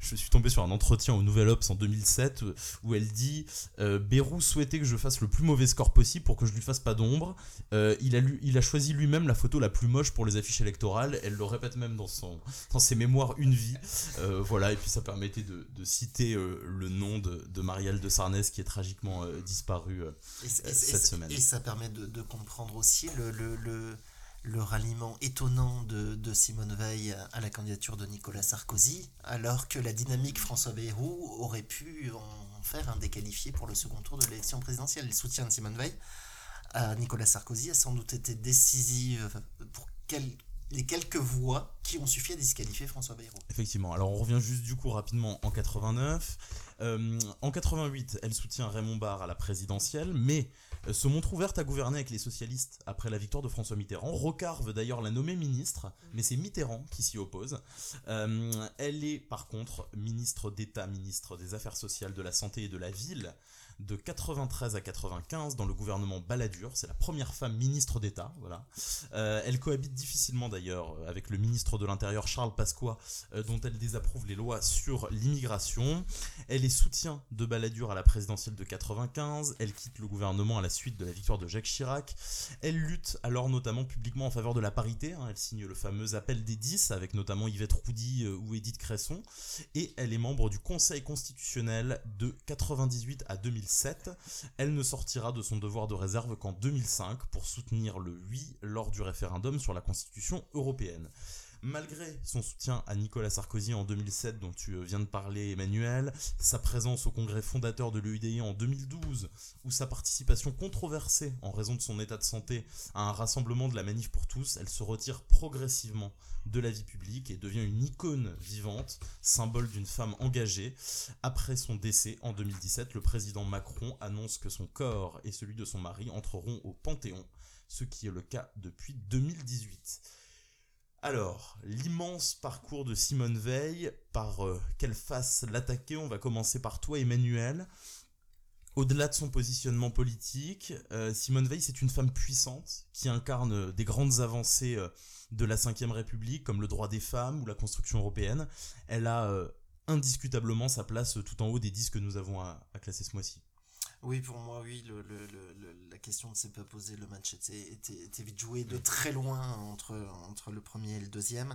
je suis tombé sur un entretien au Nouvel Obs en 2007 euh, où elle dit euh, Bayrou souhaitait que je fasse le plus mauvais score possible pour que je lui fasse pas d'ombre. Il, a choisi lui-même la photo la plus moche pour les affiches électorales. Elle le répète même dans, ses mémoires Une vie. Voilà, et puis ça permettait de, de citer euh, le nom de, de Marielle de Sarnez qui est tragiquement euh, disparue. euh. Et, Euh, et cette et semaine. et ça permet de, de comprendre aussi le, le- le- le ralliement étonnant de, Simone Veil à la candidature de Nicolas Sarkozy, alors que la dynamique François Bayrou aurait pu en faire un déqualifié pour le second tour de l'élection présidentielle. Le soutien de Simone Veil à Nicolas Sarkozy a sans doute été décisif pour les quelques voix qui ont suffi à disqualifier François Bayrou. Effectivement. Alors on revient juste du coup rapidement en 89. Euh, en 88, elle soutient Raymond Barre à la présidentielle, mais euh, se montre ouverte à gouverner avec les socialistes après la victoire de François Mitterrand. Rocard veut d'ailleurs la nommer ministre, mais c'est Mitterrand qui s'y oppose. Euh, elle est par contre ministre d'État, ministre des Affaires sociales, de la Santé et de la Ville de 93 à 95 dans le gouvernement Balladur. C'est la première femme ministre d'État. Voilà. Euh, elle cohabite difficilement d'ailleurs avec le ministre de l'Intérieur Charles Pasqua, euh, dont elle désapprouve les lois sur l'immigration. Elle est soutien de Balladur à la présidentielle de 95. Elle quitte le gouvernement à la suite de la victoire de Jacques Chirac. Elle lutte alors notamment publiquement en faveur de la parité. Hein. Elle signe le fameux appel des 10 avec notamment Yvette Roudy euh, ou Édith Cresson. Et elle est membre du Conseil constitutionnel de 98 à 2000 elle ne sortira de son devoir de réserve qu'en 2005 pour soutenir le oui lors du référendum sur la Constitution européenne. Malgré son soutien à Nicolas Sarkozy en 2007 dont tu euh, viens de parler Emmanuel, sa présence au congrès fondateur de l'EUDI en 2012 ou sa participation controversée en raison de son état de santé à un rassemblement de la manif pour tous, elle se retire progressivement de la vie publique et devient une icône vivante, symbole d'une femme engagée. Après son décès en 2017, le président Macron annonce que son corps et celui de son mari entreront au Panthéon, ce qui est le cas depuis 2018. Alors, l'immense parcours de Simone Veil, par euh, quelle face l'attaquer On va commencer par toi, Emmanuel. Au-delà de son positionnement politique, euh, Simone Veil, c'est une femme puissante qui incarne des grandes avancées euh, de la Ve République, comme le droit des femmes ou la construction européenne. Elle a indiscutablement sa place tout en haut des disques que nous avons à classer ce mois-ci. Oui, pour moi, oui, le, le, le, la question ne s'est pas posée. Le match était, était, était, vite joué de très loin entre, entre le premier et le deuxième.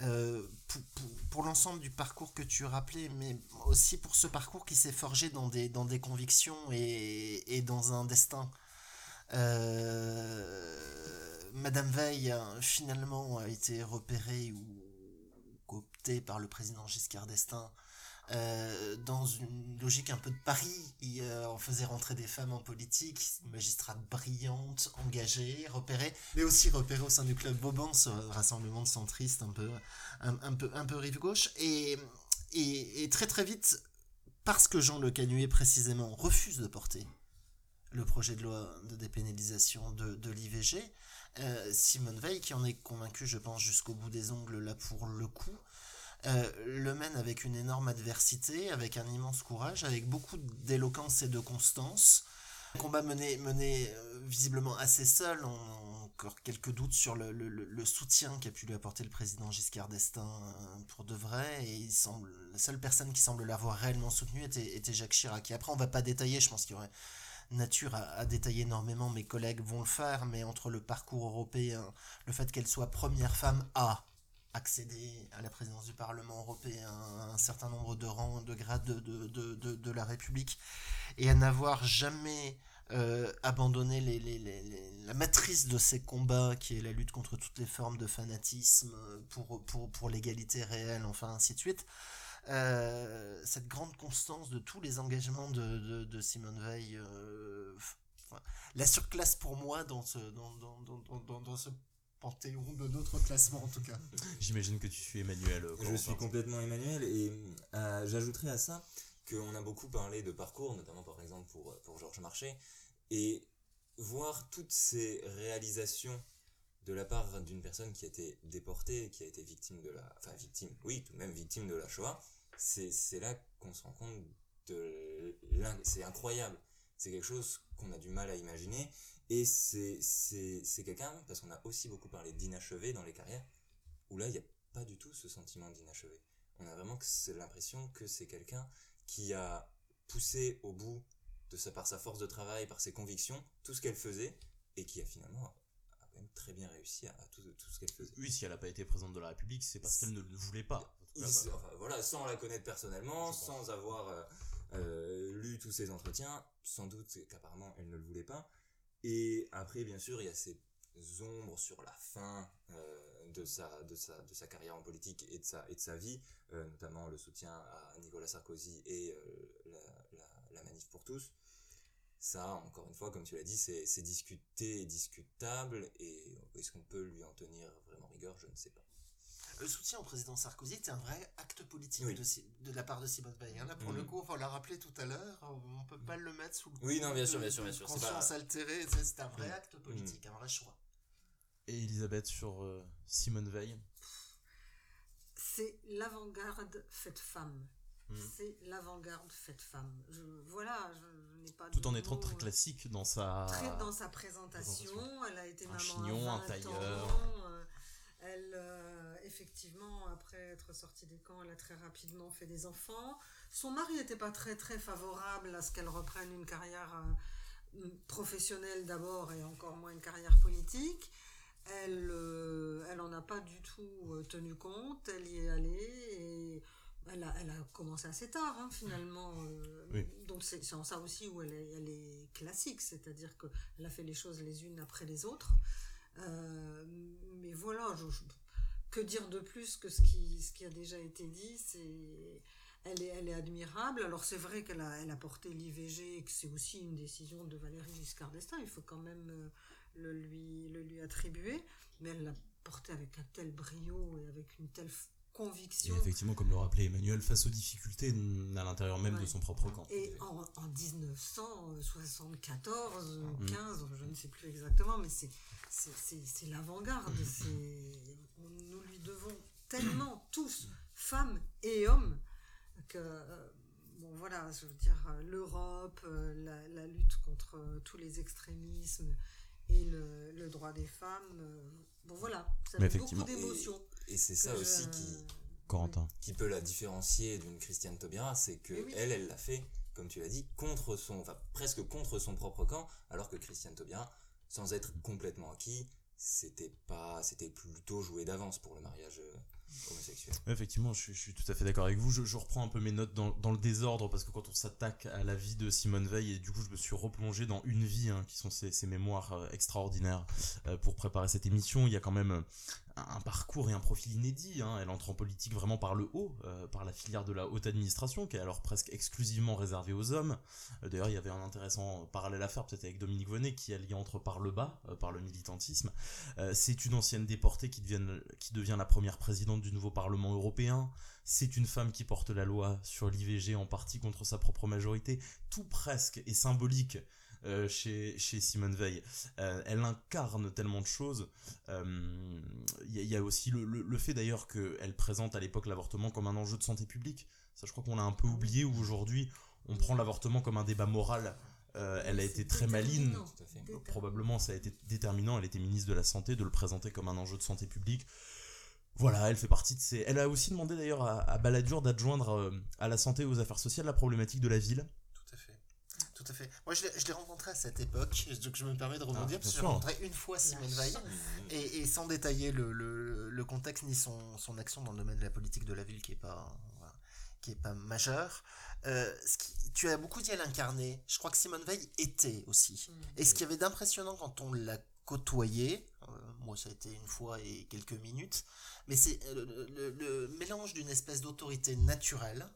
Euh, pour, pour, pour l'ensemble du parcours que tu rappelais, mais aussi pour ce parcours qui s'est forgé dans des, dans des convictions et, et dans un destin. Euh, Madame Veil, finalement, a été repérée ou cooptée par le président Giscard d'Estaing euh, dans une logique un peu de Paris. Euh, on faisait rentrer des femmes en politique, magistrates brillantes, engagées, repérées, mais aussi repérées au sein du club Vauban, ce rassemblement de centristes un peu, un, peu, un peu rive gauche. Et, et, très très vite, parce que Jean Le Canuet précisément refuse de porter le projet de loi de dépénalisation de, de l'IVG, euh, Simone Veil, qui en est convaincue, je pense, jusqu'au bout des ongles là pour le coup, euh, le mène avec une énorme adversité, avec un immense courage, avec beaucoup d'éloquence et de constance. Un combat mené, mené euh, visiblement assez seul, encore quelques doutes sur le, soutien qu'a pu lui apporter le président Giscard d'Estaing euh, pour de vrai, et il semble, la seule personne qui semble l'avoir réellement soutenu était, était, Jacques Chirac. Et après, on va pas détailler, je pense qu'il y aurait nature à, à, détailler énormément, mes collègues vont le faire, mais entre le parcours européen, le fait qu'elle soit première femme à accéder à la présidence du Parlement européen, un certain nombre de rangs, de grades de, de, de, de la République, et à n'avoir jamais euh, abandonné la matrice de ces combats, qui est la lutte contre toutes les formes de fanatisme, pour, pour, pour l'égalité réelle, enfin ainsi de suite. Euh, cette grande constance de tous les engagements de, Simone Veil, euh, la surclasse pour moi dans ce, dans, dans, dans, dans ce panthéon de notre classement en tout cas. J'imagine que tu suis Emmanuel. Euh, je suis complètement Emmanuel et euh, j'ajouterais à ça qu'on a beaucoup parlé de parcours, notamment par exemple pour, pour Georges Marchais, et voir toutes ces réalisations de la part d'une personne qui a été déportée, qui a été victime de la... Enfin victime, oui, tout de même victime de la Shoah, c'est là qu'on se rend compte de... C'est incroyable. C'est quelque chose qu'on a du mal à imaginer et c'est quelqu'un, parce qu'on a aussi beaucoup parlé d'inachevé dans les carrières, où là, il n'y a pas du tout ce sentiment d'inachevé. On a vraiment l'impression que c'est quelqu'un qui a poussé au bout de sa, par sa force de travail, par ses convictions, tout ce qu'elle faisait, et qui a finalement a quand même très bien réussi à, tout, tout, ce qu'elle faisait. Oui, si elle n'a pas été présidente de la République, c'est parce qu'elle ne le voulait pas. voilà, sans la connaître personnellement, sans avoir euh, euh, lu tous ses entretiens, sans doute qu'apparemment elle ne le voulait pas. Et après, bien sûr, il y a ces ombres sur la fin euh, de, sa, de, sa, de sa carrière en politique et de sa, et de sa vie, euh, notamment le soutien à Nicolas Sarkozy et euh, la, manif pour tous. Ça, encore une fois, comme tu l'as dit, c'est discuté et discutable, et est-ce qu'on peut lui en tenir vraiment rigueur? Je ne sais pas. Le soutien au président Sarkozy était un vrai acte politique de, de, la part de Simone Veil. Hein. Là, pour le mm. coup, on l'a rappelé tout à l'heure, on peut pas le mettre sous le Oui, non, bien sûr, bien sûr, bien sûr. Conscience altérée, c'est un vrai mm. acte politique, mm. un vrai choix. Et Elisabeth sur euh, Simone Veil? C'est l'avant-garde faite femme. C'est l'avant-garde faite femme. Je, voilà, je, n'ai pas. Tout en étant très classique dans sa. Très dans sa présentation. Elle a été maman chignon, à un tailleur. Euh, elle, euh, effectivement, après être sortie des camps, elle a très rapidement fait des enfants. Son mari n'était pas très très favorable à ce qu'elle reprenne une carrière professionnelle d'abord et encore moins une carrière politique. Elle, euh, elle en a pas du tout euh, tenu compte, elle y est allée et elle a, elle a commencé assez tard hein, finalement. Euh, donc c'est en ça aussi où elle est, elle est classique, c'est-à-dire qu'elle a fait les choses les unes après les autres. mais voilà, que dire de plus que ce qui, ce qui a déjà été dit, c'est elle est, elle est admirable. Alors c'est vrai qu'elle a, elle a porté l'IVG et que c'est aussi une décision de Valérie Giscard d'Estaing. Il faut quand même le lui, le lui attribuer, mais elle l'a porté avec un tel brio et avec une telle conviction. Et effectivement, comme le rappelait Emmanuel, face aux difficultés à l'intérieur même de son propre camp. Et en, en 1974, 15, je ne sais plus exactement, mais c'est l'avant-garde. tellement, tous, femmes et hommes, que, euh, bon voilà, je veux dire, l'Europe, euh, la, la, lutte contre euh, tous les extrémismes, et le, le, droit des femmes. Euh, bon voilà, ça fait beaucoup d'émotions. Et, c'est ça aussi qui, Corentin. qui peut la différencier d'une Christiane Taubira, c'est que elle, elle l'a fait, comme tu l'as dit, contre son, enfin presque contre son propre camp, alors que Christiane Taubira, sans être complètement acquis, c'était pas c'était plutôt joué d'avance pour le mariage euh, Effectivement, je, suis tout à fait d'accord avec vous. Je, reprends un peu mes notes dans, le désordre parce que quand on s'attaque à la vie de Simone Veil et du coup je me suis replongé dans une vie hein, qui sont ces, ces mémoires euh, extraordinaires euh, pour préparer cette émission. Il y a quand même un parcours et un profil inédit. Hein. Elle entre en politique vraiment par le haut, euh, par la filière de la haute administration, qui est alors presque exclusivement réservée aux hommes. Euh, d'ailleurs, il y avait un intéressant parallèle à faire, peut-être avec Dominique Vonnet, qui allie entre par le bas, euh, par le militantisme. c'est une ancienne déportée qui, qui devient la première présidente du nouveau Parlement européen. C'est une femme qui porte la loi sur l'IVG en partie contre sa propre majorité. Tout presque est symbolique euh, chez, chez Simone Veil. Euh, elle incarne tellement de choses. Il euh, y, y, a aussi le, le, le fait d'ailleurs qu'elle présente à l'époque l'avortement comme un enjeu de santé publique. Ça, je crois qu'on l'a un peu oublié, où aujourd'hui, on prend l'avortement comme un débat moral. Euh, elle a été très maligne, probablement ça a été déterminant, elle était ministre de la Santé, de le présenter comme un enjeu de santé publique. Voilà, elle fait partie de ces... Elle a aussi demandé d'ailleurs à, à Balladur d'adjoindre à la santé et aux affaires sociales la problématique de la ville. Tout à fait. Moi, je l'ai rencontré à cette époque, donc je me permets de rebondir, ah, parce que j'ai rencontré une fois Simone Veil, et, et, sans détailler le, le, le, contexte ni son, son action dans le domaine de la politique de la ville, qui est pas, voilà, qui est pas majeur. Euh, ce qui, tu as beaucoup dit à l'incarner. Je crois que Simone Veil était aussi. Mm. Et ce qui avait d'impressionnant quand on l'a côtoyé, euh, moi ça a été une fois et quelques minutes, mais c'est euh, le, le, mélange d'une espèce d'autorité naturelle,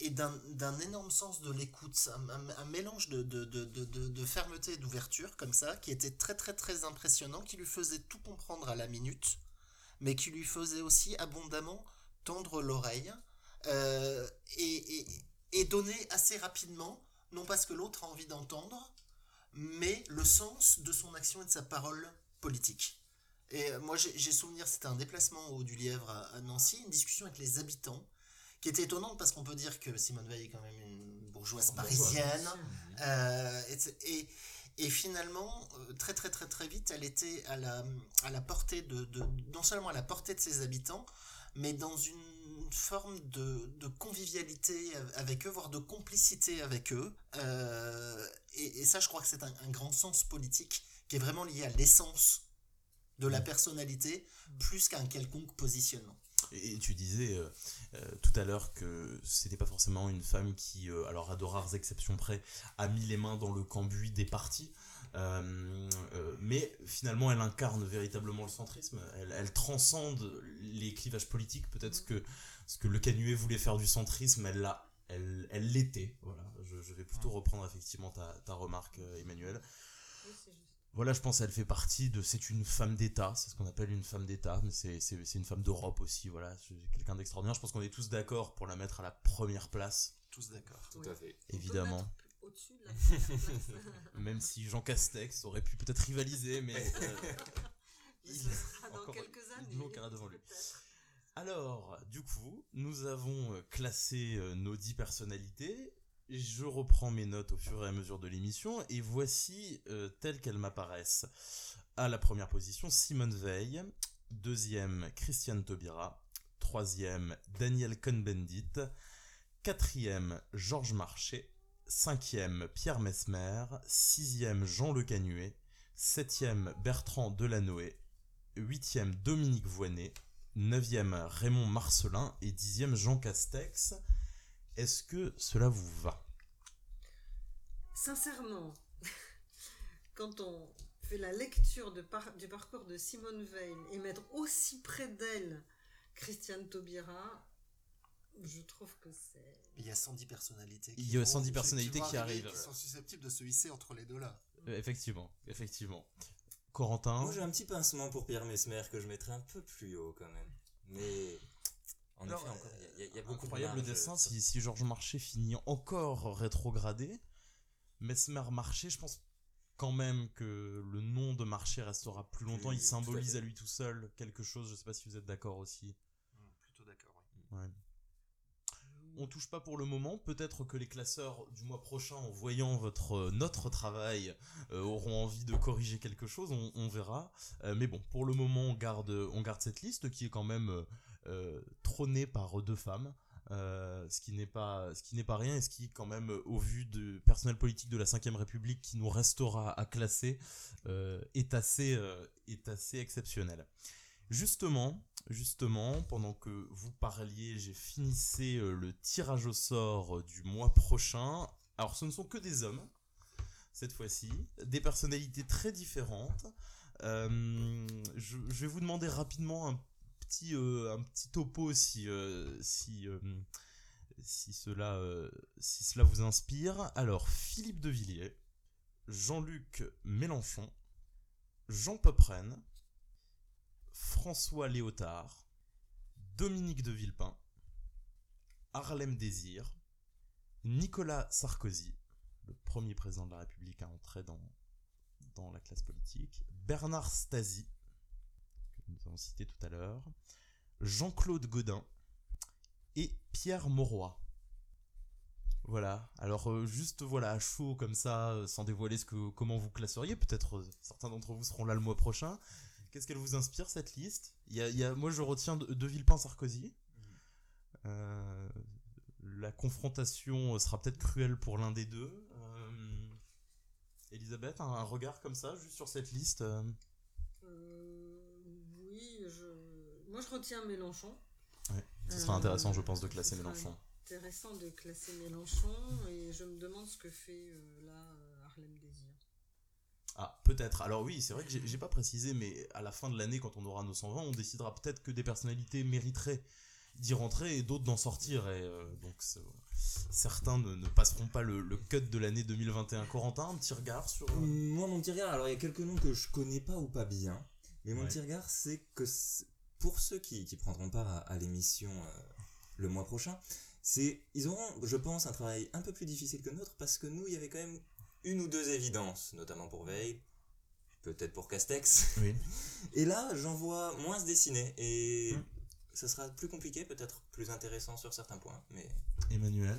et d'un énorme sens de l'écoute, un, mélange de, de, de, de fermeté et d'ouverture comme ça, qui était très très très impressionnant, qui lui faisait tout comprendre à la minute, mais qui lui faisait aussi abondamment tendre l'oreille euh, et, et, et, donner assez rapidement, non pas ce que l'autre a envie d'entendre, mais le sens de son action et de sa parole politique. Et moi j'ai souvenir, c'était un déplacement au du Lièvre à Nancy, une discussion avec les habitants, qui était étonnante parce qu'on peut dire que Simone Veil est quand même une bourgeoise parisienne. Euh, et, et, finalement, euh, très très très très vite, elle était à la, à la portée de, de non seulement à la portée de ses habitants, mais dans une forme de, de convivialité avec eux, voire de complicité avec eux. Euh, et, et, ça, je crois que c'est un, un, grand sens politique qui est vraiment lié à l'essence de la personnalité, plus qu'à un quelconque positionnement. Et tu disais euh, euh, tout à l'heure que c'était pas forcément une femme qui, euh, alors à de rares exceptions près, a mis les mains dans le cambouis des partis. Euh, mais finalement, elle incarne véritablement le centrisme. Elle, elle transcende les clivages politiques. Peut-être que ce que Le Canuet voulait faire du centrisme, elle l'a, elle, l'était. Voilà. Je, je vais plutôt reprendre effectivement ta, ta remarque, Emmanuel. Oui, c'est juste. Voilà, je pense qu'elle fait partie de. C'est une femme d'État, c'est ce qu'on appelle une femme d'État, mais c'est c'est- c'est une femme d'Europe aussi. Voilà, c'est quelqu'un d'extraordinaire. Je pense qu'on est tous d'accord pour la mettre à la première place, Tous d'accord. Tout Oui. à fait. On peut évidemment. mettre Au-dessus de la première place. Même si Jean Castex aurait pu peut-être rivaliser, mais. euh, Il- ce sera dans encore quelques années. carrière devant lui. Alors, du coup, nous avons euh, classé euh, nos dix personnalités. Je reprends mes notes au fur et à mesure de l'émission et voici euh, telles qu'elles m'apparaissent. À la première position, Simone Veil. Deuxième, Christiane Taubira. Troisième, Daniel Cohn-Bendit. Quatrième, Georges Marchais. Cinquième, Pierre Mesmer. Sixième, Jean Le Canuet. Septième, Bertrand Delanoë. Huitième, Dominique Voynet. Neuvième, Raymond Marcelin. Et dixième, Jean Castex. Est-ce que cela vous va? Sincèrement, quand on fait la lecture de par- du parcours de Simone Veil et mettre aussi près d'elle Christiane Taubira, je trouve que c'est. Il y a 110 personnalités. Il y a vont- 110 qui- personnalités qui arrivent. Qui sont susceptibles de se hisser entre les deux là. Euh, Effectivement, effectivement. Corentin? Moi j'ai un petit pincement pour Pierre Mesmer que je mettrais un peu plus haut quand même. Mais en Alors, effet, encore, il y y, y a beaucoup Incroyable de marge, dessin, euh, si, si Georges Marchais finit encore rétrogradé. Mesmer Marchais, je pense quand même que le nom de Marchais restera plus longtemps. Oui, Il à symbolise à lui tout seul quelque chose. Je sais pas si vous êtes d'accord aussi. Plutôt d'accord, oui. Ouais. On touche pas pour le moment. Peut-être que les classeurs du mois prochain, en voyant votre euh, notre travail, euh, auront envie de corriger quelque chose. On, on verra. Euh, mais bon, pour le moment, on garde on garde cette liste qui est quand même euh, trônée par deux femmes. euh, ce qui n'est pas pas rien et ce qui quand même euh, au vu du personnel politique de la Ve République qui nous restera à classer est assez est assez exceptionnel. Justement, justement, pendant que vous parliez, j'ai finissé le tirage au sort du mois prochain. Alors, ce ne sont que des hommes, cette fois-ci, des personnalités très différentes. Je, je vais vous demander rapidement un euh, un petit topo si, euh, euh, si, cela, vous inspire. Alors, Philippe de Villiers, Jean-Luc Mélenchon, Jean Popren, François Léotard, Dominique de Villepin, Harlem Désir, Nicolas Sarkozy, le premier président de la République à entrer dans, dans la classe politique, Bernard Stasi, nous avons cité tout à l'heure, Jean-Claude Godin et Pierre Mauroy. Voilà, alors euh, juste voilà, à chaud comme ça, euh, sans dévoiler ce que, comment vous classeriez, peut-être euh, certains d'entre vous seront là le mois prochain. Qu'est-ce qu'elle vous inspire cette liste? Moi je retiens de, Villepin-Sarkozy. Euh, la confrontation sera peut-être cruelle pour l'un des deux. Elisabeth, un, regard comme ça, juste sur cette liste oui, je... moi je retiens Mélenchon. Ouais, ce sera Euh, intéressant, je pense, de classer Mélenchon. Intéressant de classer Mélenchon et je me demande ce que fait euh, là euh, Harlem Désir. Ah, peut-être. Alors oui, c'est vrai que j'ai pas précisé, mais à la fin de l'année, quand on aura nos 120, on décidera peut-être que des personnalités mériteraient d'y rentrer et d'autres d'en sortir. Et euh, donc certains ne, ne passeront pas le, le cut de l'année 2021. Corentin, un petit regard sur... Moi, mon petit regard, alors il y a quelques noms que je connais pas ou pas bien, mais mon Ouais. petit regard, c'est que pour ceux qui, qui prendront part à, à l'émission euh, le mois prochain, c'est ils auront, je pense, un travail un peu plus difficile que le nôtre parce que nous, il y avait quand même une ou deux évidences, notamment pour Veil, peut-être pour Castex. Oui. Et là, j'en vois moins se dessiner et Hmm. ça sera plus compliqué, peut-être plus intéressant sur certains points, mais Emmanuel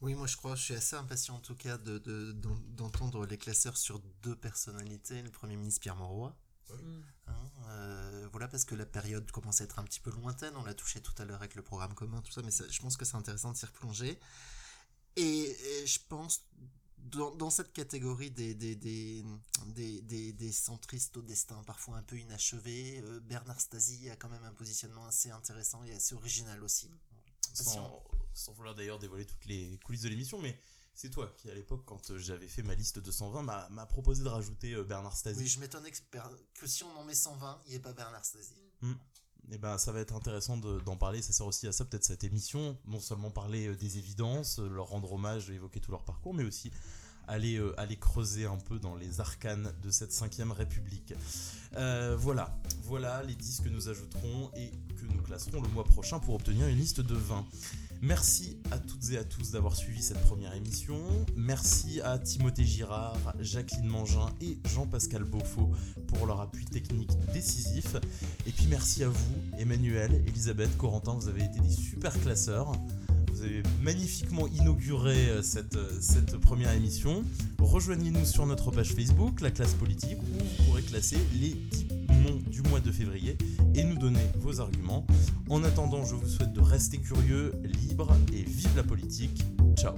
Oui, moi je crois, je suis assez impatient en tout cas de- de- d'entendre les classeurs sur deux personnalités. Le Premier ministre Pierre Mauroy. Mm. hein, euh, voilà, parce que la période commence à être un petit peu lointaine. On l'a touché tout à l'heure avec le programme commun, tout ça, mais ça- je pense que c'est intéressant de s'y replonger. Et, et je pense dans, dans cette catégorie des, des, des, des, des, des centristes au destin parfois un peu inachevé, euh, Bernard Stasi a quand même un positionnement assez intéressant et assez original aussi. Sans, sans vouloir d'ailleurs dévoiler toutes les coulisses de l'émission, mais c'est toi qui, à l'époque, quand j'avais fait ma liste de 120, m'a m'a proposé de rajouter euh, Bernard Stasi. Oui, je m'étonnais que, si on en met 120, il n'y ait pas Bernard Stasi. Et ben, ça va être intéressant de- d'en parler. Ça sert aussi à ça, peut-être, cette émission. Non seulement parler euh, des évidences, euh, leur rendre hommage, évoquer tout leur parcours, mais aussi aller, euh, aller creuser un peu dans les arcanes de cette 5ème République. Euh, voilà. Voilà les 10 que nous ajouterons et que nous classerons le mois prochain pour obtenir une liste de 20. Merci à toutes et à tous d'avoir suivi cette première émission. Merci à Timothée Girard, Jacqueline Mangin et Jean-Pascal Beaufort pour leur appui technique décisif. Et puis merci à vous, Emmanuel, Elisabeth, Corentin, vous avez été des super classeurs. Vous avez magnifiquement inauguré euh, cette, euh, cette première émission. Rejoignez-nous sur notre page Facebook, la classe politique, où vous pourrez classer les 10 noms du mois de février et nous donner vos arguments. En attendant, je vous souhaite de rester curieux, libre et vive la politique. Ciao